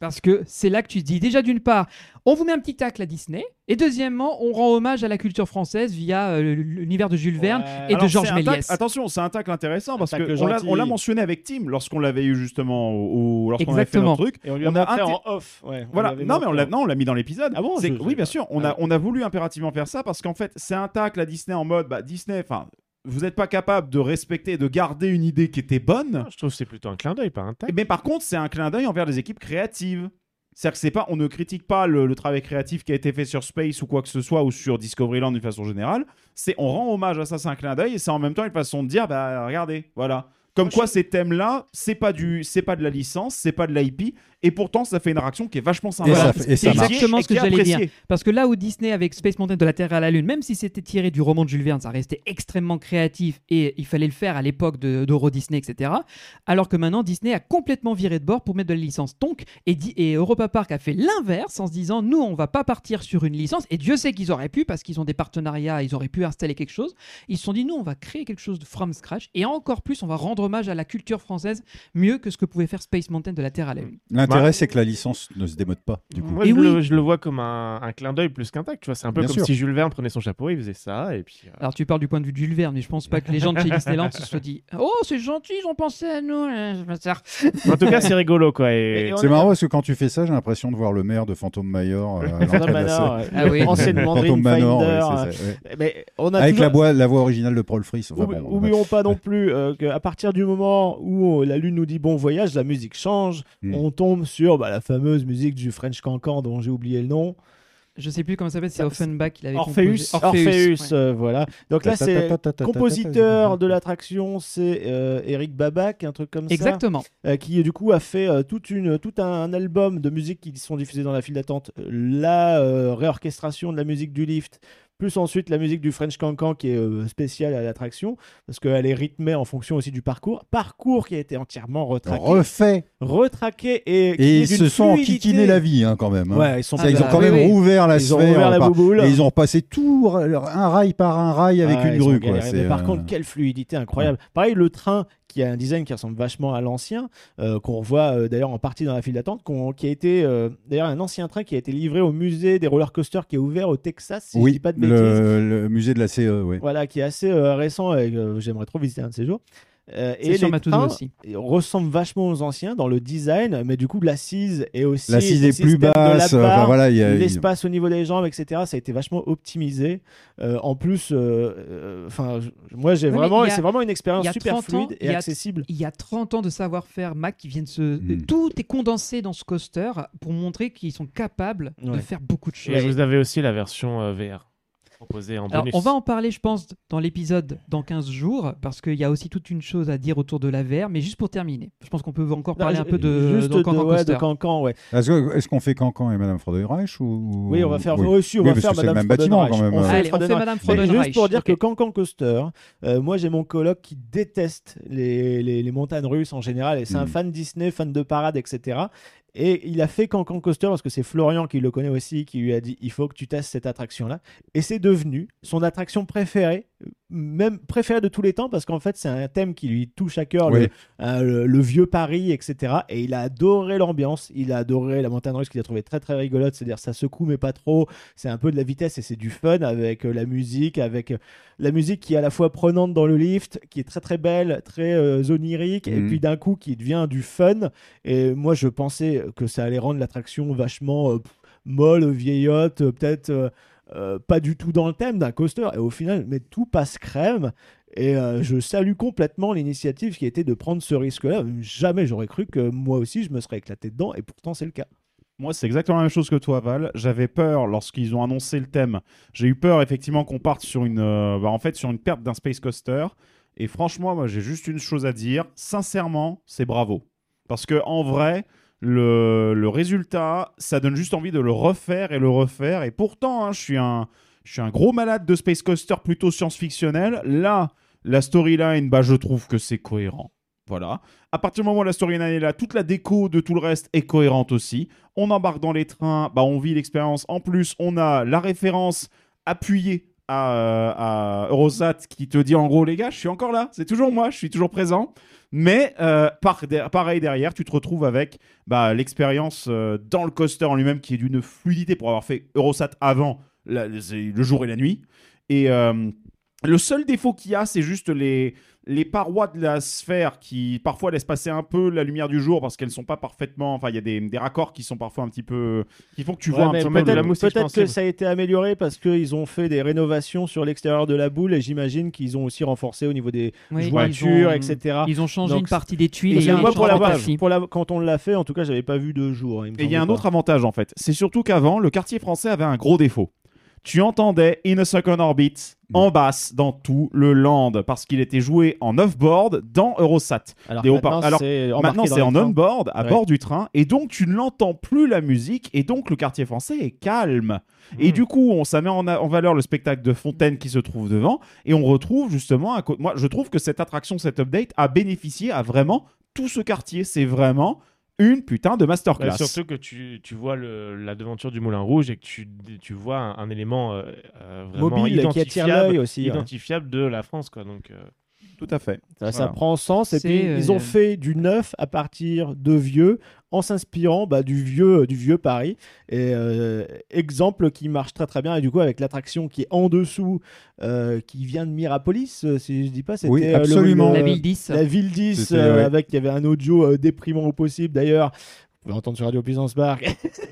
A: Parce que c'est là que tu te dis, déjà d'une part, on vous met un petit tacle à Disney, et deuxièmement, on rend hommage à la culture française via euh, l'univers de Jules Verne
C: Ouais.
A: et de Georges Méliès.
B: Attention, c'est un tacle intéressant parce
C: Un tacle
B: que on l'a- mentionné avec Tim lorsqu'on l'avait eu justement au- lorsqu'on avait fait notre truc.
C: Et on lui a
B: On a
C: en off. ouais,
B: Voilà, non mais on l'a on l'a mis dans l'épisode.
C: Ah bon,
B: oui, bien sûr, on
C: ah
B: a on a voulu impérativement faire ça parce qu'en fait, c'est un tacle à Disney en mode bah Disney enfin vous n'êtes pas capable de respecter, de garder une idée qui était bonne.
D: Je trouve que c'est plutôt un clin d'œil, pas un tag.
B: Mais par contre, c'est un clin d'œil envers les équipes créatives. C'est-à-dire que c'est pas, on ne critique pas le, le travail créatif qui a été fait sur Space ou quoi que ce soit ou sur Discoveryland d'une façon générale. C'est on rend hommage à ça, c'est un clin d'œil et c'est en même temps une façon de dire, bah regardez, voilà. Comme quoi ces thèmes-là, c'est pas du, c'est pas de la licence, c'est pas de l'IP, et pourtant ça fait une réaction qui est vachement sympa.
E: Et ça fait- et
A: C'est
E: ça
A: exactement ce que j'allais dire. Parce que là où Disney avec Space Mountain de la Terre à la Lune, même si c'était tiré du roman de Jules Verne, ça restait extrêmement créatif et il fallait le faire à l'époque de- d'Euro Disney, etc. Alors que maintenant Disney a complètement viré de bord pour mettre de la licence. Donc, et, Di- et Europa Park a fait l'inverse en se disant nous on va pas partir sur une licence et Dieu sait qu'ils auraient pu parce qu'ils ont des partenariats, ils auraient pu installer quelque chose. Ils se sont dit nous on va créer quelque chose de from scratch et encore plus on va rendre hommage à la culture française mieux que ce que pouvait faire Space Mountain de la Terre à la Lune.
E: L'intérêt,
D: Bah-
E: c'est que la licence ne se démode pas, du coup.
D: Moi,
A: Et
D: je,
A: oui.
D: le, je le vois comme un, un clin d'œil plus qu'un tag. Tu vois, c'est un peu
E: Bien
D: comme
E: sûr.
D: si Jules Verne prenait son chapeau, il faisait ça, et puis. euh,
A: Alors tu parles du point de vue de Jules Verne, mais je pense pas que les gens de chez Disneyland se soient dit Oh, c'est gentil, ils ont pensé à nous. sers.
D: En tout cas, c'est rigolo, quoi. Et...
E: C'est
C: est-
E: marrant parce que quand tu fais ça, j'ai l'impression de voir le maire de Phantom euh, l'entrée
C: Phantom Manor, euh,
A: Ah oui.
C: anciennement
E: Phantom
C: Dreamfinder.
E: Manor, ouais,
C: euh,
E: c'est ça, ouais.
C: Mais on a
E: Avec
C: toujours-
E: la, voix, la voix originale de Paul Fries. Enfin,
C: Oubli-
E: bon,
C: oublions pas non plus euh, qu'à partir du moment où la Lune nous dit bon voyage, la musique change.
E: Mm.
C: On tombe sur bah, la fameuse musique du French Cancan dont j'ai oublié le nom.
A: Je sais plus comment ça s'appelle, c'est Offenbach qui l'avait
B: Orpheus.
A: composé.
C: Orpheus,
A: ouais.
C: euh, voilà. Donc là, c'est compositeur de l'attraction, c'est euh, Eric Babac, un truc comme ça.
A: Exactement.
C: euh, qui du coup a fait euh, toute une, tout un album de musique qui sont diffusés dans la file d'attente. La euh, réorchestration de la musique du lift, plus ensuite la musique du French Cancan qui est euh, spéciale à l'attraction, parce qu'elle est rythmée en fonction aussi du parcours. Parcours qui a été entièrement retraqué,
E: Refait.
C: retraqué et, qui
E: Et ils se sont enquiquinés la vie, hein, quand même. hein.
C: Ouais, ils sont
E: Ça, ils ont quand
A: oui,
E: même
A: oui.
E: rouvert la
C: ils ont
E: sphère.
C: ouvert la
E: par-
C: bouboule.
E: Et ils ont repassé tout, un rail par un rail avec une
C: ont
E: grue. Quoi.
C: Mais par
E: euh,
C: contre, quelle fluidité incroyable. Pareil, le train qui a un design qui ressemble vachement à l'ancien, euh, qu'on voit euh, d'ailleurs en partie dans la file d'attente, qui a été euh, d'ailleurs un ancien train qui a été livré au musée des roller coasters qui est ouvert au Texas, si je
E: oui,
C: dis pas de bêtises.
E: le, le musée de la CE, oui.
C: Voilà, qui est assez récent et j'aimerais trop visiter un de ces jours. Euh,
A: C'est sur
C: les trains
A: aussi.
C: ressemblent vachement aux anciens dans le design, mais du coup l'assise est aussi
E: L'assise est plus basse. enfin, voilà, il y a-
C: l'espace au niveau des jambes, etc. Ça a été vachement optimisé. Euh, en plus, euh, euh, enfin, moi j'ai
A: Ouais,
C: vraiment,
A: a-
C: c'est vraiment une expérience super
A: 30 ans,
C: fluide
A: il
C: et
A: a-
C: accessible.
A: Il y a 30 ans de savoir-faire Mac qui viennent se.
E: Mm.
A: Tout est condensé dans ce coaster pour montrer qu'ils sont capables de faire beaucoup de choses.
D: Et vous avez aussi la version euh, VR proposée en
A: Alors,
D: bonus.
A: on va en parler, je pense, dans l'épisode dans 15 jours, parce qu'il y a aussi toute une chose à dire autour de la VR, mais juste pour terminer. Je pense qu'on peut encore parler un peu de,
C: juste
A: de Cancan
C: ouais,
A: Coaster.
C: de Cancan, ouais.
E: Est-ce que- est-ce qu'on fait Cancan et Madame Freudenreich ou...
C: Oui, on va faire.
E: Oui.
C: Oui, si, on
E: Oui,
C: va
E: parce
C: faire
E: que c'est le
C: Madame
E: même bâtiment, quand même.
C: On fait
A: Allez, on fait
C: Freudenreich.
A: Madame
C: Mais
A: Freudenreich.
C: juste pour dire que Cancan Coaster, euh, moi j'ai mon coloc qui déteste les, les, les montagnes russes en général, et c'est un
E: Mm.
C: fan Disney, fan de parade, etc. Et il a fait Cancan Coaster parce que c'est Florian qui le connaît aussi, qui lui a dit il faut que tu testes cette attraction-là. Et c'est devenu son attraction préférée, même préférée de tous les temps, parce qu'en fait c'est un thème qui lui touche à cœur,
E: Oui.
C: le, euh, le, le vieux Paris, etc. Et il a adoré l'ambiance, il a adoré la montagne russe qu'il a trouvé très très rigolote, c'est-à-dire ça secoue mais pas trop, c'est un peu de la vitesse et c'est du fun avec euh, la musique, avec euh, la musique qui est à la fois prenante dans le lift, qui est très très belle, très euh, onirique, et
E: Mhm.
C: puis d'un coup qui devient du fun. Et moi je pensais que ça allait rendre l'attraction vachement molle, vieillotte, peut-être euh, pas du tout dans le thème d'un coaster. Et au final, mais tout passe crème. Et euh, je salue complètement l'initiative qui était de prendre ce risque-là. Jamais j'aurais cru que moi aussi je me serais éclaté dedans, et pourtant c'est le cas.
B: Moi, c'est exactement la même chose que toi, Val. J'avais peur lorsqu'ils ont annoncé le thème. J'ai eu peur effectivement qu'on parte sur une, euh, bah, en fait, sur une perte d'un space coaster. Et franchement, moi, j'ai juste une chose à dire. Sincèrement, c'est bravo. Parce que en vrai, le, résultat, ça donne juste envie de le refaire et le refaire. Et pourtant, hein, je suis un, un gros malade de space coaster plutôt science-fictionnel. Là, la storyline, bah, je trouve que c'est cohérent. Voilà. À partir du moment où la storyline est là, toute la déco de tout le reste est cohérente aussi. On embarque dans les trains, bah, on vit l'expérience. En plus, on a la référence appuyée à, à Eurosat qui te dit en gros, les gars, je suis encore là, c'est toujours moi, je suis toujours présent. Mais euh, pareil derrière, tu te retrouves avec bah, l'expérience euh, dans le coaster en lui-même qui est d'une fluidité pour avoir fait Eurosat avant le jour et la nuit. Et euh, le seul défaut qu'il y a, c'est juste les, les parois de la sphère qui parfois laissent passer un peu la lumière du jour parce qu'elles sont pas parfaitement. Enfin, il y a des, des raccords qui sont parfois un petit peu. qui font que tu
C: Ouais,
B: vois un petit peu de
C: peut-être
B: la
D: mousse
C: peut-être que ça a été amélioré parce qu'ils ont fait des rénovations sur l'extérieur de la boule et j'imagine qu'ils ont aussi renforcé au niveau des
A: Oui,
C: jointures,
A: ils ont-
C: etc.
A: Ils ont changé
C: Donc,
A: une partie des tuiles.
C: Et
A: et
C: moi, pour
B: autre
C: la,
A: la
B: avantage.
A: partie.
C: pour la, quand on l'a fait, en tout cas, j'avais pas vu de jour. il me
B: Et il y a un autre avantage en fait. C'est surtout qu'avant, le quartier français avait un gros défaut. Tu entendais In a Second Orbit
E: Mm.
B: en basse dans tout le land parce qu'il était joué en off-board dans Eurosat.
C: Alors,
B: des
C: maintenant,
B: alors,
C: c'est
B: Maintenant, en on-board à
C: Ouais.
B: bord du train et donc tu ne l'entends plus la musique et donc le quartier français est calme. Et
D: Mm.
B: du coup, on, ça met en, a- en valeur le spectacle de Fontaine qui se trouve devant et on retrouve justement. un Moi, je trouve que cette attraction, cette update a bénéficié à vraiment tout ce quartier. C'est vraiment une putain de masterclass.
D: surtout que tu, tu vois le, la devanture du Moulin Rouge et que tu, tu vois un, un élément euh, euh, vraiment
C: Mobile qui attire l'œil aussi. ouais.
D: identifiable de la France. Quoi. Donc, euh,
B: Tout à fait.
C: Ça, prend sens. Et puis,
A: euh,
C: ils ont fait du neuf à partir de vieux en s'inspirant bah, du, vieux, du vieux Paris. Et euh, exemple qui marche très très bien. Et du coup, avec l'attraction qui est en dessous, euh, qui vient de Mirapolis, si je dis pas, c'était
E: Oui,
C: le-
E: absolument.
C: le-
A: La ville 10.
C: La ville 10,
E: C'était,
C: euh,
E: ouais.
C: avec il y avait un audio euh, déprimant au possible. D'ailleurs, pouvez entendre sur Radio Puissance Park.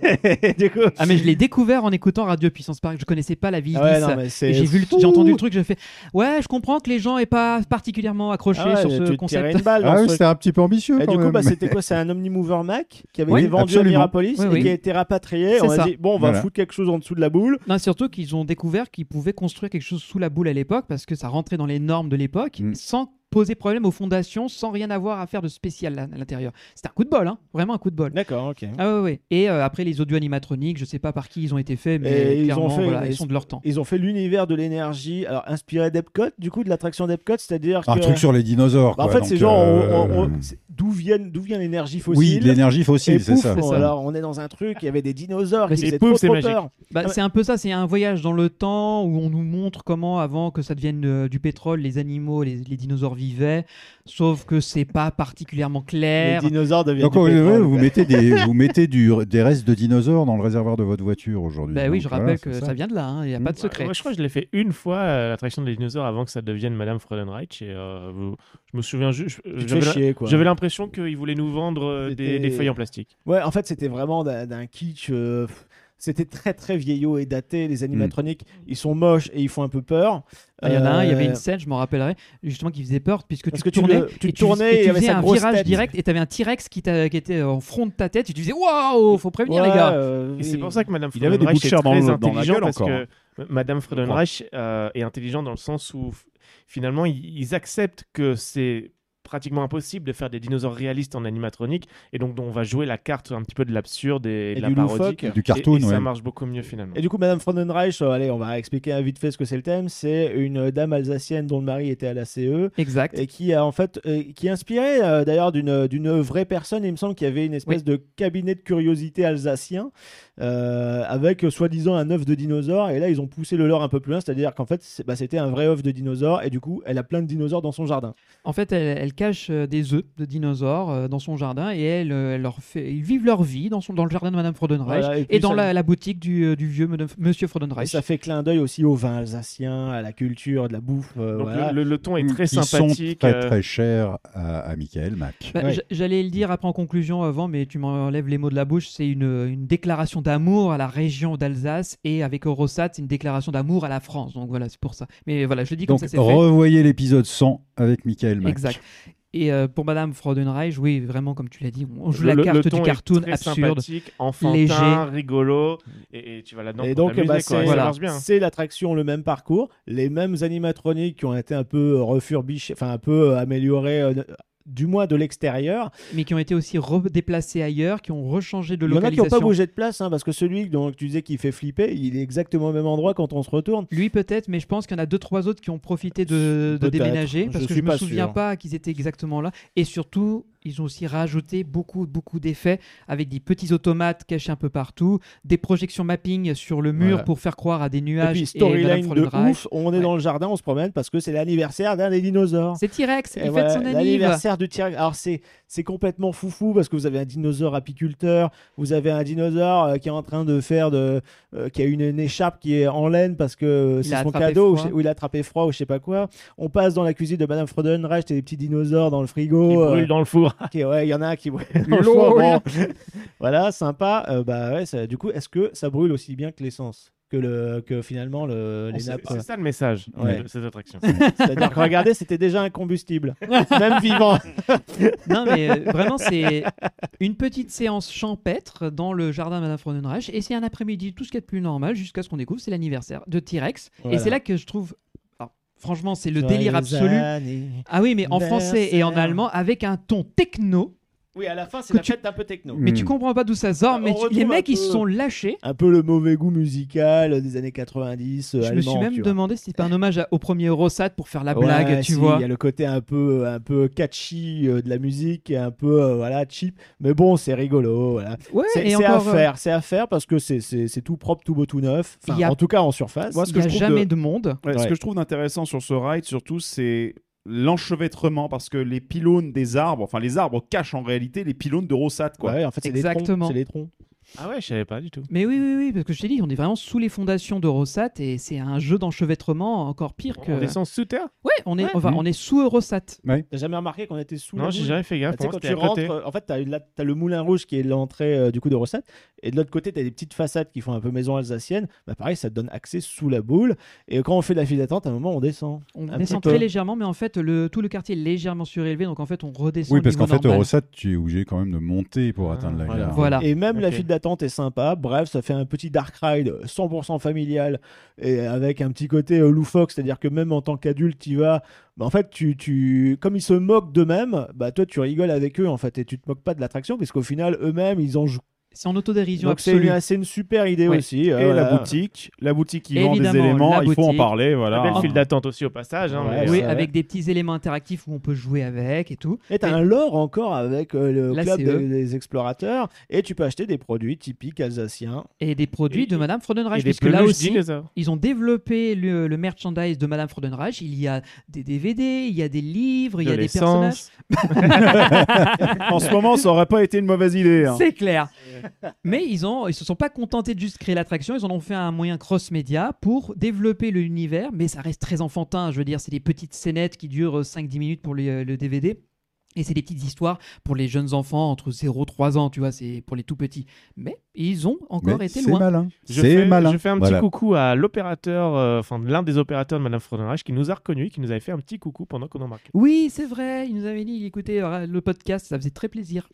C: du coup,
A: Ah, mais je l'ai découvert en écoutant Radio Puissance Park. Je connaissais pas la ville
C: ah ouais,
A: 10.
C: non, mais c'est
A: Et j'ai vu, entendu le truc, j'ai fait ouais, je comprends que les gens aient pas particulièrement accroché
C: Ah ouais,
A: sur ce concept.
C: une balle
E: Ah oui, c'était un petit peu ambitieux.
C: Et
E: quand
C: du coup, bah, c'était quoi C'est un Omnimover Mac qui avait
A: Oui,
C: été vendu
E: absolument.
C: à Mirapolis
A: Oui,
C: et qui a été rapatrié. On a
A: ça.
C: dit bon, on va
E: Voilà.
C: foutre quelque chose en dessous de la boule.
A: Non, surtout qu'ils ont découvert qu'ils pouvaient construire quelque chose sous la boule à l'époque parce que ça rentrait dans les normes de l'époque
E: Mm.
A: sans poser problème aux fondations, sans rien avoir à faire de spécial à l'intérieur. C'était un coup de bol, hein vraiment un coup de bol.
C: D'accord, ok.
A: Ah ouais, ouais. Et euh, après les audio animatroniques, je sais pas par qui ils ont été faits, mais
C: Et ils
A: clairement,
C: ont fait-
A: voilà,
C: ils-
A: ils sont de leur temps.
C: Ils ont fait l'univers de l'énergie, alors inspiré d'Epcot, du coup de l'attraction d'Epcot, c'est-à-dire
E: Un
C: que
E: truc sur les dinosaures.
C: Bah, en fait, c'est genre on-
E: euh,
C: on- on- c'est- d'où viennent d'où vient l'énergie fossile?
E: Oui, de l'énergie
C: et
E: fossile, c'est
C: pouf,
E: ça.
A: C'est ça.
C: alors on est dans un truc, il y avait des dinosaures qui
A: c'est-
C: trop,
D: c'est
C: trop peur.
A: Bah,
C: Ah.
A: C'est un peu ça, c'est un voyage dans le temps où on nous montre comment, avant que ça devienne euh, du pétrole, les animaux, les, les dinosaures vivaient, sauf que c'est pas particulièrement
C: Les
A: clair.
C: dinosaures deviennent
E: Donc,
C: du
E: ouais, ouais,
C: pétrole.
E: vous mettez, des, vous mettez du, des restes de dinosaures dans le réservoir de votre voiture aujourd'hui.
A: Bah oui,
E: Donc,
A: je rappelle que ça. vient de là, il n'y a
E: Mm.
A: pas de secret.
D: Moi, je crois que je l'ai fait une fois, euh, l'attraction des dinosaures, avant que ça devienne Madame Freudenreich. Et euh, vous- je me souviens juste. J'avais
C: fais
D: la-
C: chier, quoi.
D: j'avais l'impression qu'ils voulaient nous vendre euh, des, feuilles en plastique.
C: Ouais, en fait, c'était vraiment d'un kitsch. euh, C'était très très vieillot et daté. Les animatroniques, ils sont moches et ils font un peu peur.
A: Ah, Il y en a un, il y avait
C: Euh,
A: une scène, je m'en rappellerai, justement qui faisait peur puisque
C: Parce
A: tu
C: que tu
A: tournais,
C: le- tu
A: et
C: tournais
A: et
C: et il y
A: tu faisais
C: sa
A: un virage
C: tête.
A: direct et tu avais un T-Rex qui, t'a- qui était en front de ta tête et tu disais waouh, faut prévenir
C: ouais,
A: les gars.
C: euh,
D: Et c'est pour ça que Madame
B: Il avait des
D: est
B: dans
D: très
B: le- dans la
D: intelligent
B: gueule
D: parce
B: encore,
D: que Madame Freudenreich euh, est intelligent dans le sens où finalement ils, ils acceptent que c'est pratiquement impossible de faire des dinosaures réalistes en animatronique et donc on va jouer la carte un petit peu de l'absurde et,
C: Et
D: de la
C: du
D: parodie
C: loufoque.
E: Du
D: Et-
E: cartoon,
D: et, ça
E: ouais.
D: marche beaucoup mieux finalement.
C: Et du coup, Madame Freudenreich, euh, allez, on va expliquer vite fait ce que c'est le thème. C'est une dame alsacienne dont le mari était à la CE
A: Exact.
C: et qui a en fait, euh, qui est inspirée euh, d'ailleurs d'une d'une vraie personne. Il me semble qu'il y avait une espèce de cabinet de curiosité alsacien euh, avec euh, soi-disant un œuf de dinosaure. Et là, ils ont poussé le lore un peu plus loin, c'est-à-dire qu'en fait, bah, c'était un vrai œuf de dinosaure. Et du coup, elle a plein de dinosaures dans son jardin.
A: En fait, elle, elle cache euh, des œufs de dinosaures euh, dans son jardin et elle, euh, elle leur fait, ils vivent leur vie dans, son, dans le jardin de Madame Freudenreich
C: Voilà, et
A: dans
C: ça-
A: la, la boutique du, du vieux Madame- Monsieur
C: Et
A: Freudenreich.
C: ça fait clin d'œil aussi au vin alsacien, à la culture, de la bouffe. euh,
D: Donc
C: voilà.
D: le, le- le ton est très
E: sont
D: sympathique.
E: très
D: euh,
E: très chers à, à Michael Mac.
A: Bah,
C: Ouais.
A: J'allais le dire après en conclusion avant, mais tu m'enlèves les mots de la bouche. C'est une, une déclaration d'amour à la région d'Alsace et avec Eurosat, c'est une déclaration d'amour à la France. Donc voilà, c'est pour ça. Mais voilà, je le dis comme
E: Donc
A: ça
E: revoyez l'épisode 100 avec Michael Mac.
A: Exact. Et euh, pour Madame Freudenreich, oui, vraiment, comme tu l'as dit, on joue
D: le-
A: la carte
D: le ton
A: du
D: est
A: cartoon
D: très
A: absurde.
D: sympathique, enfantin,
A: léger.
D: rigolo, et, et tu vas là-dedans
C: Et donc, bah, c'est
A: voilà.
C: l'attraction, le même parcours, les mêmes animatroniques qui ont été un peu refurbichés, enfin un peu euh, améliorés, euh, du moins de l'extérieur.
A: mais qui ont été aussi redéplacés ailleurs, qui ont rechangé de
C: Il y en a qui n'ont
A: localisation.
C: pas bougé de place, hein, parce que celui dont tu disais qui fait flipper, il est exactement au même endroit quand on se retourne.
A: Lui peut-être, mais je pense qu'il y en a deux trois autres qui ont profité de, déménager
C: je
A: parce que je me
C: pas
A: souviens
C: sûr.
A: pas qu'ils étaient exactement là. Et surtout, ils ont aussi rajouté beaucoup, beaucoup d'effets avec des petits automates cachés un peu partout, des projections mapping sur le mur
C: Voilà.
A: pour faire croire à des
C: Et
A: nuages.
C: puis
A: et
C: storyline
A: Madame
C: de ouf, on est
A: Ouais.
C: dans le jardin, on se promène parce que c'est l'anniversaire d'un des dinosaures.
A: C'est T-Rex,
C: Et
A: il fête
C: voilà,
A: son anniversaire.
C: L'anniversaire du T-Rex. Alors c'est c'est complètement foufou parce que vous avez un dinosaure apiculteur, vous avez un dinosaure euh, qui est en train de faire de euh, qui a une, une écharpe qui est en laine parce que euh, c'est
A: a
C: son cadeau ou, il a attrapé froid ou je sais pas quoi. On passe dans la cuisine de Madame Freudenreich, t'as des petits dinosaures dans le
D: Qui
C: frigo. euh,
D: dans le four.
C: ouais, il y en a un qui le bon. voilà, sympa. Euh, bah ouais, ça- du coup, est-ce que ça brûle aussi bien que l'essence que le que finalement le, les
D: C'est
C: nappes
D: c'est ça le message
C: Ouais.
D: de cette attraction.
C: C'est-à-dire que regardez, c'était déjà un combustible, même vivant.
A: Non, mais euh, vraiment, c'est une petite séance champêtre dans le jardin de Madame Freudenreich. Et c'est un après-midi, tout ce qu'il y a de plus normal, jusqu'à ce qu'on découvre, c'est l'anniversaire de T-Rex.
C: Voilà.
A: Et c'est là que je trouve. Franchement, c'est le
C: Joyeux
A: délire absolu. Ah oui, mais en français et en allemand, avec un ton techno.
C: Oui, à la fin, c'est la
A: tu-
C: fête un peu techno.
A: Mais
E: Hmm.
A: tu comprends pas d'où ça sort.
C: On
A: mais tu- les mecs, ils se sont lâchés.
C: Un peu le mauvais goût musical des années 90 euh,
A: Je me suis même demandé si c'était pas un hommage à- au premier Eurosat pour faire la
C: Ouais,
A: blague, tu
C: si,
A: vois.
C: Il y a le côté un peu, un peu catchy euh, de la musique et un peu euh, voilà cheap. Mais bon, c'est rigolo. Voilà.
A: Ouais,
C: C'est
A: et
C: c'est à
A: euh,
C: faire, c'est à faire parce que c'est- tout propre, tout beau, tout neuf. Enfin,
A: a-
C: En tout cas en surface.
A: Il n'y a jamais
B: de-
A: de monde.
B: Ouais, Ce que je trouve d'intéressant sur ce ride, surtout, c'est l'enchevêtrement parce que les pylônes des arbres, enfin les arbres cachent en réalité les pylônes de Rossat, quoi.
C: Ouais, en fait, c'est des troncs.
A: Exactement.
C: C'est des troncs.
D: Ah ouais, je savais pas du tout.
A: Mais oui, oui, oui, parce que je t'ai dit, on est vraiment sous les fondations d'Eurosat et c'est un jeu d'enchevêtrement encore pire que.
D: On descend sous terre?
A: Ouais, on est,
C: Ouais.
A: enfin, on est sous Eurosat.
C: T'as jamais remarqué qu'on était sous la
D: Non, j'ai jamais fait gaffe.
C: Ah,
D: Pour moi,
C: quand tu rentres, en fait, t'as là, t'as le moulin rouge qui est l'entrée euh, du coup de recette, et de l'autre côté, t'as des petites façades qui font un peu maison alsacienne. Bah pareil, ça te donne accès sous la boule. Et quand on fait la file d'attente, à un moment, on descend.
A: On
C: Un
A: descend très légèrement, mais en fait, le, tout le quartier est légèrement surélevé, donc en fait, on redescend.
E: Oui, parce qu'en fait,
A: normal.
E: Eurosat, tu es obligé quand même de monter pour
D: Ah,
E: atteindre la
C: voilà.
E: gare.
A: Voilà.
C: Et même la file d'attente est sympa. Bref, ça fait un petit dark ride 100% familial et avec un petit côté euh, loufoque, c'est-à-dire que même en tant qu'adulte, tu vas. bah, en fait, tu, tu, comme ils se moquent d'eux-mêmes, bah toi, tu rigoles avec eux en fait, et tu te moques pas de l'attraction, parce qu'au final, eux-mêmes, ils en jouent.
A: C'est en autodérision
C: Donc c'est
A: absolue.
C: une, c'est une super idée
A: Ouais.
C: aussi. euh,
B: Et
C: voilà.
B: la boutique, la boutique qui vend des éléments, il faut en parler, voilà.
D: La belle file d'attente aussi au passage. hein,
C: Ouais,
D: mais,
A: Oui,
C: ça,
A: avec des petits éléments interactifs où on peut jouer avec et tout.
C: Et t'as
A: Mais-
C: un lore encore avec euh, le
A: Là,
C: club
A: c'est
C: des, explorateurs, et tu peux acheter des produits typiques alsaciens.
A: Et des produits
D: Et-
A: de Madame
D: Et
A: Freudenreich, puisque là aussi, ils ont développé le, le merchandise de Madame Freudenreich. Il y a des DVD, il y a des livres, il y a des personnages.
B: en ce moment, ça aurait pas été une mauvaise idée. hein.
A: C'est clair. Mais ils ont, ils se sont pas contentés de juste créer l'attraction, ils en ont fait un moyen cross-média pour développer l'univers, mais ça reste très enfantin. Je veux dire, c'est des petites scénettes qui durent 5-10 minutes pour les- euh, le DVD. Et c'est des petites histoires pour les jeunes enfants entre 0 et 3 ans, tu vois, c'est pour les tout petits. Mais ils ont encore
E: Mais
A: été
E: c'est
A: loin.
E: malin.
D: Je
E: C'est
D: fais,
E: malin.
D: je fais un petit
E: Voilà.
D: coucou à l'opérateur, euh, enfin l'un des opérateurs de Madame Freudenreich qui nous a reconnus, qui nous avait fait un petit coucou pendant qu'on embarquait.
A: Oui, c'est vrai, il nous avait dit, écoutez, euh, le podcast, ça faisait très plaisir.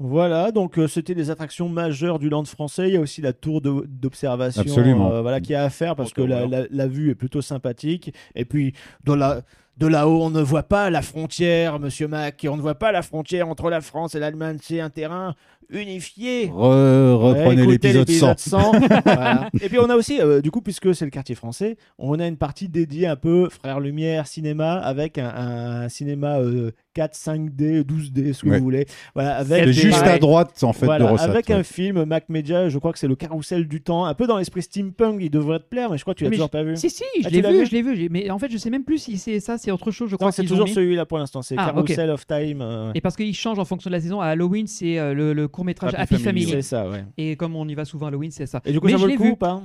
C: Voilà, donc euh, c'était des attractions majeures du land français. Il y a aussi la tour d'observation
E: Absolument.
C: euh, voilà, qui a à faire parce que la,
B: Voilà.
C: la- la vue est plutôt sympathique. Et puis, la, de là-haut, on ne voit pas la frontière, monsieur Mac. On ne voit pas la frontière entre la France et l'Allemagne. C'est un terrain unifié.
E: Re- reprenez
C: Ouais,
E: l'épisode 100.
C: 100. Voilà. Et puis on a aussi, euh, du coup, puisque c'est le quartier français, on a une partie dédiée un peu Frères Lumière cinéma avec un, un cinéma euh, 4, 5D, 12D, ce que
E: Ouais.
C: vous voulez. Voilà, avec
E: C'est
C: des-
E: juste à droite, en fait,
C: voilà,
E: de Rossat.
C: avec
E: ouais.
C: un film Mac Media, je crois que c'est le Carrousel du temps, un peu dans l'esprit steampunk, il devrait te plaire, mais je crois que tu l'as toujours pas vu.
A: Si, si, je
C: Ah,
A: l'ai
C: tu l'as
A: vu,
C: vu
A: je l'ai vu. Mais en fait, je sais même plus si c'est ça, c'est autre chose. Je
C: Non,
A: crois
C: c'est toujours
A: mis.
C: celui-là pour l'instant, c'est
A: Ah,
C: Carousel of Time. euh,
A: Et parce qu'ils changent en fonction de la saison. À Halloween, c'est euh, le, le court-métrage
B: Happy
A: Happy,
B: Family.
A: Family.
C: c'est ça, ouais.
A: Et comme on y va souvent à Halloween, c'est ça.
C: Et du coup,
A: Mais
C: ça
A: je
C: vaut le coup
A: vu.
C: ou pas?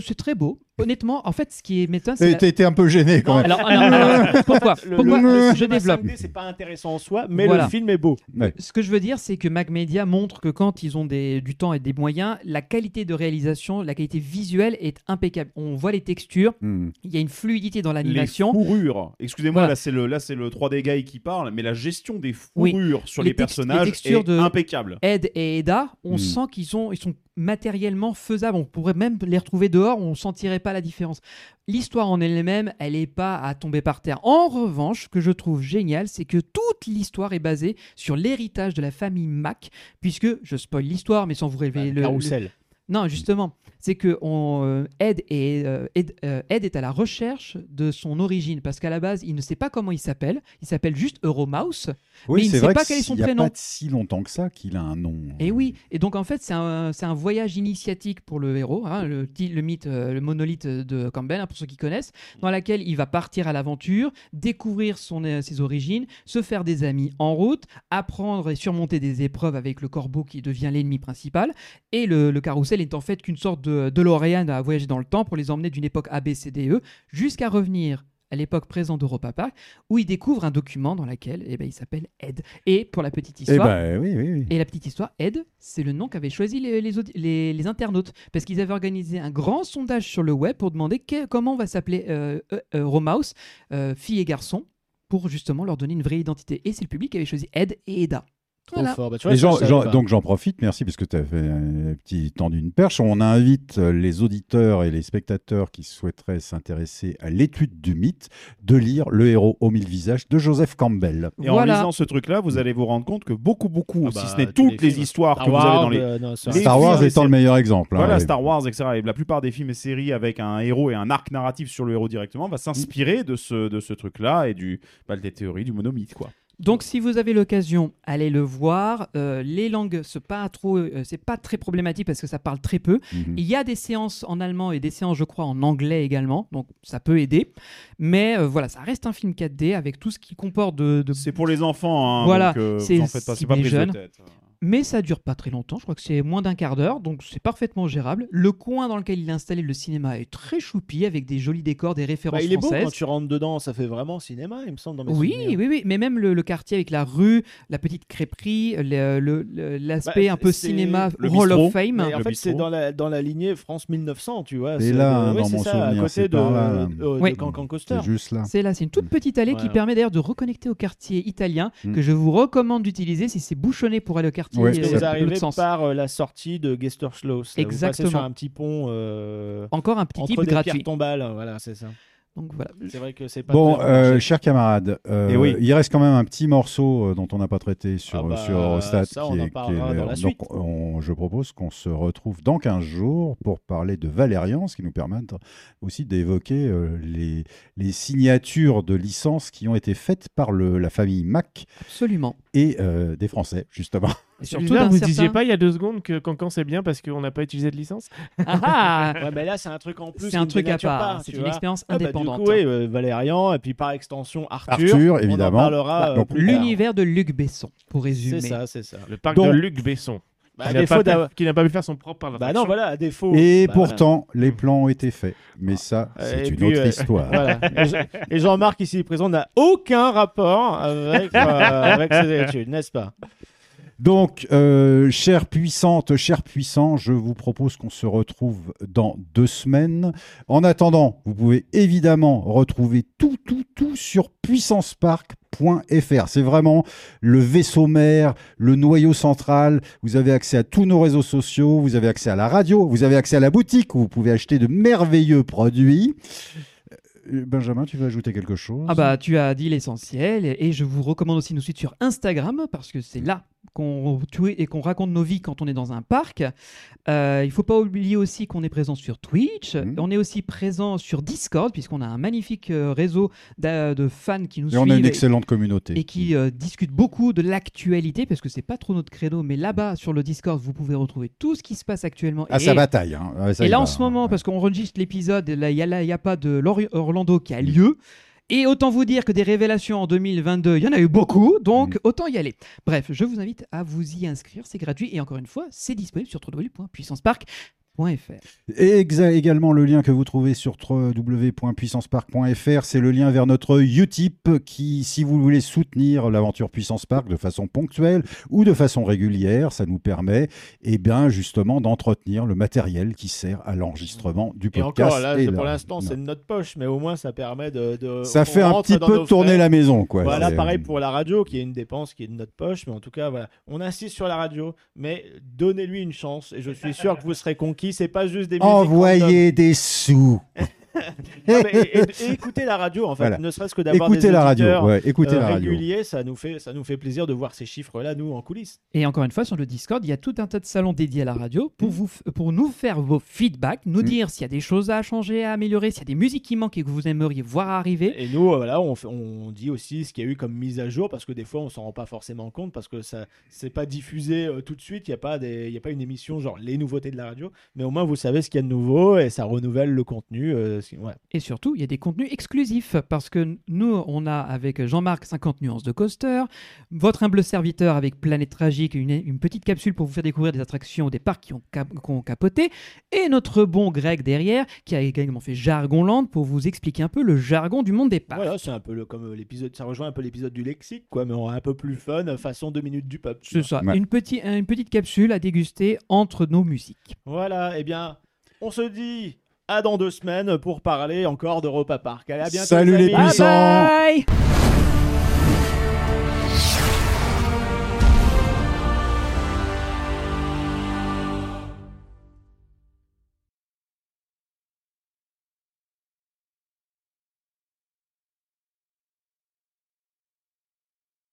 A: C'est très beau. Honnêtement, en fait, ce qui est méthode, c'est.
E: T'as été un peu gêné quand même.
A: Alors, alors, alors, pourquoi,
C: Le-
A: pourquoi
C: le- le
A: Je développe.
C: 5D, c'est pas intéressant en soi, mais
A: Voilà.
C: le film est beau.
A: Ce que je veux dire, c'est que Mac Media montre que quand ils ont des, du temps et des moyens, la qualité de réalisation, la qualité visuelle est impeccable. On voit les textures,
E: Hmm.
A: il y a une fluidité dans
B: Les
A: l'animation.
B: fourrures. Excusez-moi,
A: Voilà.
B: là c'est le là c'est le 3D guy qui parle, mais la gestion des
A: Oui.
B: fourrures sur
A: Les
B: les,
A: les
B: personnages
A: textures
B: est
A: de-
B: impeccable.
A: Ed et Eda, on
E: Hmm.
A: sent qu'ils ont, ils sont matériellement faisables. On pourrait même les retrouver dehors, on sentirait pas la différence. L'histoire en elle-même, elle n'est pas à tomber par terre. En revanche, ce que je trouve génial, c'est que toute l'histoire est basée sur l'héritage de la famille Mac, puisque je spoil l'histoire, mais sans vous révéler
C: Bah,
A: le. Non, justement, c'est que on, euh, Ed, est, euh, Ed, euh, Ed est à la recherche de son origine parce qu'à la base, il ne sait pas comment il s'appelle. Il s'appelle juste Euromouse.
E: Oui,
A: il
E: c'est
A: ne sait pas
E: que
A: quel est son
E: il y a
A: prénom.
E: pas si longtemps que ça qu'il a un nom.
A: Et oui, et donc en fait, c'est un, un voyage initiatique pour le héros, hein, le, mythe, le monolithe de Campbell, hein, pour ceux qui connaissent, dans laquelle il va partir à l'aventure, découvrir son, ses origines, se faire des amis en route, apprendre et surmonter des épreuves avec le corbeau qui devient l'ennemi principal. Et le, le carrousel est en fait qu'une sorte de DeLorean à voyager dans le temps pour les emmener d'une époque A, B, C, D, E jusqu'à revenir à l'époque présente d'Europa Park, où il découvre un document dans lequel eh ben, il s'appelle Ed. Et pour la petite
E: Eh
A: histoire,
E: ben oui, oui, oui.
A: et la petite histoire, Ed, c'est le nom qu'avaient choisi les, les, audi- les- les internautes. Parce qu'ils avaient organisé un grand sondage sur le web pour demander que- comment va s'appeler euh, euh, euh, Romaus, euh, fille et garçon, pour justement leur donner une vraie identité. Et c'est le public qui avait choisi Ed et Eda.
C: Trop
A: Voilà.
C: fort. Bah, tu vois, ça,
E: donc j'en profite, merci parce que tu as fait un petit temps d'une perche. On invite euh, les auditeurs et les spectateurs qui souhaiteraient s'intéresser à l'étude du mythe de lire Le héros aux mille visages de Joseph Campbell.
B: Et en lisant ce truc-là, vous allez vous rendre compte que beaucoup, beaucoup,
C: Ah
B: si
C: bah,
B: ce n'est toutes
C: les
B: histoires
C: Star
B: que vous avez dans
C: Wars,
B: les.
C: euh, non,
B: les
E: Star
B: films
E: Wars étant le
B: séries.
E: meilleur exemple. hein,
B: Voilà. Star Wars, etc. Et la plupart des films et séries avec un héros et un arc narratif sur le héros directement va s'inspirer de ce, de ce truc-là et du, bah, des théories du monomythe, quoi.
A: Donc, si vous avez l'occasion, allez le voir. Euh, les langues, c'est pas trop, euh, c'est pas très problématique parce que ça parle très peu.
E: Mhm.
A: Il y a des séances en allemand et des séances, je crois, en anglais également, donc ça peut aider. Mais euh, voilà, ça reste un film 4D avec tout ce qui comporte de, de
B: C'est pour les enfants, hein,
A: Voilà,
B: euh,
A: c'est
B: en pas, c'est pas
A: ciblé
B: prise de
A: jeune.
B: tête.
A: Mais ça dure pas très longtemps, je crois que c'est moins d'un quart d'heure, donc c'est parfaitement gérable. Le coin dans lequel il a installé le cinéma est très choupi, avec des jolis décors, des références
C: Bah, il est beau quand tu rentres dedans, ça fait vraiment cinéma, il me semble. Dans mes
A: Oui,
C: souvenirs.
A: oui, oui, mais même le, le quartier avec la rue, la petite crêperie, l'aspect
C: Bah,
A: un peu cinéma
B: le
A: Hall
B: bistrot.
A: of Fame.
C: Mais en
B: Le
C: fait, c'est dans la, dans la lignée France 1900, tu vois. C'est
E: là, hein,
C: ouais,
E: dans
C: c'est
E: mon
C: ça,
E: souvenir,
C: à côté
E: c'est
C: de,
E: là.
C: Cancan Coaster.
E: C'est juste là.
A: C'est là, c'est une toute petite allée qui permet d'ailleurs de reconnecter au quartier italien,
E: Mm.
A: que je vous recommande d'utiliser si c'est bouchonné pour aller au quartier
E: Ouais,
C: Parce que
A: euh,
C: vous arrivez
A: sens.
C: par euh, la sortie de Gesterschloss. Vous
A: Exactement.
C: sur un petit pont euh,
A: Encore un petit
C: entre
A: type
C: des pierres
A: gratuit.
C: tombales. Voilà, c'est ça.
A: Donc voilà.
C: C'est vrai que c'est pas
E: Bon, euh, chers camarades, euh,
B: Eh oui.
E: il reste quand même un petit morceau euh, dont on n'a pas traité sur,
C: Ah bah,
E: sur Eurostat.
C: ça, on en parlera dans la
E: donc,
C: suite.
E: on- je propose qu'on se retrouve dans 15 jours pour parler de Valérian, ce qui nous permettra aussi d'évoquer euh, les, les signatures de licences qui ont été faites par le- la famille Mac
A: Absolument.
E: et euh, des Français, justement.
A: Surtout d'un
D: vous
A: certain-
D: disiez pas il y a deux secondes que Cancan c'est bien parce qu'on n'a pas utilisé de licence?
A: Ah, ah
C: Ouais, mais là, c'est un truc en plus.
A: C'est un
C: ne
A: truc à part.
C: pas,
A: C'est une expérience
C: Ah bah,
A: indépendante.
C: Du coup, oui, euh, Valérian, et puis par extension Arthur.
E: Arthur,
C: On
E: évidemment.
C: en parlera
E: Bah,
C: euh.
A: L'univers de Luc Besson, pour résumer.
C: C'est ça, c'est ça.
D: Le parc
E: Donc-
D: de Luc Besson.
C: Bah,
D: qui n'a pas, pu- pas pu faire son propre parc
C: Bah non, voilà, à défaut.
E: Et
C: Bah,
E: pourtant, les plans ont été faits. Mais ça, c'est une
C: puis,
E: autre
C: euh,
E: histoire.
C: Voilà. Et Je- Et Jean-Marc, ici présent, n'a aucun rapport avec, euh, avec ces études, n'est-ce pas?
E: Donc, euh, chère puissante, cher puissant, je vous propose qu'on se retrouve dans deux semaines. En attendant, vous pouvez évidemment retrouver tout, tout, tout sur puissancepark.fr. C'est vraiment le vaisseau mère, le noyau central. Vous avez accès à tous nos réseaux sociaux, vous avez accès à la radio, vous avez accès à la boutique où vous pouvez acheter de merveilleux produits. Euh, Benjamin, tu veux ajouter quelque chose?
A: Ah bah tu as dit l'essentiel et je vous recommande aussi de nous suivre sur Instagram parce que c'est là qu'on et qu'on raconte nos vies quand on est dans un parc. Euh, il faut pas oublier aussi qu'on est présent sur Twitch,
E: Mhm.
A: on est aussi présent sur Discord puisqu'on a un magnifique euh, réseau de fans qui nous
E: Et on a une
A: suivent
E: excellente communauté.
A: et qui euh, discutent beaucoup de l'actualité parce que c'est pas trop notre créneau mais là-bas sur le Discord vous pouvez retrouver tout ce qui se passe actuellement
E: À
A: et,
E: sa bataille. hein. Ouais, ça
A: et
E: y
A: là
E: va,
A: en ce moment
E: hein.
A: parce qu'on enregistre l'épisode là il y a là a pas de Orlando qui a lieu et autant vous dire que des révélations en 2022 il y en a eu beaucoup donc autant y aller. Bref je vous invite à vous y inscrire c'est gratuit et encore une fois c'est disponible sur www.puissancepark.fr
E: Et également le lien que vous trouvez sur www.puissancepark.fr, c'est le lien vers notre Utip qui, si vous voulez soutenir l'aventure Puissance Park de façon ponctuelle ou de façon régulière, ça nous permet, eh bien, justement, d'entretenir le matériel qui sert à l'enregistrement du
C: Et
E: podcast.
C: encore, là,
E: et
C: c'est-
E: la-
C: pour l'instant, c'est de notre poche, mais au moins, ça permet de. de-
E: Ça fait un petit peu tourner
C: frais.
E: la maison, quoi.
C: Voilà, pareil pour la radio, qui est une dépense qui est de notre poche, mais en tout cas, voilà, on insiste sur la radio, mais donnez-lui une chance, et je suis sûr que vous serez conquis. C'est pas juste des musiques random.
E: Envoyez des sous.
C: Non, mais et- et- et écoutez la radio, en fait,
E: Voilà.
C: ne serait-ce que d'avoir des
E: Écoutez la radio. ouais, écoutez
C: euh,
E: la radio.
C: réguliers, ça nous, fait, ça nous fait plaisir de voir ces chiffres-là, nous, en coulisses.
A: Et encore une fois, sur le Discord, il y a tout un tas de salons dédiés à la radio
C: Mm.
A: pour, vous, f- pour nous faire vos feedbacks, nous
E: Mm.
A: dire s'il y a des choses à changer, à améliorer, s'il y a des musiques qui manquent et que vous aimeriez voir arriver.
C: Et nous, euh, voilà, on, fait- on dit aussi ce qu'il y a eu comme mise à jour, parce que des fois, on s'en rend pas forcément compte, parce que ça c'est pas diffusé euh, tout de suite, il n'y a, pas des- il y a pas une émission genre les nouveautés de la radio, mais au moins vous savez ce qu'il y a de nouveau, et ça renouvelle le contenu. euh, ouais.
A: Et surtout, il y a des contenus exclusifs parce que nous, on a avec Jean-Marc 50 nuances de coaster, votre humble serviteur avec Planète Tragique, une, une petite capsule pour vous faire découvrir des attractions des parcs qui ont, cap- qui ont capoté, et notre bon Greg derrière qui a également fait Jargonland pour vous expliquer un peu le jargon du monde des parcs.
C: Voilà, c'est un peu le, comme l'épisode, ça rejoint un peu l'épisode du lexique, quoi, mais on un peu plus fun, façon 2 minutes du peuple.
A: C'est ça,
E: Ouais.
A: une, petite, une petite capsule à déguster entre nos musiques.
C: Voilà, eh bien, on se dit à dans deux semaines pour parler encore d'Europa Park. Allez, à bientôt.
E: Salut les
C: amis.
E: puissants.
A: Bye bye